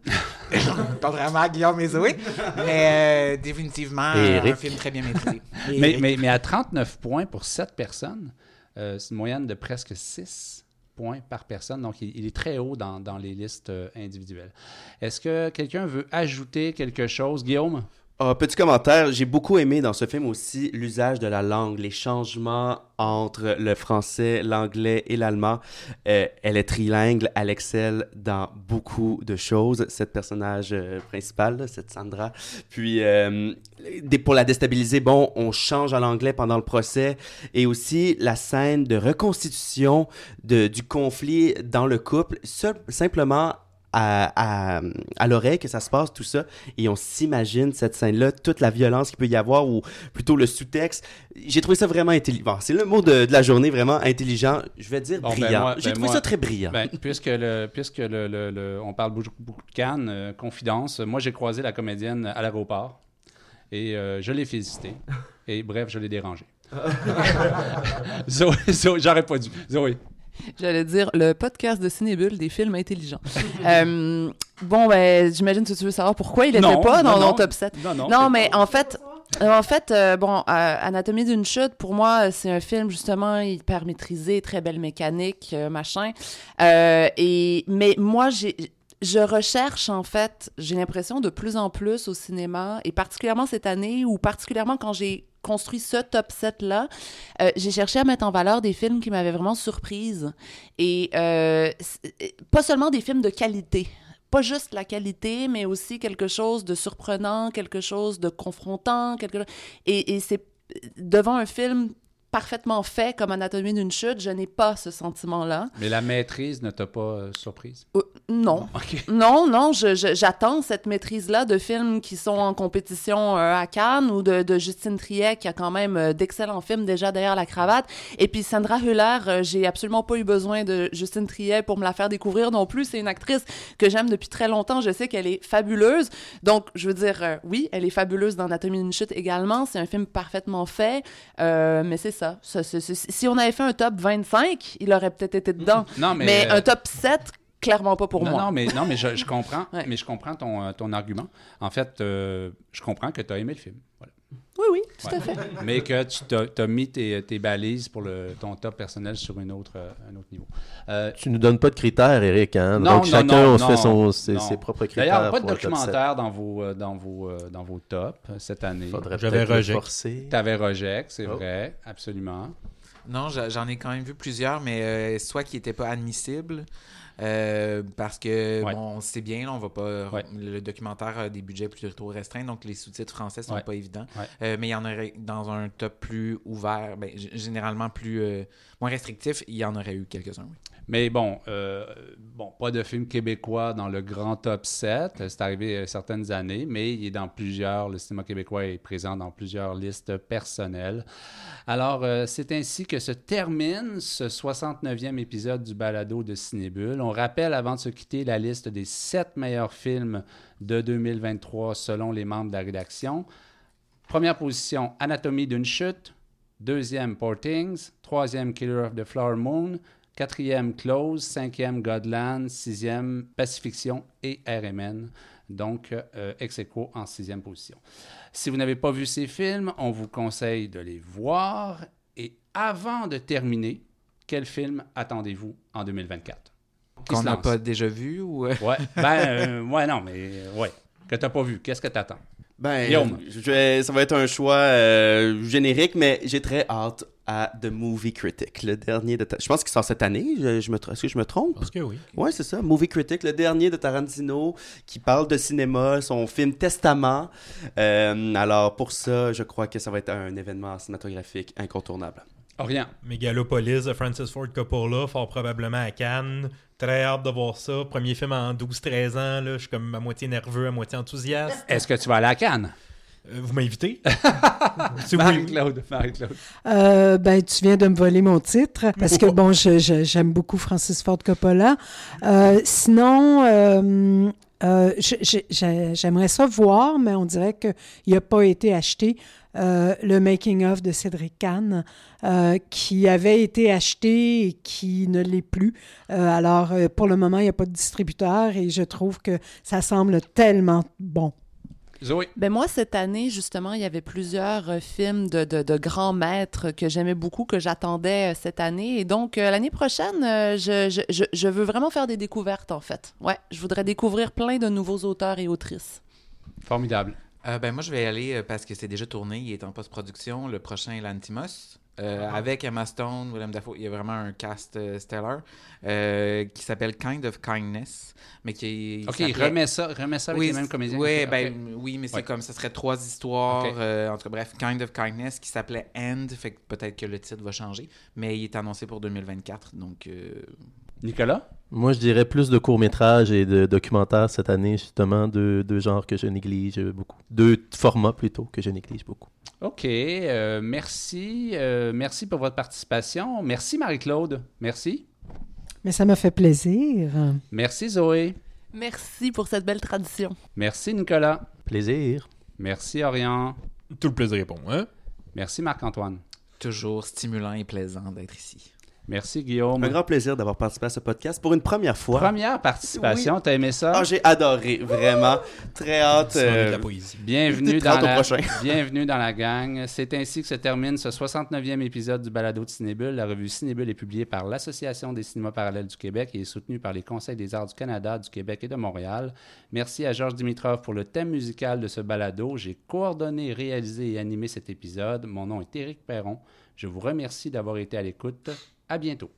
pas vraiment à Guillaume et Zoé. Mais euh, définitivement, euh, un film très bien maîtrisé. Mais, Eric. mais, mais à 39 points pour 7 personnes, euh, c'est une moyenne de presque 6 points par personne. Donc, il, il est très haut dans, dans les listes euh, individuelles. Est-ce que quelqu'un veut ajouter quelque chose? Guillaume? Ah, petit commentaire, j'ai beaucoup aimé dans ce film aussi l'usage de la langue, les changements entre le français, l'anglais et l'allemand. Euh, elle est trilingue, elle excelle dans beaucoup de choses, cette personnage euh, principale, cette Sandra. Puis, euh, pour la déstabiliser, bon, on change à l'anglais pendant le procès et aussi la scène de reconstitution du conflit dans le couple, simplement à, à, à l'oreille que ça se passe, tout ça, et on s'imagine cette scène-là, toute la violence qu'il peut y avoir, ou plutôt le sous-texte. J'ai trouvé ça vraiment intelligent. C'est le mot de, de la journée, vraiment intelligent. Je vais dire Bon, ben brillant. moi- J'ai ben trouvé moi- ça très brillant. Ben, puisque le, puisque le, le- le- on parle beaucoup, beaucoup de Cannes, euh, confidence, moi j'ai croisé la comédienne à l'aéroport et euh, je l'ai félicité. Et bref, je l'ai dérangée. Zoé, Zoé, j'aurais pas dû. Zoé. J'allais dire le podcast de Cinébule des films intelligents. Euh, bon, ben, j'imagine que tu veux savoir pourquoi il n'était pas dans non. top 7. Non, non. Non, mais pas- en fait, en fait, euh, bon, euh, Anatomie d'une chute, pour moi, c'est un film justement hyper maîtrisé, très belle mécanique, euh, machin. Et mais moi, j'ai je recherche en fait, j'ai l'impression de plus en plus au cinéma, et particulièrement cette année, ou particulièrement quand j'ai construit ce top 7 là, euh, j'ai cherché à mettre en valeur des films qui m'avaient vraiment surprise et euh, c- pas seulement des films de qualité. Pas juste la qualité, mais aussi quelque chose de surprenant, quelque chose de confrontant, quelque et, et c'est devant un film parfaitement fait comme Anatomie d'une chute, je n'ai pas ce sentiment-là. Mais la maîtrise ne t'a pas euh, surprise? Euh, non, non, non, j'attends cette maîtrise-là de films qui sont en compétition euh, à Cannes ou de, de Justine Triet qui a quand même d'excellents films déjà derrière la cravate. Et puis Sandra Hüller, j'ai absolument pas eu besoin de Justine Triet pour me la faire découvrir non plus. C'est une actrice que j'aime depuis très longtemps. Je sais qu'elle est fabuleuse. Donc, je veux dire, oui, elle est fabuleuse dans Anatomie d'une chute également. C'est un film parfaitement fait. Euh, mais c'est ça. Ça, si on avait fait un top 25, il aurait peut-être été dedans. Non, mais. Mais, euh, un top 7, clairement pas pour non, moi. non, mais, non, mais je, je comprends. Ouais. Mais je comprends ton, euh, ton argument. En fait, euh, je comprends que tu as aimé le film. Voilà. Oui, oui, tout à fait. mais que tu as, mis tes, tes balises pour le, ton top personnel sur une autre, euh, un autre niveau. Euh, Tu nous donnes pas de critères, Eric. Hein? Non, Donc, non, chacun, non, on se fait son, ses, propres critères. D'ailleurs, pas de documentaire dans vos, euh, dans, vos, dans vos tops cette année. J'avais forcer. Tu avais Reject, c'est Oh. vrai, absolument. Non, j'en ai quand même vu plusieurs, mais euh, soit qui n'étaient pas admissibles, euh, parce que, Ouais. bon, c'est bien, là, on va pas... Ouais. Le documentaire a des budgets plutôt restreints, donc les sous-titres français sont Ouais. pas évidents. Euh, mais il y en aurait, dans un top plus ouvert, ben, généralement plus... euh, moins restrictif, il y en aurait eu quelques-uns, oui. Mais bon, euh, bon, pas de film québécois dans le grand top 7. C'est arrivé euh, certaines années, mais il est dans plusieurs. Le cinéma québécois est présent dans plusieurs listes personnelles. Alors, euh, c'est ainsi que se termine ce 69e épisode du balado de Cinébule. On rappelle avant de se quitter la liste des sept meilleurs films de 2023 selon les membres de la rédaction. Première position, Anatomie d'une chute. Deuxième, Poor Things. Troisième, Killer of the Flower Moon. Quatrième, Close. Cinquième, Godland. Sixième, Pacifiction et RMN. Donc, euh, ex aequo en sixième position. Si vous n'avez pas vu ces films, on vous conseille de les voir. Et avant de terminer, quel film attendez-vous en 2024? Qui Qu'on n'a pas déjà vu ou... euh, Ouais, ben, euh, ouais, non, mais euh, ouais. Que t'as pas vu, qu'est-ce que t'attends? Ben, je ça va être un choix euh, générique, mais j'ai très hâte à The Movie Critic, le dernier de... Ta- Je pense qu'il sort cette année, je, je me est-ce que je me trompe? Parce que oui. Ouais, c'est ça, Movie Critic, le dernier de Tarantino, qui parle de cinéma, son film Testament. Euh, alors, pour ça, je crois que ça va être un événement cinématographique incontournable. Orient. Megalopolis de Francis Ford Coppola, fort probablement à Cannes. Très hâte de voir ça. Premier film en 12-13 ans, là. je suis comme à moitié nerveux, à moitié enthousiaste. Est-ce que tu vas aller à Cannes? Euh, vous m'invitez? C'est. Marie-Claude, Marie-Claude. Euh, ben, tu viens de me voler mon titre parce que bon, je- je- j'aime beaucoup Francis Ford Coppola. Euh, sinon, euh, euh, je- je- j'ai- j'aimerais ça voir, mais on dirait qu'il n'a pas été acheté. euh, le making of de Cédric Kahn, euh, qui avait été acheté et qui ne l'est plus. Euh, alors, euh, pour le moment, il n'y a pas de distributeur et je trouve que ça semble tellement bon. Zoé. Ben moi, cette année, justement, il y avait plusieurs euh, films de, de, de grands maîtres que j'aimais beaucoup, que j'attendais euh, cette année. Et donc, euh, l'année prochaine, euh, je, je, je, veux vraiment faire des découvertes, en fait. Ouais, je voudrais découvrir plein de nouveaux auteurs et autrices. Formidable. Euh, ben moi, je vais y aller parce que c'est déjà tourné, il est en post-production. Le prochain est l'Antimos. Euh, Avec Emma Stone, William Dafoe, il y a vraiment un cast euh, stellar euh, qui s'appelle Kind of Kindness, mais qui OK, s'appelait- remets ça, remets ça avec les mêmes comédiens. Oui, ben, oui, mais c'est Ouais. comme ça serait trois histoires. Ok. euh, en tout cas, bref, Kind of Kindness qui s'appelait End, fait que peut-être que le titre va changer, mais il est annoncé pour 2024, donc Nicolas? Moi, je dirais plus de courts-métrages et de documentaires cette année, justement, deux, deux genres que je néglige beaucoup. Deux formats, plutôt, que je néglige beaucoup. OK. euh, merci. euh, merci pour votre participation. Merci, Marie-Claude. Merci. Mais ça m'a fait plaisir. Merci, Zoé. Merci pour cette belle tradition. Merci, Nicolas. Plaisir. Merci, Orion. Tout le plaisir est pour moi. Merci, Marc-Antoine. toujours stimulant et plaisant d'être ici. Merci, Guillaume. Un grand plaisir d'avoir participé à ce podcast pour une première fois. Première participation, t'as aimé ça? Ah, j'ai adoré, vraiment. Très hâte. Euh, de la poésie. Bienvenue dans, la, prochain. bienvenue dans la gang. C'est ainsi que se termine ce 69e épisode du Balado de Cinébule. La revue Cinébule est publiée par l'Association des cinémas parallèles du Québec et est soutenue par les Conseils des arts du Canada, du Québec et de Montréal. Merci à Georges Dimitrov pour le thème musical de ce balado. J'ai coordonné, réalisé et animé cet épisode. Mon nom est Éric Perron. Je vous remercie d'avoir été à l'écoute. À bientôt.